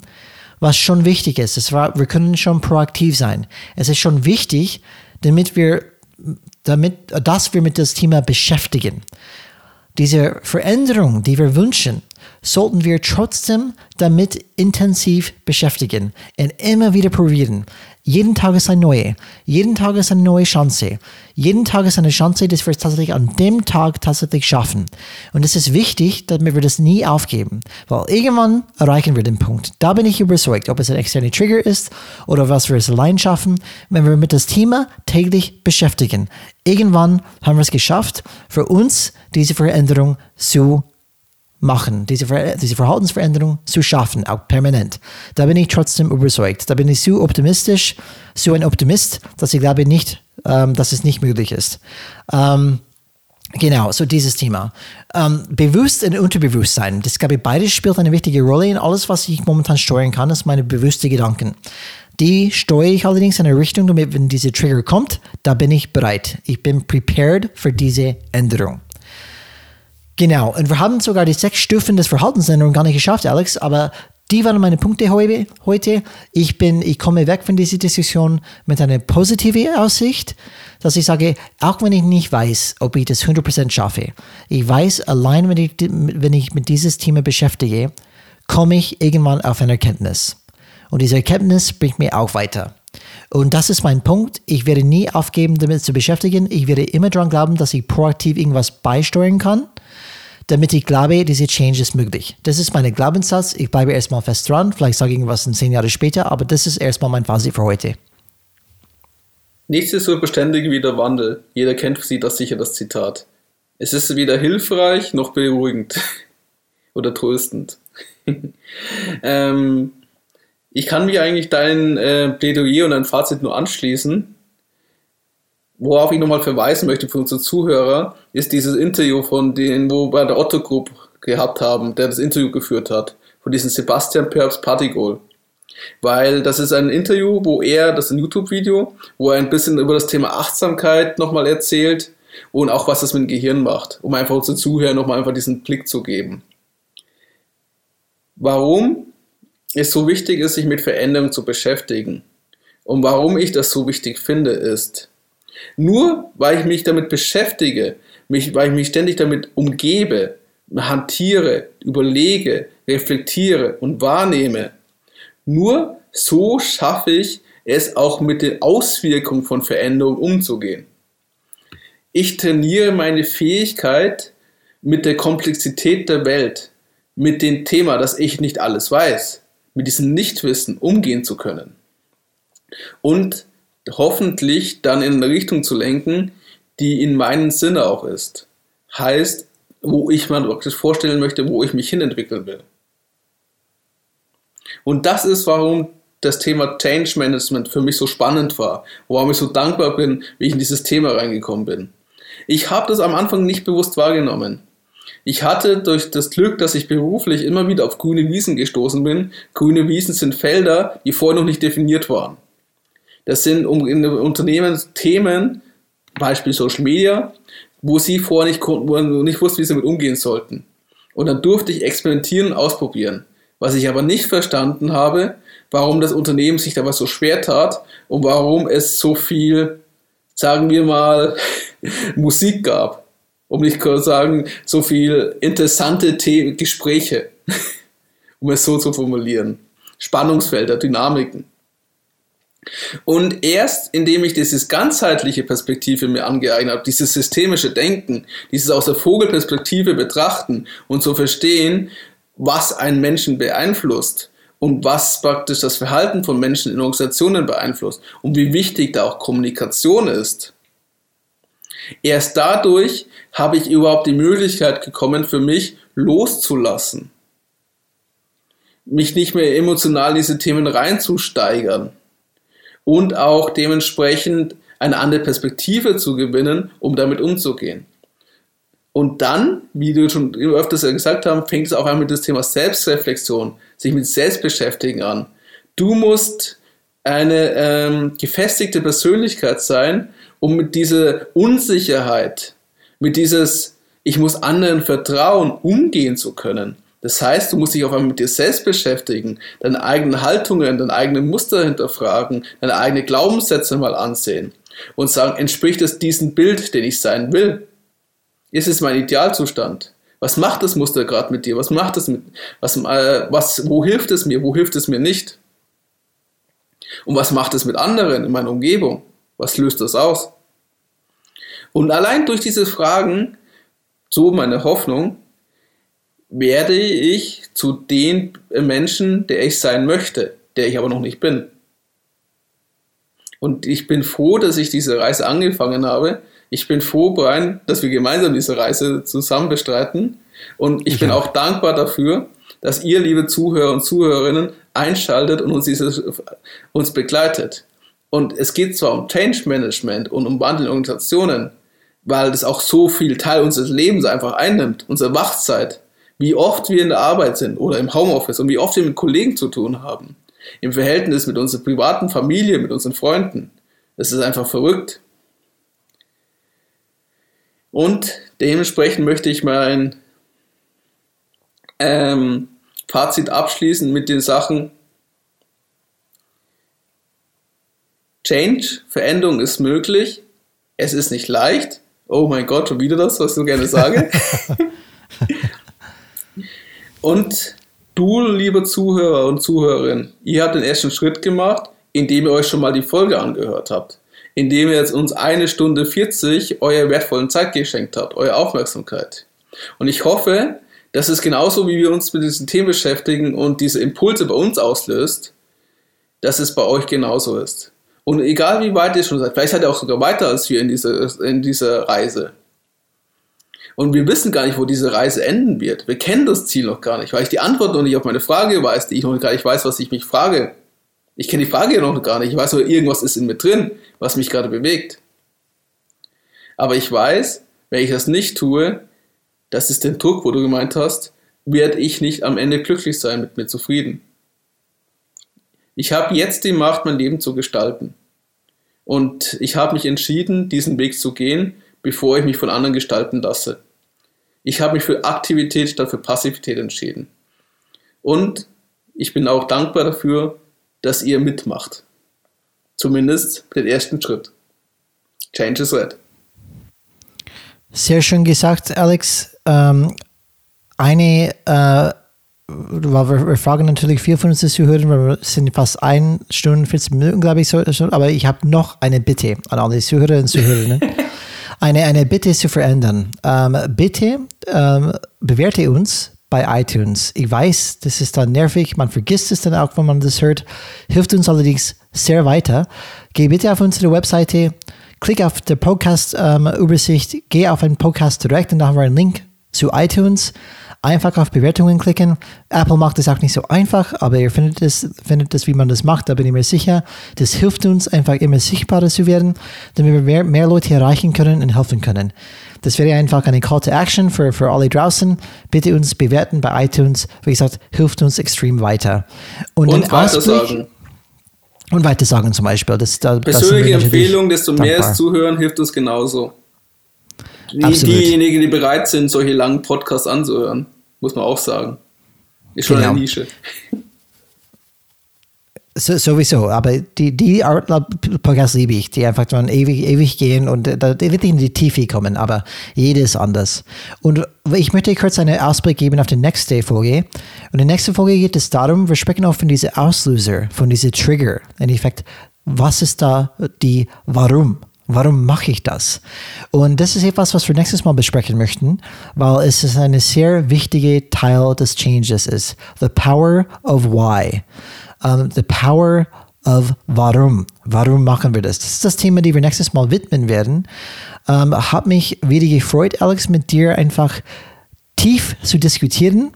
[SPEAKER 1] was schon wichtig ist, ist wir können schon proaktiv sein. Es ist schon wichtig, damit wir, damit, dass wir mit das Thema beschäftigen. Diese Veränderung, die wir wünschen, sollten wir trotzdem damit intensiv beschäftigen und immer wieder probieren. Jeden Tag ist eine neue. Jeden Tag ist eine neue Chance. Jeden Tag ist eine Chance, dass wir es tatsächlich an dem Tag tatsächlich schaffen. Und es ist wichtig, damit wir das nie aufgeben. Weil irgendwann erreichen wir den Punkt. Da bin ich überzeugt, ob es ein externer Trigger ist oder was wir es allein schaffen, wenn wir mit das Thema täglich beschäftigen. Irgendwann haben wir es geschafft, für uns diese Veränderung zu machen, diese, Ver diese Verhaltensveränderung zu schaffen, auch permanent. Da bin ich trotzdem überzeugt. Da bin ich so optimistisch, so ein Optimist, dass ich glaube nicht, ähm, dass es nicht möglich ist. Ähm, Genau, so dieses Thema. Ähm, bewusst und Unterbewusstsein, das glaube ich, beides spielt eine wichtige Rolle in alles, was ich momentan steuern kann, ist meine bewussten Gedanken. Die steuere ich allerdings in eine Richtung, damit, wenn diese Trigger kommt, da bin ich bereit. Ich bin prepared für diese Änderung. Genau, und wir haben sogar die sechs Stufen des Verhaltensänderung gar nicht geschafft, Alex, aber die waren meine Punkte heute. Ich bin, ich komme weg von dieser Diskussion mit einer positiven Aussicht, dass ich sage, auch wenn ich nicht weiß, ob ich das 100% schaffe, ich weiß, allein wenn ich, wenn ich mit dieses Thema beschäftige, komme ich irgendwann auf eine Erkenntnis. Und diese Erkenntnis bringt mir auch weiter. Und das ist mein Punkt. Ich werde nie aufgeben, damit zu beschäftigen. Ich werde immer daran glauben, dass ich proaktiv irgendwas beisteuern kann damit ich glaube, diese Change ist möglich. Das ist mein Glaubenssatz. Ich bleibe erstmal fest dran. Vielleicht sage ich irgendwas in zehn Jahre später, aber das ist erstmal mein Fazit für heute.
[SPEAKER 2] Nichts ist so beständig wie der Wandel. Jeder kennt sie das sicher, das Zitat. Es ist weder hilfreich noch beruhigend oder tröstend. ähm, ich kann mir eigentlich dein äh, Plädoyer und dein Fazit nur anschließen. Worauf ich nochmal verweisen möchte für unsere Zuhörer, ist dieses Interview von denen, wo wir bei der Otto Group gehabt haben, der das Interview geführt hat, von diesem Sebastian Perbs Partygoal. Weil das ist ein Interview, wo er, das ist ein YouTube-Video, wo er ein bisschen über das Thema Achtsamkeit nochmal erzählt und auch was das mit dem Gehirn macht, um einfach unseren Zuhörern nochmal einfach diesen Blick zu geben. Warum es so wichtig ist, sich mit Veränderungen zu beschäftigen und warum ich das so wichtig finde, ist, nur weil ich mich damit beschäftige, mich, weil ich mich ständig damit umgebe, hantiere, überlege, reflektiere und wahrnehme, nur so schaffe ich es auch mit den Auswirkungen von Veränderungen umzugehen. Ich trainiere meine Fähigkeit, mit der Komplexität der Welt, mit dem Thema, dass ich nicht alles weiß, mit diesem Nichtwissen umgehen zu können. Und hoffentlich dann in eine Richtung zu lenken, die in meinem Sinne auch ist. Heißt, wo ich mir wirklich vorstellen möchte, wo ich mich hinentwickeln will. Und das ist, warum das Thema Change Management für mich so spannend war, warum ich so dankbar bin, wie ich in dieses Thema reingekommen bin. Ich habe das am Anfang nicht bewusst wahrgenommen. Ich hatte durch das Glück, dass ich beruflich immer wieder auf grüne Wiesen gestoßen bin. Grüne Wiesen sind Felder, die vorher noch nicht definiert waren. Das sind in Unternehmen Themen, Beispiel Social Media, wo sie vorher nicht, wo nicht wussten, wie sie damit umgehen sollten. Und dann durfte ich experimentieren und ausprobieren. Was ich aber nicht verstanden habe, warum das Unternehmen sich dabei so schwer tat und warum es so viel, sagen wir mal, Musik gab. Um nicht zu sagen, so viel interessante The Gespräche, um es so zu formulieren. Spannungsfelder, Dynamiken. Und erst indem ich dieses ganzheitliche Perspektive mir angeeignet habe, dieses systemische Denken, dieses aus der Vogelperspektive betrachten und zu verstehen, was einen Menschen beeinflusst und was praktisch das Verhalten von Menschen in Organisationen beeinflusst und wie wichtig da auch Kommunikation ist. Erst dadurch habe ich überhaupt die Möglichkeit gekommen, für mich loszulassen mich nicht mehr emotional in diese Themen reinzusteigern und auch dementsprechend eine andere Perspektive zu gewinnen, um damit umzugehen. Und dann, wie du schon öfters gesagt hast, fängt es auch an mit dem Thema Selbstreflexion, sich mit Selbstbeschäftigen an. Du musst eine ähm, gefestigte Persönlichkeit sein, um mit dieser Unsicherheit, mit dieses Ich muss anderen vertrauen, umgehen zu können. Das heißt, du musst dich auf einmal mit dir selbst beschäftigen, deine eigenen Haltungen, deine eigenen Muster hinterfragen, deine eigenen Glaubenssätze mal ansehen und sagen, entspricht es diesem Bild, den ich sein will? Ist es mein Idealzustand? Was macht das Muster gerade mit dir? Was macht es mit, was, äh, was, wo hilft es mir? Wo hilft es mir nicht? Und was macht es mit anderen in meiner Umgebung? Was löst das aus? Und allein durch diese Fragen, so meine Hoffnung, werde ich zu den Menschen, der ich sein möchte, der ich aber noch nicht bin. Und ich bin froh, dass ich diese Reise angefangen habe. Ich bin froh, Brian, dass wir gemeinsam diese Reise zusammen bestreiten. Und ich ja. bin auch dankbar dafür, dass ihr, liebe Zuhörer und Zuhörerinnen, einschaltet und uns, dieses, uns begleitet. Und es geht zwar um Change Management und um Wandel Organisationen, weil das auch so viel Teil unseres Lebens einfach einnimmt, unsere Wachzeit wie oft wir in der Arbeit sind oder im Homeoffice und wie oft wir mit Kollegen zu tun haben. Im Verhältnis mit unserer privaten Familie, mit unseren Freunden. Das ist einfach verrückt. Und dementsprechend möchte ich mein ähm, Fazit abschließen mit den Sachen. Change, Veränderung ist möglich. Es ist nicht leicht. Oh mein Gott, schon wieder das, was ich so gerne sage. Und du, liebe Zuhörer und Zuhörerinnen, ihr habt den ersten Schritt gemacht, indem ihr euch schon mal die Folge angehört habt. Indem ihr jetzt uns eine Stunde 40 eurer wertvollen Zeit geschenkt habt, eure Aufmerksamkeit. Und ich hoffe, dass es genauso wie wir uns mit diesen Themen beschäftigen und diese Impulse bei uns auslöst, dass es bei euch genauso ist. Und egal wie weit ihr schon seid, vielleicht seid ihr auch sogar weiter als wir in dieser, in dieser Reise. Und wir wissen gar nicht, wo diese Reise enden wird. Wir kennen das Ziel noch gar nicht, weil ich die Antwort noch nicht auf meine Frage weiß, die ich noch gar nicht weiß, was ich mich frage. Ich kenne die Frage noch gar nicht. Ich weiß nur, irgendwas ist in mir drin, was mich gerade bewegt. Aber ich weiß, wenn ich das nicht tue, das ist der Druck, wo du gemeint hast, werde ich nicht am Ende glücklich sein, mit mir zufrieden. Ich habe jetzt die Macht, mein Leben zu gestalten. Und ich habe mich entschieden, diesen Weg zu gehen, bevor ich mich von anderen gestalten lasse. Ich habe mich für Aktivität statt für Passivität entschieden. Und ich bin auch dankbar dafür, dass ihr mitmacht. Zumindest den ersten Schritt. Change is red.
[SPEAKER 1] Sehr schön gesagt, Alex. Ähm, eine, äh, wir, wir, fragen natürlich viel von unseren Zuhörern, wir sind fast 1 Stunde, 14 Minuten, glaube ich, so, aber ich habe noch eine Bitte an alle Zuhörer und Zuhörerinnen. eine, eine Bitte zu verändern. Ähm, bitte ähm, bewerte uns bei iTunes. Ich weiß, das ist dann nervig, man vergisst es dann auch, wenn man das hört, hilft uns allerdings sehr weiter. Geh bitte auf unsere Webseite, klick auf die Podcast-Übersicht, ähm, geh auf einen Podcast direkt und da haben wir einen Link zu iTunes einfach auf Bewertungen klicken. Apple macht es auch nicht so einfach, aber ihr findet es, findet es, wie man das macht, da bin ich mir sicher. Das hilft uns einfach immer sichtbarer zu werden, damit wir mehr, mehr Leute erreichen können und helfen können. Das wäre einfach eine Call to Action für, für alle draußen. Bitte uns bewerten bei iTunes. Wie gesagt, hilft uns extrem weiter.
[SPEAKER 2] Und, und weiter sagen.
[SPEAKER 1] Und weiter sagen zum Beispiel. Das,
[SPEAKER 2] da, Persönliche das Empfehlung, desto mehr es zuhören, hilft uns genauso. Die, diejenigen, die bereit sind, solche langen Podcasts anzuhören muss man auch sagen. Ist schon genau. eine Nische.
[SPEAKER 1] So, sowieso, aber die, die Art Podcasts liebe ich, die einfach dann ewig, ewig gehen und da wirklich in die Tiefe kommen, aber jede ist anders. Und ich möchte kurz einen Ausblick geben auf die nächste Folge. Und in der nächsten Folge geht es darum, wir sprechen auch von diesem Auslöser, von diesem Trigger. Im Endeffekt, was ist da die Warum? Warum mache ich das? Und das ist etwas, was wir nächstes Mal besprechen möchten, weil es ist ein sehr wichtiger Teil des Changes ist. The power of why. Um, the power of warum. Warum machen wir das? Das ist das Thema, die wir nächstes Mal widmen werden. Um, hat mich wieder gefreut, Alex, mit dir einfach tief zu diskutieren.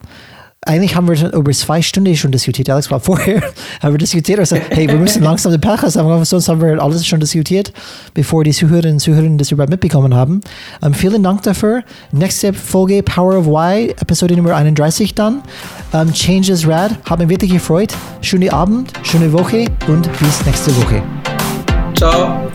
[SPEAKER 1] Eigentlich haben wir schon über zwei Stunden schon diskutiert. Alex war vorher, haben wir diskutiert. Also, hey, wir müssen langsam den Podcast haben, sonst haben wir alles schon diskutiert, bevor die Zuhörerinnen und Zuhörer das überhaupt mitbekommen haben. Um, vielen Dank dafür. Nächste Folge Power of Why, Episode Nummer 31 dann. Um, Change is Rad. Hat mich wirklich gefreut. Schönen Abend, schöne Woche und bis nächste Woche.
[SPEAKER 2] Ciao.